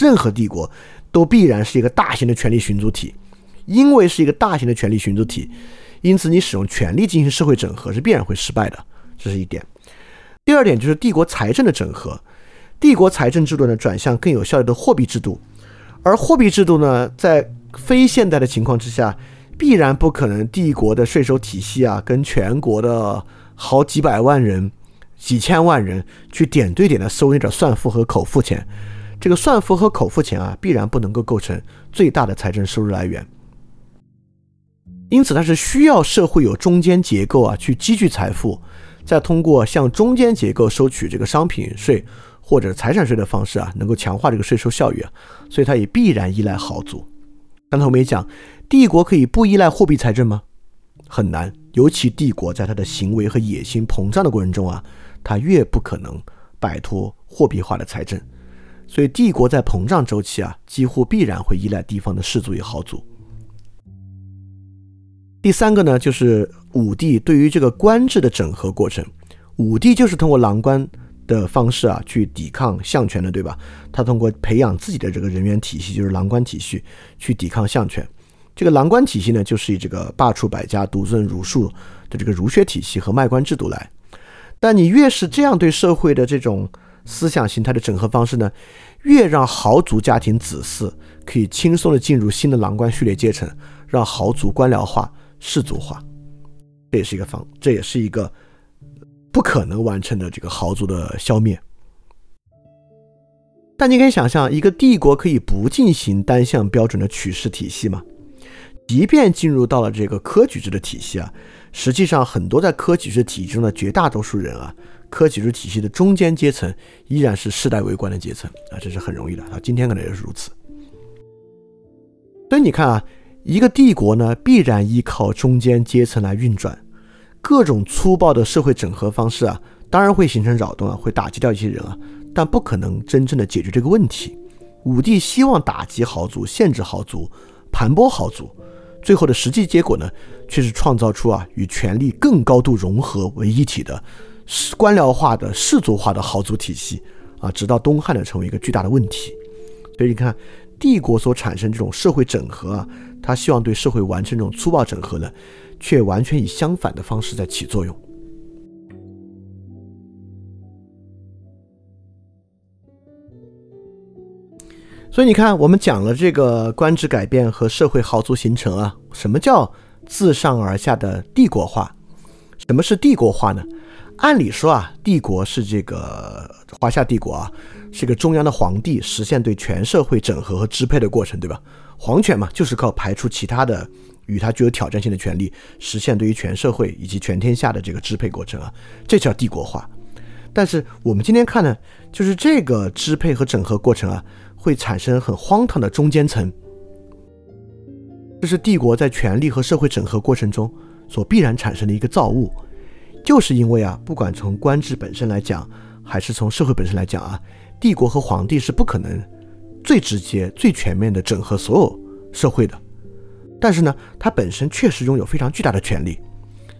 任何帝国都必然是一个大型的权力寻租体，因为是一个大型的权力寻租体。因此，你使用权力进行社会整合是必然会失败的，这是一点。第二点就是帝国财政的整合，帝国财政制度呢转向更有效率的货币制度，而货币制度呢在非现代的情况之下，必然不可能帝国的税收体系啊跟全国的好几百万人、几千万人去点对点的收那点算赋和口腹钱，这个算赋和口腹钱啊必然不能够构成最大的财政收入来源。因此，它是需要社会有中间结构啊，去积聚财富，再通过向中间结构收取这个商品税或者财产税的方式啊，能够强化这个税收效益啊。所以，它也必然依赖豪族。刚才我们也讲，帝国可以不依赖货币财政吗？很难。尤其帝国在它的行为和野心膨胀的过程中啊，它越不可能摆脱货币化的财政。所以，帝国在膨胀周期啊，几乎必然会依赖地方的士族与豪族。第三个呢，就是武帝对于这个官制的整合过程。武帝就是通过郎官的方式啊，去抵抗相权的，对吧？他通过培养自己的这个人员体系，就是郎官体系，去抵抗相权。这个郎官体系呢，就是以这个罢黜百家、独尊儒术的这个儒学体系和卖官制度来。但你越是这样对社会的这种思想形态的整合方式呢，越让豪族家庭子嗣可以轻松的进入新的郎官序列阶层，让豪族官僚化、氏族化，这也是一个方，这也是一个不可能完成的这个豪族的消灭。但你可以想象，一个帝国可以不进行单向标准的取士体系吗？即便进入到了这个科举制的体系啊，实际上很多在科举制体系中的绝大多数人啊，科举制体系的中间阶层依然是世代为官的阶层啊，这是很容易的啊，今天可能也是如此。所以你看啊，一个帝国呢，必然依靠中间阶层来运转，各种粗暴的社会整合方式啊，当然会形成扰动啊，会打击掉一些人啊。但不可能真正的解决这个问题。武帝希望打击豪族、限制豪族、盘剥豪族，最后的实际结果呢，却是创造出啊与权力更高度融合为一体的官僚化的氏族化的豪族体系啊，直到东汉呢成为一个巨大的问题。所以你看，帝国所产生这种社会整合啊，他希望对社会完成这种粗暴整合呢，却完全以相反的方式在起作用。所以你看，我们讲了这个官制改变和社会豪族形成啊，什么叫自上而下的帝国化？什么是帝国化呢？按理说啊，帝国是这个华夏帝国啊，是个中央的皇帝实现对全社会整合和支配的过程，对吧？皇权嘛，就是靠排除其他的与他具有挑战性的权利，实现对于全社会以及全天下的这个支配过程啊，这叫帝国化。但是我们今天看呢，就是这个支配和整合过程啊。会产生很荒唐的中间层，这是帝国在权力和社会整合过程中所必然产生的一个造物，就是因为啊，不管从官制本身来讲，还是从社会本身来讲啊，帝国和皇帝是不可能最直接、最全面的整合所有社会的，但是呢，他本身确实拥有非常巨大的权力，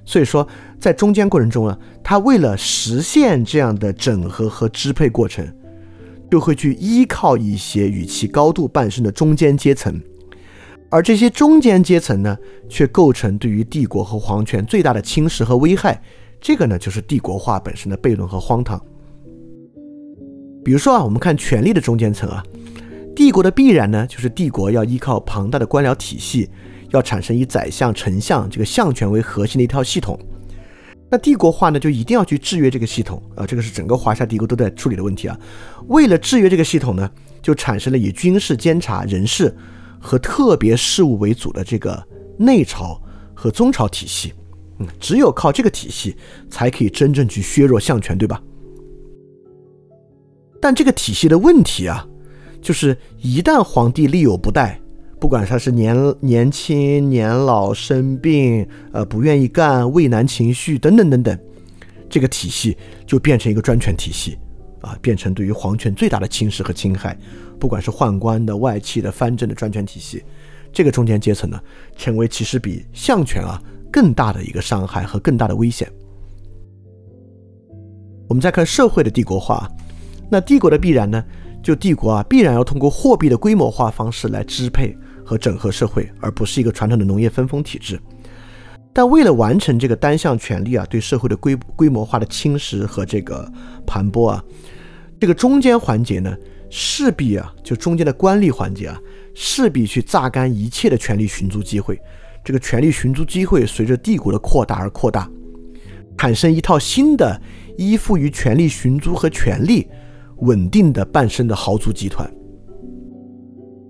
所以说在中间过程中啊，他为了实现这样的整合和支配过程。就会去依靠一些与其高度伴生的中间阶层，而这些中间阶层呢，却构成对于帝国和皇权最大的侵蚀和危害。这个呢，就是帝国化本身的悖论和荒唐。比如说啊，我们看权力的中间层啊，帝国的必然呢，就是帝国要依靠庞大的官僚体系，要产生以宰相、丞相这个相权为核心的一套系统。那帝国化呢，就一定要去制约这个系统啊，这个是整个华夏帝国都在处理的问题啊。为了制约这个系统呢，就产生了以军事监察、人事和特别事务为主的这个内朝和宗朝体系。嗯，只有靠这个体系，才可以真正去削弱相权，对吧？但这个体系的问题啊，就是一旦皇帝力有不逮。不管他是年年轻、年老、生病，呃，不愿意干、畏难情绪等等等等，这个体系就变成一个专权体系，啊，变成对于皇权最大的侵蚀和侵害。不管是宦官的、外戚的、藩镇的专权体系，这个中间阶层呢，成为其实比相权啊更大的一个伤害和更大的危险。我们再看社会的帝国化，那帝国的必然呢，就帝国啊必然要通过货币的规模化方式来支配。和整合社会，而不是一个传统的农业分封体制。但为了完成这个单向权力啊对社会的规规模化的侵蚀和这个盘剥啊，这个中间环节呢，势必啊就中间的官吏环节啊，势必去榨干一切的权力寻租机会。这个权力寻租机会随着帝国的扩大而扩大，产生一套新的依附于权力寻租和权力稳定的半生的豪族集团。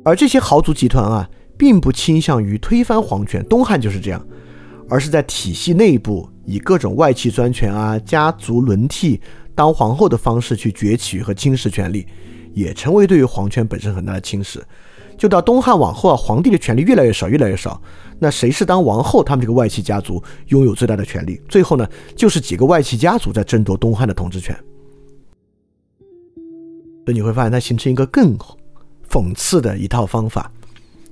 而这些豪族集团啊，并不倾向于推翻皇权，东汉就是这样，而是在体系内部以各种外戚专权啊、家族轮替当皇后的方式去崛起和侵蚀权力，也成为对于皇权本身很大的侵蚀。就到东汉往后啊，皇帝的权力越来越少，越来越少。那谁是当王后？他们这个外戚家族拥有最大的权力。最后呢，就是几个外戚家族在争夺东汉的统治权。所以你会发现，它形成一个更。讽刺的一套方法，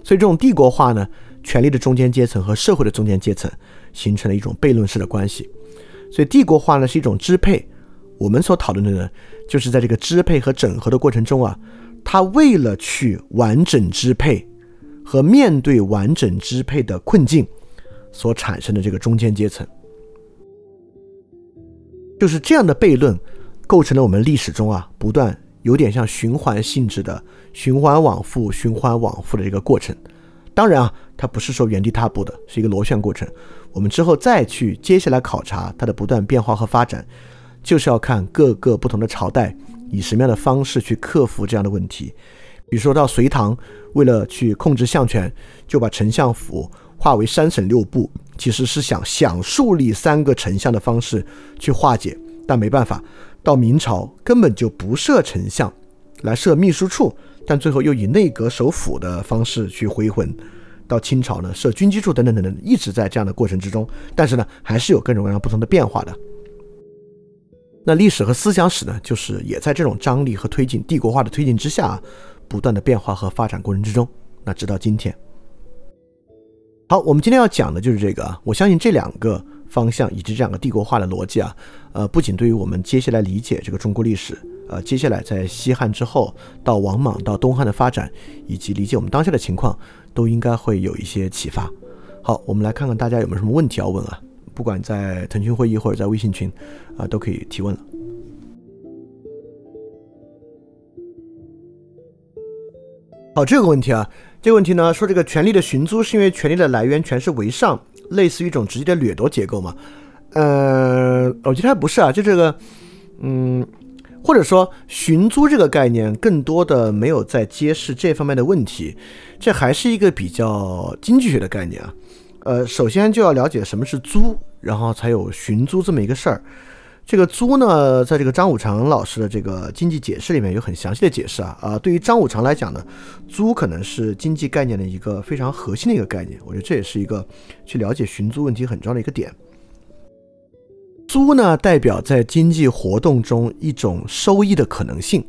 所以这种帝国化呢，权力的中间阶层和社会的中间阶层形成了一种悖论式的关系。所以帝国化呢是一种支配，我们所讨论的呢，就是在这个支配和整合的过程中啊，它为了去完整支配和面对完整支配的困境所产生的这个中间阶层。就是这样的悖论，构成了我们历史中啊不断有点像循环性质的循环往复、循环往复的这个过程。当然啊，它不是说原地踏步的，是一个螺旋过程。我们之后再去接下来考察它的不断变化和发展，就是要看各个不同的朝代以什么样的方式去克服这样的问题。比如说到隋唐，为了去控制相权，就把丞相府划为三省六部。其实是想想树立三个丞相的方式去化解，但没办法，到明朝根本就不设丞相，来设秘书处，但最后又以内阁首辅的方式去回魂。到清朝呢，设军机处等等等等，一直在这样的过程之中。但是呢，还是有各种各样不同的变化的。那历史和思想史呢，就是也在这种张力和推进、帝国化的推进之下，不断的变化和发展过程之中。那直到今天。好，我们今天要讲的就是这个啊！我相信这两个方向以及这两个帝国化的逻辑啊，呃，不仅对于我们接下来理解这个中国历史，呃，接下来在西汉之后到王莽到东汉的发展，以及理解我们当下的情况，都应该会有一些启发。好，我们来看看大家有没有什么问题要问啊？不管在腾讯会议或者在微信群啊，都可以提问了。好，这个问题啊。这个问题呢，说这个权力的寻租是因为权力的来源全是为上，类似于一种直接的掠夺结构嘛？呃，我觉得还不是啊，就这个，嗯，或者说寻租这个概念更多的没有在揭示这方面的问题，这还是一个比较经济学的概念啊。呃，首先就要了解什么是租，然后才有寻租这么一个事儿。这个租呢，在这个张五常老师的这个经济解释里面有很详细的解释啊啊，对于张五常来讲呢，租可能是经济概念的一个非常核心的一个概念，我觉得这也是一个去了解寻租问题很重要的一个点。租呢，代表在经济活动中一种收益的可能性。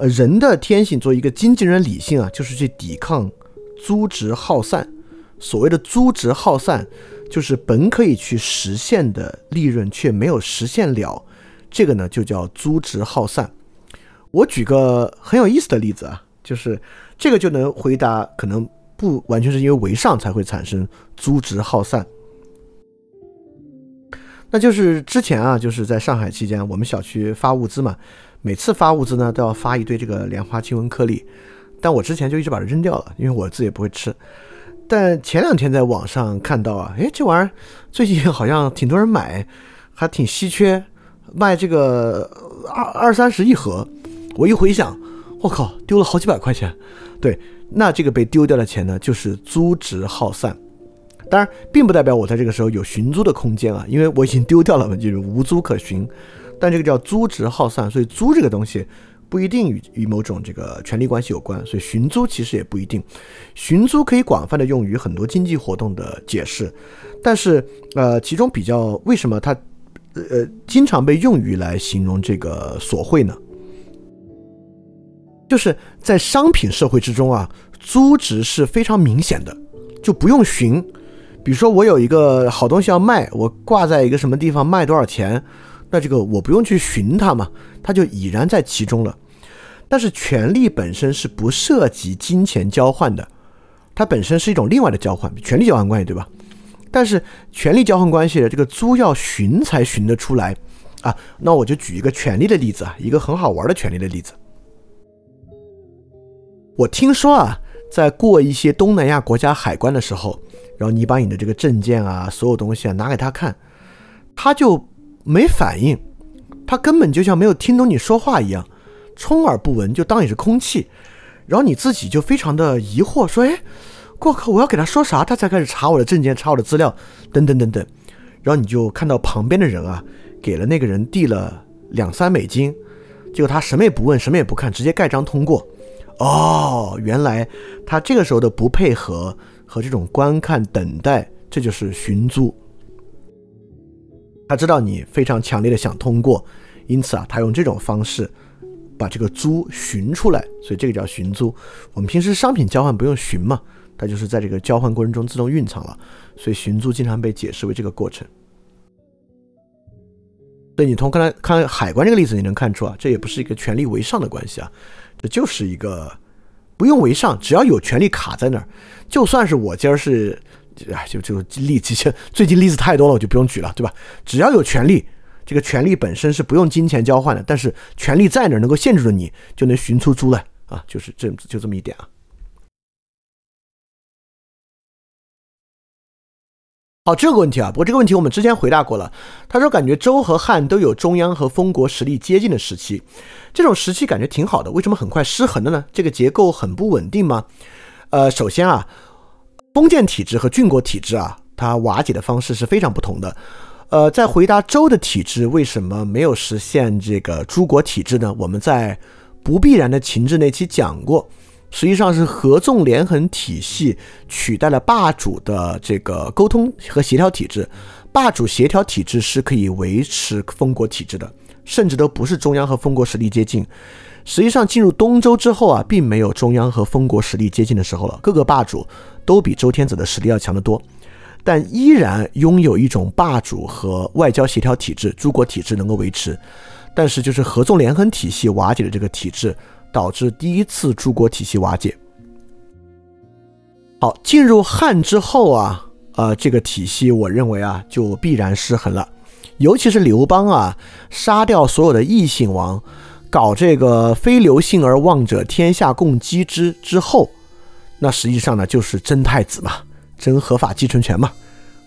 呃，人的天性作为一个经纪人理性啊，就是去抵抗租值耗散。所谓的租值耗散。就是本可以去实现的利润却没有实现了，这个呢就叫租值耗散。我举个很有意思的例子啊，就是这个就能回答，可能不完全是因为为上才会产生租值耗散。那就是之前啊，就是在上海期间，我们小区发物资嘛，每次发物资呢都要发一堆这个莲花清瘟颗粒，但我之前就一直把它扔掉了，因为我自己也不会吃。但前两天在网上看到啊，哎，这玩意儿最近好像挺多人买，还挺稀缺，卖这个二二三十一盒。我一回想，我靠，丢了好几百块钱。对，那这个被丢掉的钱呢，就是租值耗散。当然，并不代表我在这个时候有寻租的空间啊，因为我已经丢掉了嘛，就是无租可寻。但这个叫租值耗散，所以租这个东西。不一定与与某种这个权利关系有关，所以寻租其实也不一定。寻租可以广泛的用于很多经济活动的解释，但是呃，其中比较为什么它呃经常被用于来形容这个索贿呢？就是在商品社会之中啊，租值是非常明显的，就不用寻。比如说我有一个好东西要卖，我挂在一个什么地方卖多少钱，那这个我不用去寻它嘛，它就已然在其中了。但是权利本身是不涉及金钱交换的，它本身是一种另外的交换，权利交换关系，对吧？但是权利交换关系的这个租要寻才寻得出来啊。那我就举一个权利的例子啊，一个很好玩的权利的例子。我听说啊，在过一些东南亚国家海关的时候，然后你把你的这个证件啊，所有东西啊拿给他看，他就没反应，他根本就像没有听懂你说话一样。充耳不闻，就当你是空气，然后你自己就非常的疑惑，说：“哎，过客，我要给他说啥，他才开始查我的证件，查我的资料，等等等等。”然后你就看到旁边的人啊，给了那个人递了两三美金，结果他什么也不问，什么也不看，直接盖章通过。哦，原来他这个时候的不配合和这种观看等待，这就是寻租。他知道你非常强烈的想通过，因此啊，他用这种方式。把这个租寻出来，所以这个叫寻租。我们平时商品交换不用寻嘛，它就是在这个交换过程中自动蕴藏了，所以寻租经常被解释为这个过程。所以你从刚才看海关这个例子，你能看出啊，这也不是一个权力为上的关系啊，这就是一个不用为上，只要有权利卡在那儿，就算是我今儿是，哎，就就例子，最近例子太多了，我就不用举了，对吧？只要有权利，这个权利本身是不用金钱交换的，但是权利在哪儿能够限制住你，就能寻出租来啊，就是这就这么一点啊。好，这个问题啊，不过这个问题我们之前回答过了。他说，感觉周和汉都有中央和封国实力接近的时期，这种时期感觉挺好的。为什么很快失衡了呢？这个结构很不稳定吗？呃，首先啊，封建体制和郡国体制啊，它瓦解的方式是非常不同的。呃，在回答周的体制为什么没有实现这个诸国体制呢？我们在不必然的情志那期讲过。实际上是合纵连横体系取代了霸主的这个沟通和协调体制，霸主协调体制是可以维持封国体制的，甚至都不是中央和封国实力接近。实际上进入东周之后啊，并没有中央和封国实力接近的时候了，各个霸主都比周天子的实力要强得多，但依然拥有一种霸主和外交协调体制，诸国体制能够维持，但是就是合纵连横体系瓦解的这个体制。导致第一次诸国体系瓦解。好，进入汉之后啊，呃，这个体系我认为啊，就必然失衡了。尤其是刘邦啊，杀掉所有的异姓王，搞这个非刘姓而望者天下共击之之后，那实际上呢，就是争太子嘛，争合法继承权嘛。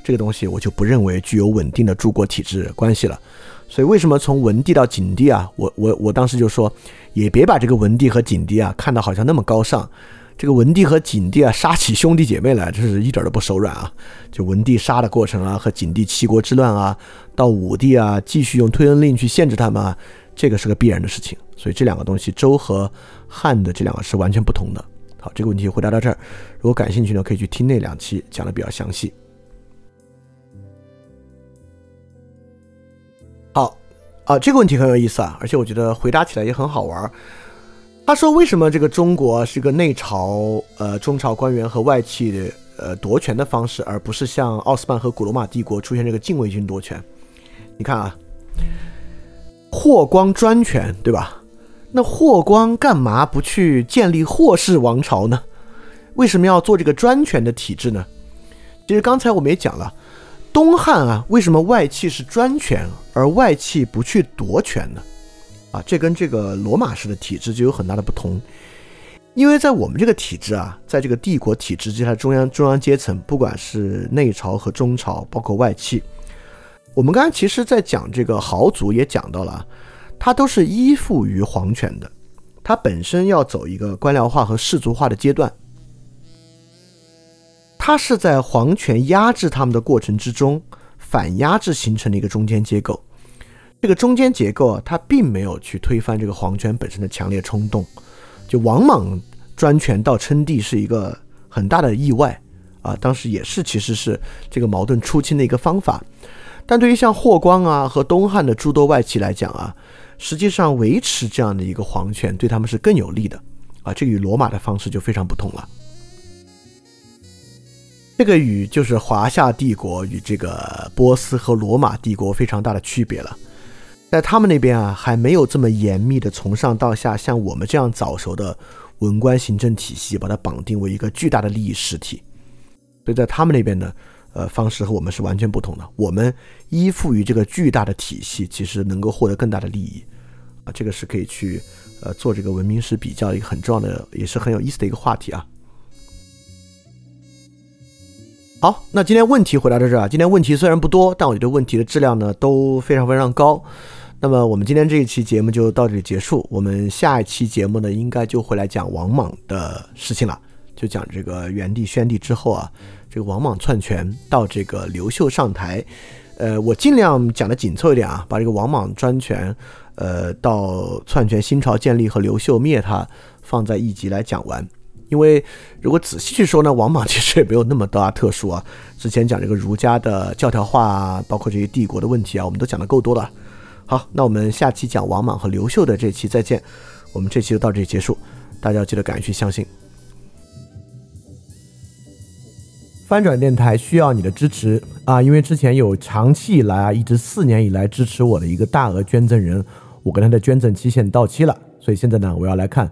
这个东西我就不认为具有稳定的诸国体制关系了。所以为什么从文帝到景帝啊，我我我当时就说。也别把这个文帝和景帝啊看得好像那么高尚，这个文帝和景帝啊杀起兄弟姐妹来，这是一点都不手软啊！就文帝杀的过程啊，和景帝七国之乱啊，到武帝啊继续用推恩令去限制他们，啊，这个是个必然的事情。所以这两个东西，周和汉的这两个是完全不同的。好，这个问题回答到这儿，如果感兴趣呢，可以去听那两期讲的比较详细。好。啊，这个问题很有意思啊，而且我觉得回答起来也很好玩。他说：“为什么这个中国是个内朝，呃，中朝官员和外戚呃夺权的方式，而不是像奥斯曼和古罗马帝国出现这个禁卫军夺权？你看啊，霍光专权，对吧？那霍光干嘛不去建立霍氏王朝呢？为什么要做这个专权的体制呢？其实刚才我们也讲了。”东汉啊，为什么外戚是专权，而外戚不去夺权呢？啊，这跟这个罗马式的体制就有很大的不同。因为在我们这个体制啊，在这个帝国体制之下，中央中央阶层，不管是内朝和中朝，包括外戚，我们刚才其实在讲这个豪族也讲到了，他都是依附于皇权的，他本身要走一个官僚化和氏族化的阶段。它是在皇权压制他们的过程之中，反压制形成的一个中间结构。这个中间结构啊，它并没有去推翻这个皇权本身的强烈冲动。就王莽专权到称帝是一个很大的意外啊，当时也是其实是这个矛盾出清的一个方法。但对于像霍光啊和东汉的诸多外戚来讲啊，实际上维持这样的一个皇权对他们是更有利的啊，这与罗马的方式就非常不同了。这个与就是华夏帝国与这个波斯和罗马帝国非常大的区别了，在他们那边啊，还没有这么严密的从上到下，像我们这样早熟的文官行政体系，把它绑定为一个巨大的利益实体。所以在他们那边呢，呃，方式和我们是完全不同的。我们依附于这个巨大的体系，其实能够获得更大的利益啊，这个是可以去呃做这个文明史比较一个很重要的，也是很有意思的一个话题啊。好，那今天问题回答到这儿啊。今天问题虽然不多，但我觉得问题的质量呢都非常非常高。那么我们今天这一期节目就到这里结束。我们下一期节目呢，应该就会来讲王莽的事情了，就讲这个元帝宣帝之后啊，这个王莽篡权到这个刘秀上台。呃，我尽量讲的紧凑一点啊，把这个王莽专权，呃，到篡权新朝建立和刘秀灭他放在一集来讲完。因为如果仔细去说呢，王莽其实也没有那么大特殊啊。之前讲这个儒家的教条化啊，包括这些帝国的问题啊，我们都讲的够多了。好，那我们下期讲王莽和刘秀的这期再见。我们这期就到这里结束，大家要记得赶紧去相信。翻转电台需要你的支持啊，因为之前有长期以来啊，一直四年以来支持我的一个大额捐赠人，我跟他的捐赠期限到期了，所以现在呢，我要来看。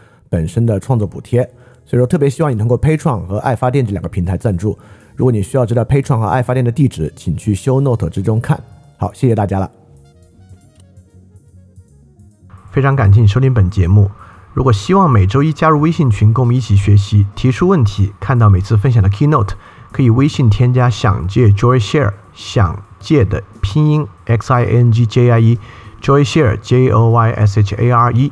本身的创作补贴。所以说，特别希望你通过 Pay 创和爱发电这两个平台赞助。如果你需要知道 Pay 创和爱发电的地址，请去 Show Note 之中看。好，谢谢大家了。非常感谢你收听本节目。如果希望每周一加入微信群，跟我们一起学习，提出问题，看到每次分享的 Keynote，可以微信添加“想借 Joy Share”，想借的拼音 X I N G J I E，Joy Share J O Y S H A R E，